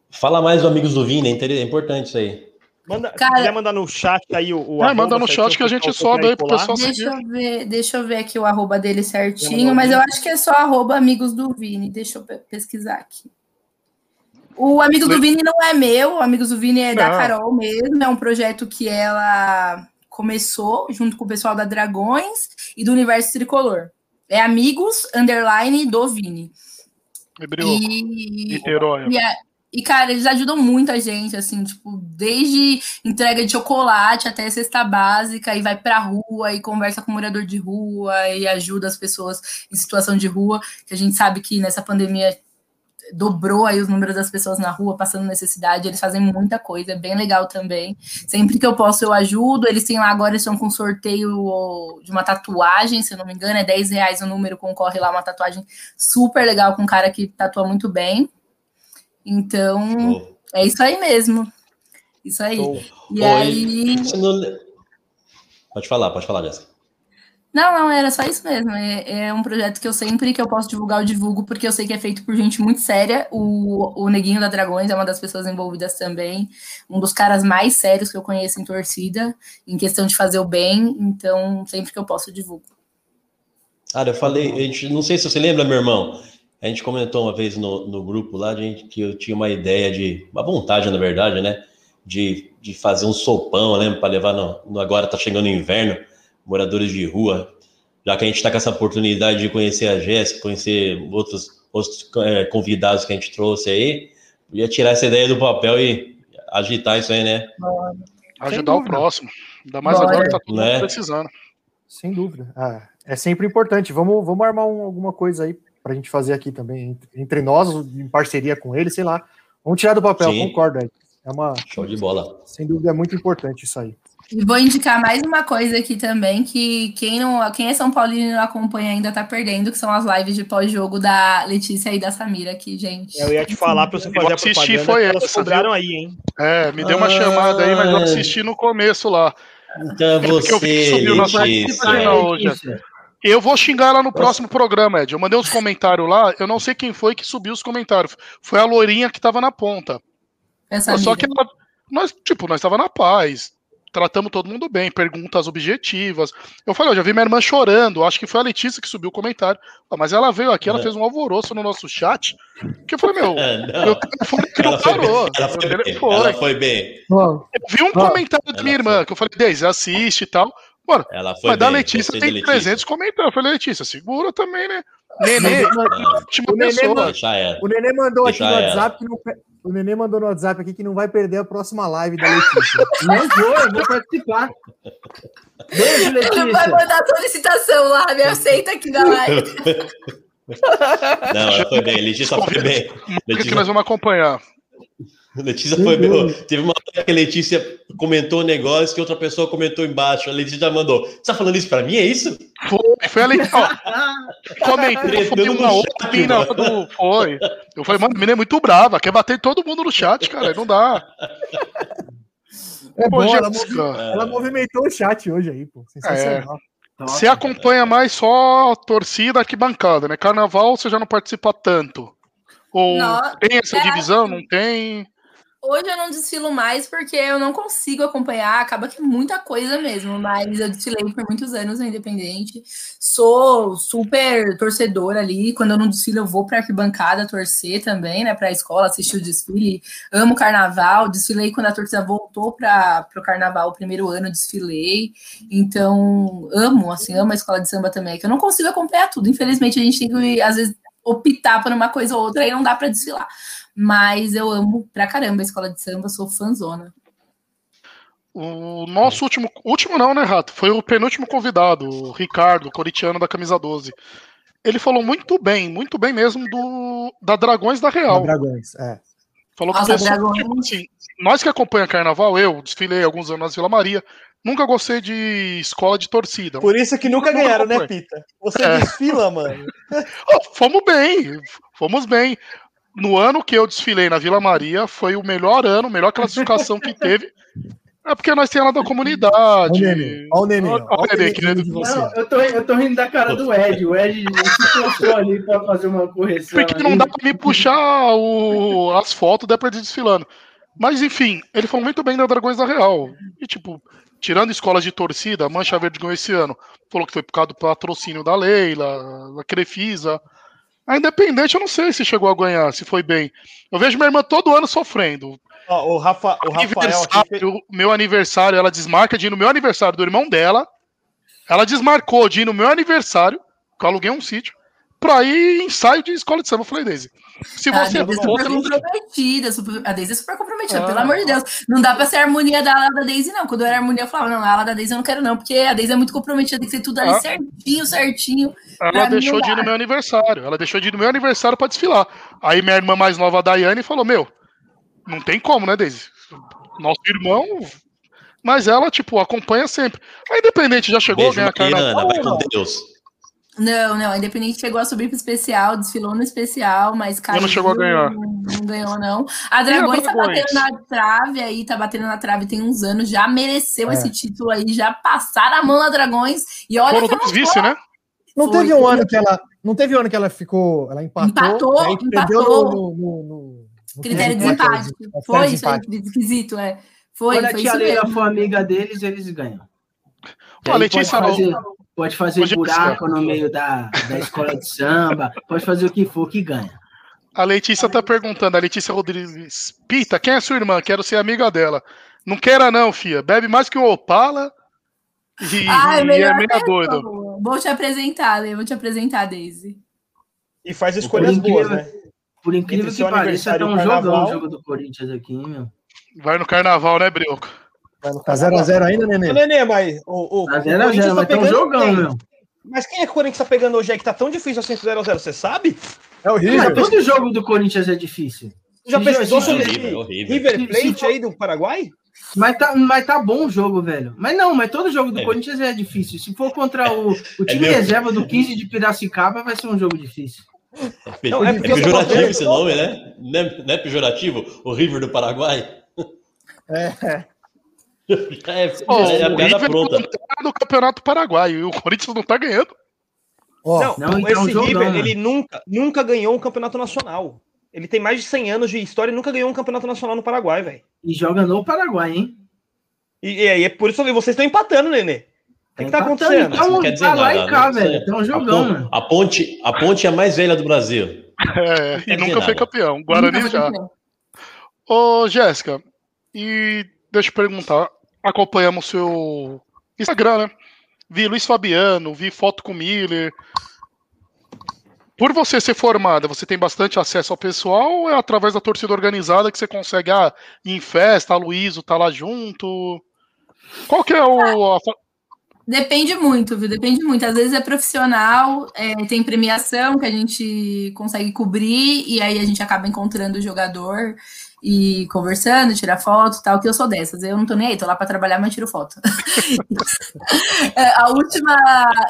Speaker 4: Fala mais do Amigos do Vini, é é importante isso aí.
Speaker 5: Manda, se
Speaker 6: Cara-
Speaker 5: quiser mandar no chat aí o. o
Speaker 3: É,
Speaker 5: arroba,
Speaker 3: manda no chat que a gente sobe aí pro pessoal
Speaker 6: Deixa eu, ver, deixa eu ver aqui o arroba dele certinho, mas eu acho que é só arroba amigos do Vini. Deixa eu pe- pesquisar aqui. O Amigos do Vini não é meu, o Amigos do Vini é da. Carol mesmo, é um projeto que ela começou junto com o pessoal da Dragões e do Universo Tricolor. É Amigos, underline, do Vini. E, e, é- e, cara, eles ajudam muito a gente, assim, tipo, desde entrega de chocolate até cesta básica, e vai pra rua e conversa com o morador de rua e ajuda as pessoas em situação de rua, que a gente sabe que nessa pandemia dobrou aí os números das pessoas na rua passando necessidade. Eles fazem muita coisa, é bem legal também. Sempre que eu posso, eu ajudo. Eles têm lá agora, eles estão com sorteio de uma tatuagem, se eu não me engano, é 10 reais o número, concorre lá uma tatuagem super legal com um cara que tatua muito bem. Então, oh. é isso aí mesmo. Isso aí. Oh. E oh, aí. Não...
Speaker 4: Pode falar, pode falar, Jéssica.
Speaker 6: Não, não, era só isso mesmo. É, é, um projeto que eu sempre que eu posso divulgar, eu divulgo, porque eu sei que é feito por gente muito séria. O, o Neguinho da Dragões é uma das pessoas envolvidas também. Um dos caras mais sérios que eu conheço em torcida, em questão de fazer o bem. Então, sempre que eu posso, eu divulgo.
Speaker 4: Cara, eu falei, a gente, não sei se você lembra, meu irmão. A gente comentou uma vez no, no grupo lá, gente, que eu tinha uma ideia de, uma vontade, na verdade, né? De, de fazer um sopão, lembra? Para levar no. Agora tá chegando o inverno moradores de rua, já que a gente está com essa oportunidade de conhecer a Jéssica, conhecer outros, outros é, convidados que a gente trouxe aí, podia tirar essa ideia do papel e agitar isso aí, né?
Speaker 3: Ajudar o próximo. Ainda mais Bora. agora que tá todo mundo né? precisando.
Speaker 2: Sem dúvida. Ah, é sempre importante. Vamos, vamos armar um, alguma coisa aí para a gente fazer aqui também, entre nós, em parceria com ele, sei lá. Vamos tirar do papel, Sim. concordo aí. É uma.
Speaker 4: Show de bola.
Speaker 2: Sem dúvida, é muito importante isso aí.
Speaker 6: E vou indicar mais uma coisa aqui também, que quem, não, quem é São Paulino e não acompanha ainda tá perdendo, que são as lives de pós-jogo da Letícia e da Samira aqui, gente.
Speaker 5: Eu ia te falar pra você fazer a
Speaker 3: propaganda, foi elas
Speaker 5: cobraram aí, hein?
Speaker 3: É, me deu uma ah, chamada aí, mas eu assisti no começo lá.
Speaker 4: Então é você, eu vi que subiu
Speaker 3: Letícia. hoje. Eu vou xingar lá no próximo programa, Ed. Eu mandei uns comentários lá, eu não sei quem foi que subiu os comentários. Foi a loirinha que tava na ponta. Essa Só que ela, nós, tipo, nós tava na paz tratamos todo mundo bem, perguntas objetivas. Eu falei, eu já vi minha irmã chorando, acho que foi a Letícia que subiu o comentário. mas ela veio aqui, ela é. fez um alvoroço no nosso chat. Que eu falei, meu, é, meu telefone que não parou.
Speaker 4: Ela foi, bem, ela foi bem.
Speaker 3: Eu vi um comentário da minha irmã, foi. que eu falei, Deise, assiste e tal. Mano, mas bem, da Letícia tem Letícia. 300 comentários. Eu falei, Letícia, segura também, né? Nenê,
Speaker 2: última o, Nenê, o Nenê mandou Deixa aqui no WhatsApp que não, o Nenê mandou no WhatsApp aqui que não vai perder a próxima live da Letícia.
Speaker 1: não vou, eu vou participar.
Speaker 6: Beijo, Letícia. Ele vai mandar solicitação lá, me aceita aqui na live.
Speaker 4: Não, foi bem, Letícia foi bem.
Speaker 3: Letícia... que nós vamos acompanhar.
Speaker 4: Letícia foi bem. Teve uma hora que a Letícia comentou um negócio que outra pessoa comentou embaixo. A Letícia já mandou. Você tá falando isso pra mim? É isso?
Speaker 3: Foi, foi a Letícia. Comentou, foi uma outra mina do. Foi. Eu falei, mano, a menina é muito brava, quer bater todo mundo no chat, cara. Não dá.
Speaker 2: É pô, bom, ela, ela, movimentou o chat hoje aí, pô. Sensacional.
Speaker 3: É. Você acompanha mais só torcida que bancada, né? Carnaval você já não participa tanto. Ou não, tem essa é divisão? Assim. Não tem?
Speaker 6: Hoje eu não desfilo mais porque eu não consigo acompanhar, acaba que é muita coisa mesmo, mas eu desfilei por muitos anos na Independente. Sou super torcedora ali, quando eu não desfilo eu vou para arquibancada torcer também, né, para a escola assistir o desfile. Amo carnaval, desfilei quando a torcida voltou para o carnaval, o primeiro ano desfilei. Então, amo, assim, amo a escola de samba também, que eu não consigo acompanhar tudo. Infelizmente a gente tem que às vezes optar por uma coisa ou outra e não dá para desfilar. Mas eu amo pra caramba a escola de samba, sou fãzona.
Speaker 3: O nosso último, último não, né, Rato? Foi o penúltimo convidado, o Ricardo, coritiano da camisa 12. Ele falou muito bem, muito bem mesmo do da Dragões da Real. Da
Speaker 2: Dragões, é.
Speaker 3: Falou Nossa, que pessoa, Dragões... tipo assim, nós que acompanham carnaval, eu desfilei alguns anos na Vila Maria, nunca gostei de escola de torcida.
Speaker 5: Por isso que nunca ganharam, né, Pita? Você é. desfila, mano.
Speaker 3: fomos bem, fomos bem no ano que eu desfilei na Vila Maria, foi o melhor ano, melhor classificação que teve. É porque nós temos lá da comunidade. Olha o
Speaker 2: Nenê. Olha o Nenê. Olha o Nenê,
Speaker 1: querido. Não, eu, tô, eu tô rindo da cara do Ed. O Ed se postou ali pra fazer uma correção.
Speaker 3: Porque não dá pra me puxar o, as fotos depois de desfilando. Mas enfim, ele falou muito bem da Dragões da Real. E tipo, tirando escolas de torcida, a Mancha Verde ganhou esse ano. Falou que foi por causa do patrocínio da Leila, da Crefisa. A Independente, eu não sei se chegou a ganhar, se foi bem. Eu vejo minha irmã todo ano sofrendo.
Speaker 5: Oh, o, Rafa, o
Speaker 3: aniversário, Rafael Meu aniversário, ela desmarca de ir no meu aniversário do irmão dela. Ela desmarcou de ir no meu aniversário, que eu aluguei um sítio. Pra ir em ensaio de escola de samba. Eu falei, Daisy, se
Speaker 6: A
Speaker 3: você
Speaker 6: Deise é super
Speaker 3: outra,
Speaker 6: comprometida, super- a Deise é super comprometida,
Speaker 3: Ah.
Speaker 6: pelo amor de Deus. Não dá pra ser a harmonia da ala da Deise, não. Quando eu era harmonia, eu falava, não, a ala da Deise eu não quero, não, porque a Deise é muito comprometida, tem que ser tudo ali
Speaker 3: Ah.
Speaker 6: certinho, certinho.
Speaker 3: ela deixou de ir no meu aniversário. Ela deixou de ir no meu aniversário pra desfilar. Aí minha irmã mais nova, a Daiane, falou: Meu, não tem como, né, Daisy? Nosso irmão. Mas ela, tipo, acompanha sempre. A Independente já chegou a
Speaker 4: Beijo,
Speaker 3: ganhar carnaval.
Speaker 4: Vai com? Deus.
Speaker 6: Não, não, a Independente chegou a subir pro especial, desfilou no especial, mas caiu.
Speaker 3: não chegou a ganhar.
Speaker 6: Não, não ganhou, não. A Dragões tá batendo na trave aí, tá batendo na trave tem uns anos, já mereceu
Speaker 2: É.
Speaker 6: esse título aí, já passaram a mão na Dragões. E olha
Speaker 3: Foram
Speaker 6: que
Speaker 3: dois vice, né?
Speaker 2: Não
Speaker 6: Foi,
Speaker 2: teve um ano que ela. Não teve um ano que ela ficou. Ela empatou.
Speaker 6: Empatou,
Speaker 2: aí perdeu
Speaker 6: empatou.
Speaker 2: no, no, no- no-
Speaker 6: critério de empate.
Speaker 2: né,
Speaker 6: Foi, isso aí, esquisito, é. Foi,
Speaker 1: Quando a
Speaker 6: foi
Speaker 1: tia
Speaker 6: isso
Speaker 1: Leila for amiga deles, eles ganham.
Speaker 3: Pô,
Speaker 1: pode fazer, pode fazer
Speaker 3: Hoje é
Speaker 1: buraco no meio da, da escola de samba, pode fazer o que for que ganha.
Speaker 3: A Letícia tá perguntando, a Letícia Rodrigues. Pita, quem é sua irmã? Quero ser amiga dela. Não queira, não, fia. Bebe mais que um Opala e,
Speaker 6: é
Speaker 3: e é
Speaker 6: melhor
Speaker 3: meia doida.
Speaker 6: Vou vou te apresentar, Lê, vou te apresentar, Daisy.
Speaker 5: E faz escolhas
Speaker 1: Por
Speaker 5: boas,
Speaker 1: incrível-
Speaker 5: né?
Speaker 1: Por incrível
Speaker 5: Entre
Speaker 1: que pareça, tá um
Speaker 5: o
Speaker 1: jogão o jogo do Corinthians aqui, hein, meu.
Speaker 3: Vai no carnaval, né, Brioco?
Speaker 2: Tá 0x0 ainda,
Speaker 5: Ô,
Speaker 2: Nenê?
Speaker 5: Nenê, mas o, o,
Speaker 1: Tá
Speaker 5: o
Speaker 1: 0 a
Speaker 5: Corinthians
Speaker 1: 0 vai ter um jogão,
Speaker 5: quem?
Speaker 1: meu.
Speaker 5: Mas quem é que o Corinthians tá pegando hoje aí que tá tão difícil assim 0x0? Você sabe?
Speaker 2: É o
Speaker 1: Mas todo jogo do Corinthians é difícil.
Speaker 5: Você já pesquisou
Speaker 1: jo-
Speaker 5: sobre
Speaker 4: Horrível,
Speaker 5: esse
Speaker 4: horrível.
Speaker 5: River Plate aí do Paraguai?
Speaker 1: Mas tá, mas tá bom o jogo, velho. Mas não, mas todo jogo do
Speaker 4: É.
Speaker 1: Corinthians é difícil. Se for contra o, o time
Speaker 4: meu.
Speaker 1: reserva do 15 de Piracicaba, vai ser um jogo difícil.
Speaker 4: É,
Speaker 5: Não, é
Speaker 4: é pejorativo esse nome, né? Não é, não é pejorativo? O River do Paraguai?
Speaker 2: É.
Speaker 4: É,
Speaker 3: Pô,
Speaker 4: é a
Speaker 3: o
Speaker 4: piada
Speaker 3: River
Speaker 4: pronta.
Speaker 3: tá no Campeonato Paraguai e o Corinthians não tá ganhando.
Speaker 2: Ó,
Speaker 5: não,
Speaker 1: não, então
Speaker 5: esse
Speaker 1: jogão,
Speaker 5: River,
Speaker 1: mano.
Speaker 5: ele nunca, nunca ganhou um campeonato nacional. Ele tem mais de 100 anos de história e nunca ganhou um campeonato nacional no Paraguai, velho.
Speaker 1: E joga no Paraguai, hein?
Speaker 5: E, e aí é por isso que vocês estão empatando, Nenê. O que, que tá acontecendo?
Speaker 1: então.
Speaker 4: Não quer dizer
Speaker 1: tá lá
Speaker 4: nada.
Speaker 1: e cá,
Speaker 4: não
Speaker 1: velho.
Speaker 4: sei.
Speaker 1: Tem um
Speaker 4: a, ponte, a ponte é a mais velha do Brasil.
Speaker 3: É, e nunca foi
Speaker 4: nada.
Speaker 3: campeão. Guarani já. Ô, Jéssica, e deixa eu perguntar. Acompanhamos seu Instagram, né? Vi Luiz Fabiano, vi foto com Miller. Por você ser formada, você tem bastante acesso ao pessoal ou é através da torcida organizada que você consegue ah, ir em festa, a Luíso tá lá junto? Qual que é o. a
Speaker 6: Depende muito, viu? Depende muito. Às vezes é profissional, é, tem premiação que a gente consegue cobrir, e aí a gente acaba encontrando o jogador e conversando, tirar foto tal, que eu sou dessas. Eu não tô nem aí, tô lá pra trabalhar, mas tiro foto. É, a última,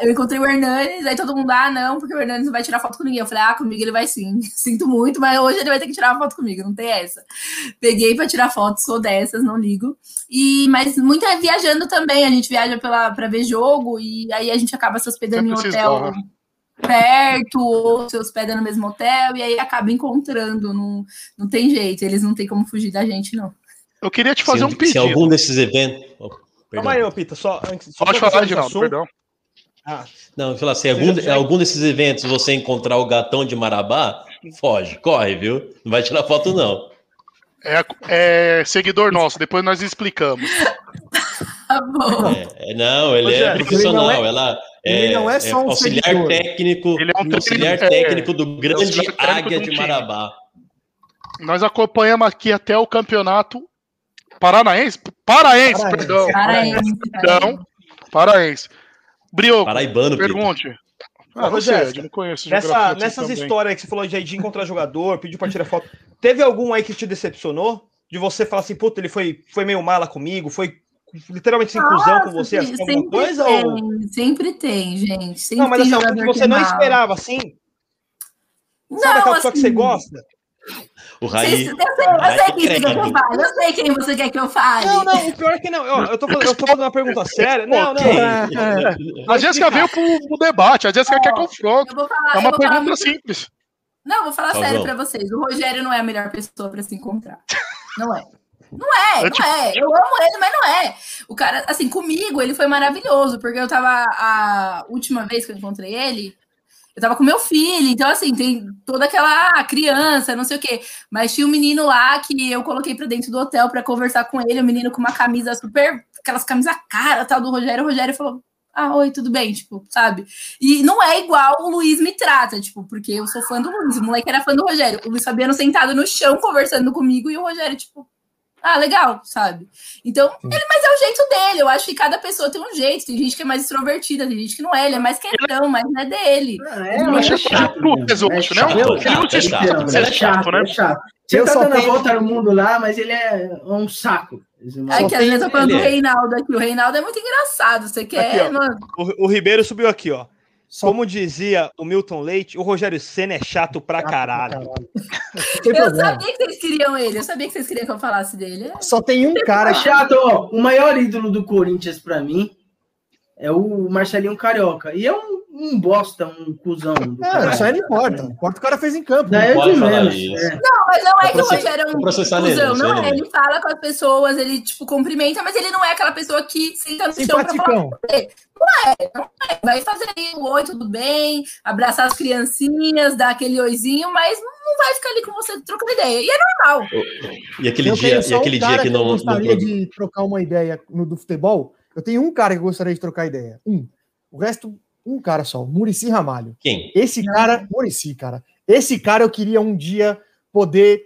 Speaker 6: eu encontrei o Hernanes, aí todo mundo, ah, não, porque o Hernanes não vai tirar foto com ninguém. Eu falei, ah, comigo ele vai sim. Sinto muito, mas hoje ele vai ter que tirar uma foto comigo, não tem essa. Peguei pra tirar foto, sou dessas, não ligo. E, mas muito é viajando também, a gente viaja pela, pra ver jogo, e aí a gente acaba se hospedando em
Speaker 3: Sempre se
Speaker 6: hotel. Perto, ou se hospeda no mesmo hotel, e aí acaba encontrando, não, não tem jeito, eles não tem como fugir da gente, não.
Speaker 3: Eu queria te fazer
Speaker 4: se,
Speaker 3: um
Speaker 4: se
Speaker 3: pedido.
Speaker 4: algum desses eventos. oh,
Speaker 5: Calma aí, ô Pita, só antes. Só
Speaker 3: Pode falar, Reginaldo,
Speaker 5: assunto.
Speaker 3: perdão.
Speaker 5: Ah,
Speaker 4: Não, falar, se algum,
Speaker 5: já-
Speaker 4: algum desses eventos você encontrar o gatão de Marabá, foge, corre, viu? Não vai tirar foto, não.
Speaker 3: É, é seguidor nosso, depois nós explicamos.
Speaker 6: Tá bom.
Speaker 4: É, é, não, ele
Speaker 5: Ô,
Speaker 4: é profissional.
Speaker 2: ele não é-
Speaker 4: ela
Speaker 2: ele não é só um
Speaker 4: auxiliar
Speaker 2: seguidor.
Speaker 4: técnico,
Speaker 3: Ele é um
Speaker 4: auxiliar
Speaker 3: técnico- é,
Speaker 4: técnico do grande
Speaker 3: auxiliar técnico
Speaker 4: Águia
Speaker 3: de.
Speaker 4: Marabá.
Speaker 3: Nós acompanhamos aqui até o campeonato paranaense, paraense,
Speaker 2: Paraense.
Speaker 3: perdão,
Speaker 6: Paraense,
Speaker 3: perdão, paraense. Brioco,
Speaker 4: Paraibano, Pedro.
Speaker 3: pergunte. Ah,
Speaker 5: Ô,
Speaker 3: você,
Speaker 5: Jéssica,
Speaker 3: eu não conheço
Speaker 5: Nessa,
Speaker 3: geografia
Speaker 5: nessas
Speaker 3: também.
Speaker 5: histórias que você falou de, de encontrar jogador, pediu pra tirar foto, teve algum aí que te decepcionou? De você falar assim, puta, ele foi, foi meio mala comigo, foi literalmente sem inclusão com você, assim, alguma
Speaker 6: sempre
Speaker 5: coisa?
Speaker 6: tem,
Speaker 5: Ou...
Speaker 6: sempre tem, gente. Sempre
Speaker 5: Não, mas assim, algo
Speaker 6: jogador
Speaker 5: que você
Speaker 6: é
Speaker 5: não
Speaker 6: mal.
Speaker 5: esperava, assim?
Speaker 6: Não,
Speaker 5: Sabe aquela pessoa que você
Speaker 6: assim,
Speaker 5: gosta?
Speaker 4: O Raí.
Speaker 6: eu sei, eu
Speaker 4: Ai,
Speaker 6: sei
Speaker 4: que
Speaker 6: quem você quer que eu fale. Eu sei quem você quer que eu fale.
Speaker 5: Não, não, o pior é que não. Eu, eu, tô, fazendo- eu tô fazendo uma pergunta séria. Não, não.
Speaker 3: A Jéssica veio pro, pro debate, a Jéssica quer confronto. É uma pergunta
Speaker 6: muito-
Speaker 3: simples.
Speaker 6: Não, vou falar
Speaker 4: Tá
Speaker 6: sério pra vocês. O Rogério não é a melhor pessoa pra se encontrar. Não é. Não é,
Speaker 3: É
Speaker 6: não
Speaker 3: tipo-
Speaker 6: é. Eu amo ele, mas não é. O cara, assim, comigo ele foi maravilhoso, porque eu tava a última vez que eu encontrei ele, eu tava com meu filho, então assim, tem toda aquela criança, não sei o quê. Mas tinha um menino lá que eu coloquei pra dentro do hotel pra conversar com ele, um menino com uma camisa super, aquelas camisas cara tal do Rogério. O Rogério falou: ah, oi, tudo bem, tipo, sabe? E não é igual o Luiz me trata, tipo, porque eu sou fã do Luiz, o moleque era fã do Rogério. O Luiz Fabiano sentado no chão conversando comigo e o Rogério, tipo, ah, legal, sabe? Então, ele, mas é o jeito dele. Eu acho que cada pessoa tem um jeito. Tem gente que é mais extrovertida, tem gente que não é. Ele é mais quietão, mas não é dele.
Speaker 1: É,
Speaker 3: Eu
Speaker 1: é
Speaker 3: acho
Speaker 1: chato,
Speaker 3: que
Speaker 1: né?
Speaker 3: é chato,
Speaker 1: É
Speaker 3: né?
Speaker 1: chato,
Speaker 3: Ele não
Speaker 1: é
Speaker 3: se
Speaker 1: chato,
Speaker 3: esforça
Speaker 1: é
Speaker 3: chato, né?
Speaker 1: É chato. Você
Speaker 2: Eu
Speaker 1: tá
Speaker 2: só
Speaker 1: dando a
Speaker 2: tenho-
Speaker 1: volta no mundo lá, mas ele é um saco.
Speaker 6: É
Speaker 1: maluco.
Speaker 6: que vezes eu tô falando do
Speaker 4: ele é.
Speaker 6: Reinaldo aqui. O Reinaldo é muito engraçado. Você quer,
Speaker 5: Aqui,
Speaker 6: mano?
Speaker 5: O, o Ribeiro subiu aqui, ó.
Speaker 2: Só
Speaker 5: Como dizia o Milton Leite, o Rogério Senna é chato pra caralho.
Speaker 6: Eu
Speaker 2: problema.
Speaker 6: sabia que vocês queriam ele. Eu sabia que vocês queriam que eu falasse dele.
Speaker 2: Só tem um cara
Speaker 1: É chato, ó. O maior ídolo do Corinthians pra mim é o Marcelinho Carioca. E é um, um bosta, um cuzão.
Speaker 2: É, isso aí não importa. Importa o cara fez em campo.
Speaker 1: Daí é
Speaker 4: Pode
Speaker 1: de
Speaker 4: falar isso.
Speaker 1: é.
Speaker 6: Não, mas não é que o Rogério é um cuzão,
Speaker 4: não sei
Speaker 6: não é.
Speaker 4: ele.
Speaker 6: Ele fala com as pessoas, ele, tipo, cumprimenta, mas ele não é aquela pessoa que senta no chão pra falar
Speaker 2: Simpaticão.
Speaker 6: Vai fazer aí o oi, tudo bem, abraçar as criancinhas, dar aquele oizinho, mas não não vai ficar ali com você trocando ideia. E é normal.
Speaker 4: E aquele
Speaker 2: Eu
Speaker 4: dia, e
Speaker 2: só um
Speaker 4: aquele dia que
Speaker 2: eu
Speaker 4: não. não
Speaker 2: gostaria de trocar uma ideia no do futebol. Eu tenho um cara que eu gostaria de trocar ideia. Um. O resto, um cara só. Murici Ramalho.
Speaker 4: Quem?
Speaker 2: Esse cara, Murici, cara. Esse cara eu queria um dia poder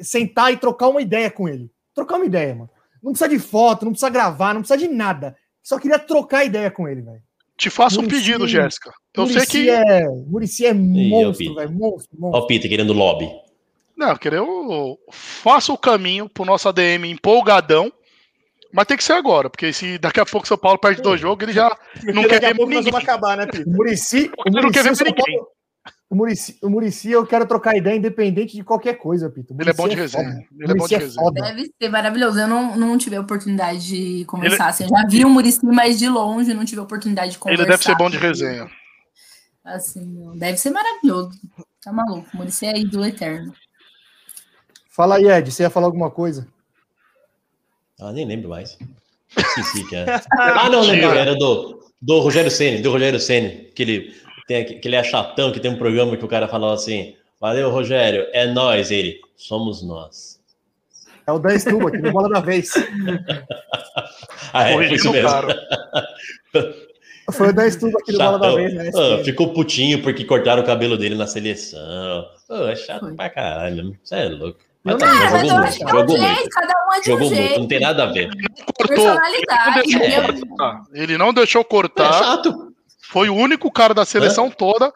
Speaker 2: sentar e trocar uma ideia com ele. Trocar uma ideia, mano. Não precisa de foto, não precisa gravar, não precisa de nada. Só queria trocar ideia com ele, velho.
Speaker 3: Te faço um
Speaker 2: Muricy-
Speaker 3: pedido, Jéssica. Eu sei
Speaker 2: Muricy
Speaker 3: que.
Speaker 2: é, Murici é monstro, velho. Monstro,
Speaker 4: Ó,
Speaker 2: monstro.
Speaker 4: o Peter querendo lobby.
Speaker 3: Não, querer eu faço o caminho pro nosso ADM empolgadão. Mas tem que ser agora, porque se daqui a pouco o São Paulo perde dois jogos, ele já não
Speaker 5: Porque
Speaker 3: quer
Speaker 5: daqui a
Speaker 3: ver ninguém.
Speaker 5: vamos acabar, né, Pito?
Speaker 2: O Murici, o
Speaker 3: Ele não quer
Speaker 2: Muricy,
Speaker 3: ver ninguém.
Speaker 2: o Murici, o Murici, eu quero trocar ideia independente de qualquer coisa, Pito. O
Speaker 3: Ele é bom de
Speaker 2: Muricy
Speaker 3: resenha.
Speaker 2: foda.
Speaker 3: Ele é bom de resenha.
Speaker 2: foda.
Speaker 6: Deve ser maravilhoso. Eu não, não tive a oportunidade de conversar. Assim, eu já vi o Murici, mas de longe não tive a oportunidade de conversar.
Speaker 3: Ele deve ser bom de resenha.
Speaker 6: Assim, não. deve ser maravilhoso. Tá maluco. O Murici é ídolo eterno.
Speaker 2: Fala aí, Ed, você ia falar alguma coisa?
Speaker 4: Ah, nem lembro mais. Esqueci que era. Ah, não, lembrei. Era do, do Rogério Ceni, do Rogério Ceni, que ele tem que ele é chatão, que tem um programa que o cara falava assim: Valeu, Rogério, é nós, ele. Somos nós.
Speaker 2: É o Dan Stuba, aqui no Bola da Vez.
Speaker 4: Ah, é, foi isso
Speaker 3: o
Speaker 4: mesmo.
Speaker 2: Foi o Dan Stuba aqui no Bola da
Speaker 4: Chatão.
Speaker 2: Vez, né?
Speaker 4: Ah, ficou putinho porque cortaram o cabelo dele na seleção. Ah, é chato
Speaker 6: Foi.
Speaker 4: pra caralho. Você é louco. Mas tá,
Speaker 2: não-
Speaker 4: mas
Speaker 6: Ah, mas
Speaker 4: jogou
Speaker 6: eu
Speaker 4: muito,
Speaker 6: acho que é
Speaker 4: jogou
Speaker 6: jeito,
Speaker 4: muito.
Speaker 6: cada um é de um
Speaker 4: Jogou muito,
Speaker 6: jeito.
Speaker 4: não tem nada a ver.
Speaker 3: Cortou. Ele não
Speaker 6: Personalidade.
Speaker 3: deixou
Speaker 6: ele é-
Speaker 3: cortar. Ele não deixou
Speaker 4: É
Speaker 3: cortar.
Speaker 4: chato.
Speaker 3: Foi o único cara da seleção toda.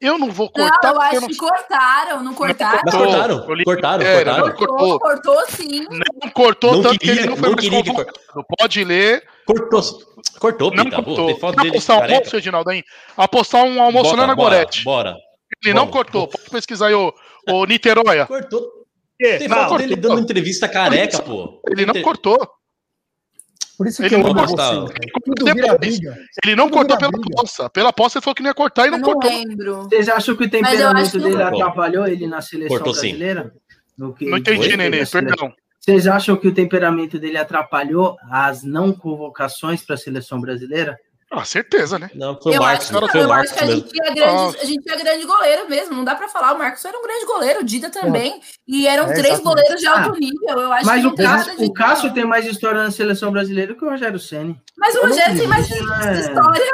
Speaker 3: Eu não vou
Speaker 6: Não,
Speaker 3: cortar
Speaker 6: eu
Speaker 3: porque eu
Speaker 6: acho
Speaker 3: não
Speaker 6: que cortaram, não cortaram.
Speaker 4: Mas cortaram, cortaram,
Speaker 3: É,
Speaker 4: cortaram.
Speaker 3: não-
Speaker 6: Cortou, cortou sim.
Speaker 3: Não cortou,
Speaker 4: Não
Speaker 3: tanto que
Speaker 4: queria,
Speaker 3: ele não foi
Speaker 4: não
Speaker 3: mais
Speaker 4: queria que
Speaker 3: convocado. Pode ler.
Speaker 4: Cortou, cortou,
Speaker 3: Não
Speaker 4: Pita. Pô,
Speaker 3: cortou.
Speaker 4: tem foto dele
Speaker 3: apostar um almoço, Reginaldo, hein? Apostar um almoço na
Speaker 4: bora,
Speaker 3: Gorete.
Speaker 4: Bora.
Speaker 3: Ele não cortou. Pode pesquisar aí, ô, ô Niteróia.
Speaker 4: Cortou.
Speaker 5: Que?
Speaker 4: Tem
Speaker 5: Não,
Speaker 4: foto dele dando entrevista careca, pô.
Speaker 3: Ele não cortou.
Speaker 2: Por isso
Speaker 3: Ele
Speaker 2: que eu
Speaker 3: não. Ele cortou. Ele não cortou pela poça. Pela poça ele falou que não ia cortar e não
Speaker 6: Eu não
Speaker 3: cortou.
Speaker 6: lembro.
Speaker 1: Vocês acham que o temperamento
Speaker 6: que
Speaker 1: dele
Speaker 6: não-
Speaker 1: atrapalhou ele na seleção
Speaker 4: Cortou
Speaker 1: brasileira? Que
Speaker 3: Não
Speaker 1: ele
Speaker 3: entendi, Nenê, perdão.
Speaker 1: Vocês acham que o temperamento dele atrapalhou as não convocações para a seleção brasileira?
Speaker 3: Ah, certeza, né?
Speaker 4: Não, foi o
Speaker 6: eu
Speaker 4: Marcos.
Speaker 6: acho que não,
Speaker 4: Foi o
Speaker 6: eu
Speaker 4: Marcos
Speaker 6: acho que a gente, tinha grande,
Speaker 3: Ah.
Speaker 6: a gente grande goleiro mesmo, não dá pra falar. O Marcos era um grande goleiro, o Dida também. E eram
Speaker 2: É,
Speaker 6: três
Speaker 2: exatamente.
Speaker 6: goleiros de alto
Speaker 1: Ah,
Speaker 6: nível. Eu acho
Speaker 1: Mas
Speaker 6: que
Speaker 1: o Cássio,
Speaker 6: de.
Speaker 1: o Cássio tem mais história na seleção brasileira que o Rogério Ceni.
Speaker 6: Mas o Rogério tem mais
Speaker 1: É.
Speaker 6: história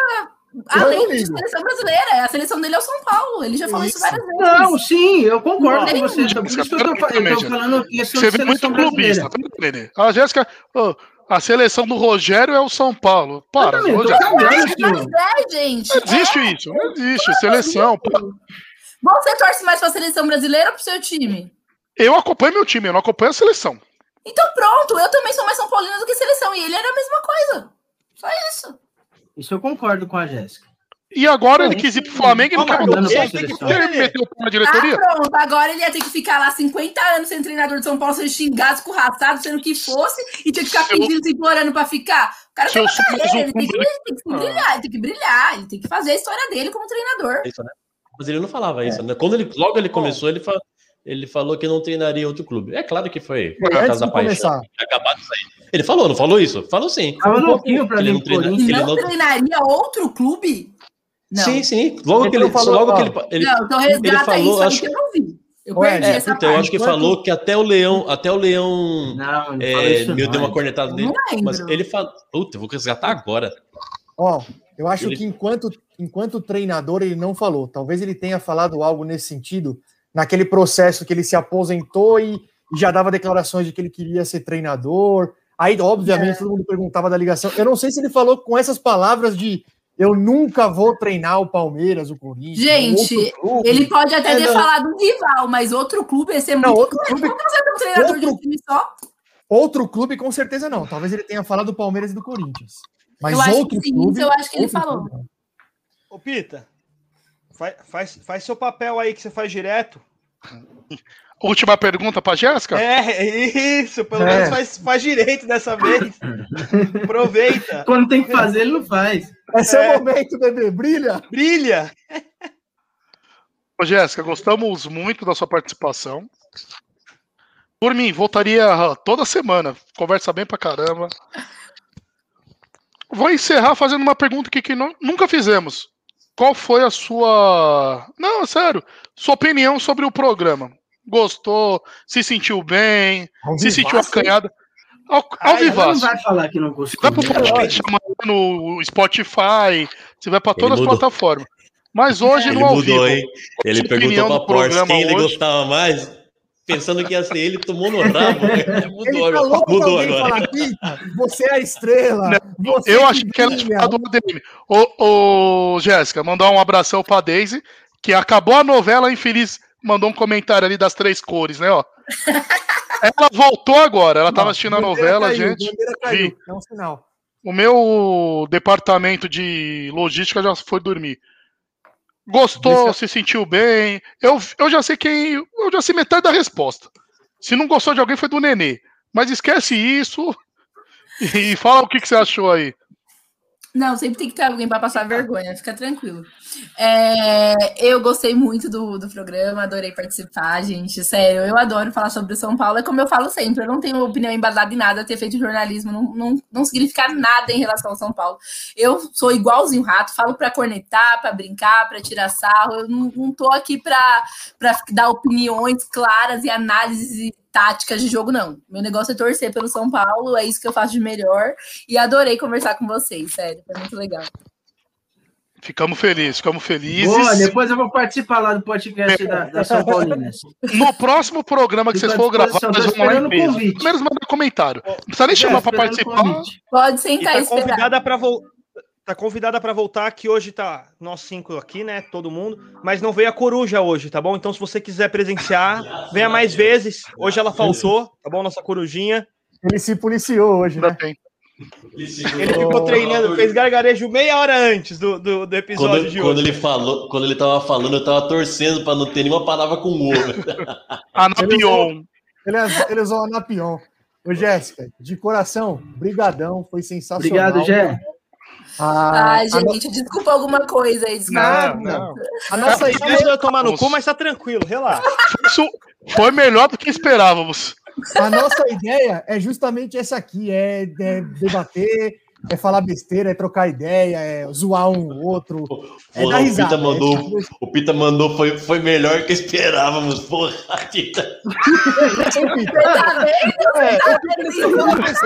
Speaker 6: além
Speaker 2: ligo.
Speaker 6: seleção brasileira. A seleção dele é o São Paulo. Ele já falou isso,
Speaker 2: Isso.
Speaker 6: várias vezes.
Speaker 1: Não, sim, eu concordo
Speaker 6: Não,
Speaker 1: com você. Por isso que eu tô, eu tô falando questão
Speaker 3: Você vê muito clubista, tá vendo, Nenê? A Jéssica, ô, a seleção do Rogério é o São Paulo. Para,
Speaker 1: também
Speaker 3: Rogério.
Speaker 6: É, gente.
Speaker 3: Não existe isso, não existe. Seleção. pô.
Speaker 6: Você torce mais pra seleção brasileira ou pro seu time?
Speaker 3: Eu acompanho meu time, eu não acompanho a seleção.
Speaker 6: Então pronto, eu também sou mais São Paulina do que seleção. E ele era a mesma coisa. Só isso.
Speaker 1: Isso eu concordo com a Jéssica.
Speaker 3: E agora ele quis ir pro Flamengo e não quer Ele meteu o pé na
Speaker 6: Ah,
Speaker 3: diretoria?
Speaker 6: pronto. Agora ele ia ter que ficar lá 50 anos sendo treinador de São Paulo, sendo xingado, escorraçado, sendo que fosse, e ter que ficar pedindo, se implorando pra ficar. O cara tem uma carreira,
Speaker 3: um
Speaker 6: ele tem que, ele tem que
Speaker 3: Ah.
Speaker 6: brilhar, ele tem que brilhar, ele tem que fazer a história dele como treinador.
Speaker 4: Isso, né? Mas ele não falava isso, né? Quando ele, logo ele começou, ele, fa- ele falou que não treinaria outro clube. É claro que foi por causa da paixão.
Speaker 2: começar.
Speaker 4: Tinha acabado. Ele falou, não falou isso? Falou sim.
Speaker 1: Tava louquinho pra
Speaker 4: Ele
Speaker 1: mim
Speaker 4: não
Speaker 1: pro
Speaker 4: treina-
Speaker 1: Corinthians.
Speaker 6: E
Speaker 4: ele
Speaker 6: não- treinaria outro clube? Não.
Speaker 4: Sim, sim. Logo
Speaker 2: Ele
Speaker 4: que ele,
Speaker 2: não falou,
Speaker 4: logo
Speaker 2: ó.
Speaker 4: que ele, ele,
Speaker 6: não, então
Speaker 4: ele
Speaker 6: resgata
Speaker 4: falou,
Speaker 6: isso aí
Speaker 4: acho-
Speaker 6: que eu não vi. Eu perdi
Speaker 2: é,
Speaker 6: essa
Speaker 4: eu
Speaker 6: parte.
Speaker 4: acho que
Speaker 2: Enquanto-
Speaker 4: falou que até o Leão, até o Leão
Speaker 1: Não, ele
Speaker 4: é, me
Speaker 1: não,
Speaker 4: deu uma cornetada
Speaker 6: Eu
Speaker 4: nele.
Speaker 6: não lembro.
Speaker 4: Mas ele falou, puta, eu vou resgatar agora.
Speaker 2: Ó, Eu acho
Speaker 4: Ele-
Speaker 2: que enquanto, enquanto treinador ele não falou. Talvez ele tenha falado algo nesse sentido, naquele processo que ele se aposentou e, e já dava declarações de que ele queria ser treinador. Aí, obviamente, todo mundo perguntava da ligação. Eu não sei se ele falou com essas palavras de eu nunca vou treinar o Palmeiras, o Corinthians.
Speaker 6: Gente,
Speaker 2: outro clube.
Speaker 6: Ele pode até
Speaker 2: É,
Speaker 6: ter
Speaker 2: não.
Speaker 6: falado um rival, mas outro clube ia ser
Speaker 2: Não,
Speaker 6: muito.
Speaker 2: outro clube,
Speaker 6: um treinador de um
Speaker 2: outro-
Speaker 6: time só?
Speaker 2: outro clube, com certeza não. Talvez ele tenha falado do Palmeiras e do Corinthians. Mas
Speaker 6: Eu acho que
Speaker 2: outro
Speaker 6: sim,
Speaker 2: clube.
Speaker 6: eu acho que ele
Speaker 2: outro
Speaker 6: falou.
Speaker 2: clube, não.
Speaker 5: Ô, Pita, faz, faz, faz seu papel aí que você faz direto.
Speaker 3: Última pergunta pra Jéssica?
Speaker 5: É, isso, pelo
Speaker 2: É.
Speaker 5: menos faz, faz direito dessa vez. Aproveita.
Speaker 1: Quando tem que fazer, ele não faz.
Speaker 2: É seu
Speaker 5: É.
Speaker 2: momento, bebê. Brilha.
Speaker 5: Brilha.
Speaker 3: Ô, Jéssica, gostamos muito da sua participação. Por mim, voltaria toda semana. Conversa bem pra caramba. Vou encerrar fazendo uma pergunta que, que nu- nunca fizemos. Qual foi a sua. Não, sério. Sua opinião sobre o programa? Gostou? Se sentiu bem? se sentiu acanhada? Ao, ao
Speaker 5: Ai,
Speaker 1: Ela não vai falar que não gostou.
Speaker 3: Vai pro podcast no Spotify, você vai
Speaker 4: Ele
Speaker 3: todas as plataformas. Mas hoje
Speaker 4: Ele
Speaker 3: no ao
Speaker 4: mudou,
Speaker 3: vivo.
Speaker 4: hein? Ele perguntou pra Porsche quem ele
Speaker 3: hoje?
Speaker 4: gostava mais, pensando que ia ser ele, tomou no rabo. né?
Speaker 2: Ele
Speaker 4: Mudou
Speaker 2: tá louco pra
Speaker 4: Mudou agora.
Speaker 2: falar, "Pita, você é a estrela. você
Speaker 3: Eu acho que ela
Speaker 2: brilha."
Speaker 3: tinha do ADM. Ô, ô Jéssica, mandar um abração pra Daisy, que acabou a novela, infeliz mandou um comentário ali das três cores, né, ó. Ela voltou agora, ela tava
Speaker 2: Não,
Speaker 3: assistindo a novela,
Speaker 2: caiu,
Speaker 3: gente.
Speaker 2: caiu,
Speaker 3: Vi.
Speaker 2: É um sinal.
Speaker 3: O meu departamento de logística já foi dormir. Gostou,
Speaker 2: Deixa-
Speaker 3: se sentiu bem. Eu, eu já sei quem. Eu já sei metade da resposta. Se não gostou de alguém, foi do Nenê. Mas esquece isso e fala o que, que você achou aí.
Speaker 6: Não, sempre tem que ter alguém para passar vergonha, fica tranquilo. É, eu gostei muito do, do programa, adorei participar, gente. Sério, eu adoro falar sobre São Paulo. É como eu falo sempre, eu não tenho opinião embasada em nada, ter feito jornalismo não, não, não significa nada em relação ao São Paulo. Eu sou igualzinho rato, falo para cornetar, para brincar, para tirar sarro. Eu não, não tô aqui para dar opiniões claras e análises táticas de jogo, não. Meu negócio é torcer pelo São Paulo, é isso que eu faço de melhor. E adorei conversar com vocês, sério, foi muito legal.
Speaker 3: Ficamos felizes, ficamos felizes.
Speaker 1: Boa, depois eu vou participar lá do podcast da, da São Paulinas.
Speaker 3: No próximo programa que vocês
Speaker 1: à
Speaker 3: for gravar, nós vamos lá em peso. Primeiro manda comentário. Não precisa nem chamar pra
Speaker 1: Esperando o
Speaker 3: participar.
Speaker 6: Pode
Speaker 5: E
Speaker 6: sentar
Speaker 5: tá
Speaker 6: e esperar.
Speaker 5: convidada para voltar. Tá convidada para voltar que hoje tá nós cinco aqui, né? Todo mundo, mas não veio a coruja hoje, tá bom? Então se você quiser presenciar, venha mais vezes. Hoje ela faltou, tá bom? Nossa corujinha.
Speaker 2: Ele se policiou hoje, né?
Speaker 3: tem.
Speaker 5: Ele ficou treinando, fez gargarejo meia hora antes do, do, do episódio
Speaker 4: Quando,
Speaker 5: de
Speaker 4: quando
Speaker 5: hoje.
Speaker 4: ele falou, quando ele tava falando, eu tava torcendo pra não ter nenhuma palavra com o ovo.
Speaker 3: Anapion.
Speaker 2: Ele, ele usou a Napion. Ô, Jéssica, de coração, brigadão, foi sensacional.
Speaker 1: Obrigado, Gé.
Speaker 2: A,
Speaker 6: Ai, gente, desculpa alguma coisa aí. Desculpa.
Speaker 3: Não, não.
Speaker 2: a nossa
Speaker 5: Tá
Speaker 2: ideia,
Speaker 5: mandando tomar no cu, mas tá tranquilo, relaxa.
Speaker 3: Isso foi melhor do que esperávamos.
Speaker 2: a nossa ideia é justamente essa aqui: é, é debater, é falar besteira, é trocar ideia, é zoar um outro. É
Speaker 4: Porra,
Speaker 2: dar
Speaker 4: o
Speaker 2: risada.
Speaker 4: Pita mandou,
Speaker 2: é
Speaker 4: o Pita mandou foi, foi melhor que esperávamos. Porra, Pita.
Speaker 6: Tá vendo?
Speaker 2: É,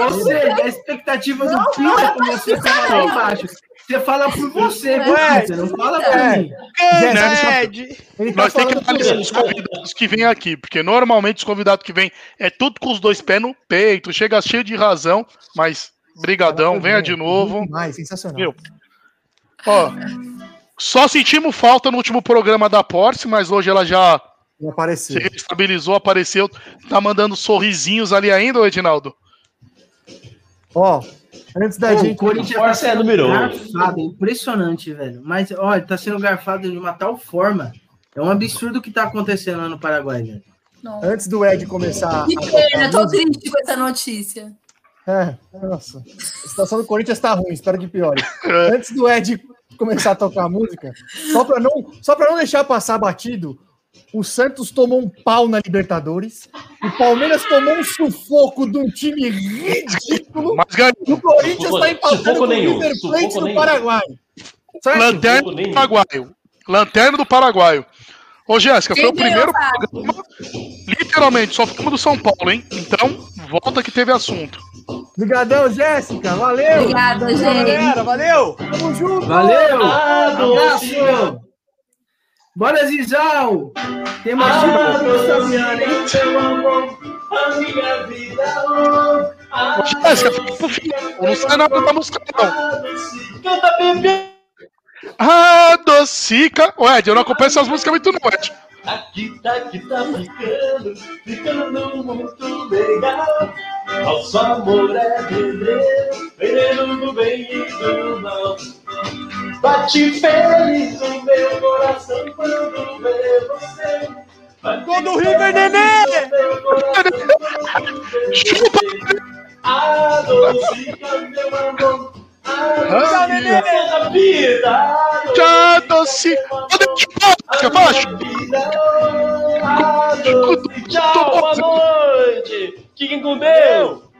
Speaker 1: Ou seja, a expectativa do Pita com você tá lá embaixo. Você fala por você, viu,
Speaker 5: Ué,
Speaker 1: Pita? Não fala por
Speaker 2: é.
Speaker 1: mim.
Speaker 5: Caned!
Speaker 2: ele tá
Speaker 3: Nós temos que analisar os convidados que vêm aqui, porque normalmente os convidados que vêm é tudo com os dois pés no peito, chega cheio de razão, mas brigadão, venha de novo.
Speaker 2: Mais, sensacional.
Speaker 3: Meu. Ó, só sentimos falta no último programa da Porsche, mas hoje ela já
Speaker 2: apareceu.
Speaker 3: se estabilizou, apareceu, tá mandando sorrisinhos ali ainda, Edinaldo?
Speaker 2: Ó, antes da
Speaker 1: Pô, o
Speaker 2: gente.
Speaker 1: Corinthians tá
Speaker 4: Força é
Speaker 1: sendo garfado, é impressionante, velho. Mas, olha, tá sendo garfado de uma tal forma. É um absurdo o que tá acontecendo lá no Paraguai, velho.
Speaker 6: Não.
Speaker 2: Antes do Ed começar.
Speaker 6: Que pena, tô triste com essa notícia.
Speaker 2: É, nossa. A situação do Corinthians tá ruim, espero que piore. Antes do Ed começar a tocar a música, só para não, só pra não deixar passar batido, o Santos tomou um pau na Libertadores, o Palmeiras tomou um sufoco de um time ridículo,
Speaker 3: Mas
Speaker 2: e o Corinthians está empatando com o River Plate
Speaker 4: nenhum.
Speaker 2: Paraguai.
Speaker 3: Lanterna do
Speaker 4: nenhum.
Speaker 3: Paraguaio. Lanterna do Paraguaio. Ô, Jéssica, foi o primeiro programa. Literalmente, só ficamos do São Paulo, hein? Então, volta que teve assunto.
Speaker 2: Obrigadão, Jéssica. Valeu.
Speaker 6: Obrigada, gente.
Speaker 5: Galera, valeu!
Speaker 2: Tamo junto.
Speaker 1: Valeu!
Speaker 4: Ah, doce.
Speaker 1: Abraço! Bora, Zizal! Tem mais
Speaker 4: Ah, teu amor, a minha vida, oh, ah,
Speaker 3: Jéssica, fica pro fim. Eu não sei nada da música, não.
Speaker 4: Canta, bebê.
Speaker 3: Adocica. Ô, Ed, eu não acompanho essas músicas muito, não, Ed.
Speaker 4: Aqui tá, aqui tá ficando, ficando muito legal. Nosso amor é pedreiro, pedreiro do bem e do mal. Bate feliz no meu coração quando vê você.
Speaker 5: Gol do River, Nenê!
Speaker 3: Chupa!
Speaker 4: Adocica meu amor,
Speaker 5: Tchau, Nenê!
Speaker 4: adocica a vida.
Speaker 3: Já adocica. Cadê de música, baixo?
Speaker 4: Tchau, boa noite. Fiquem com Deus.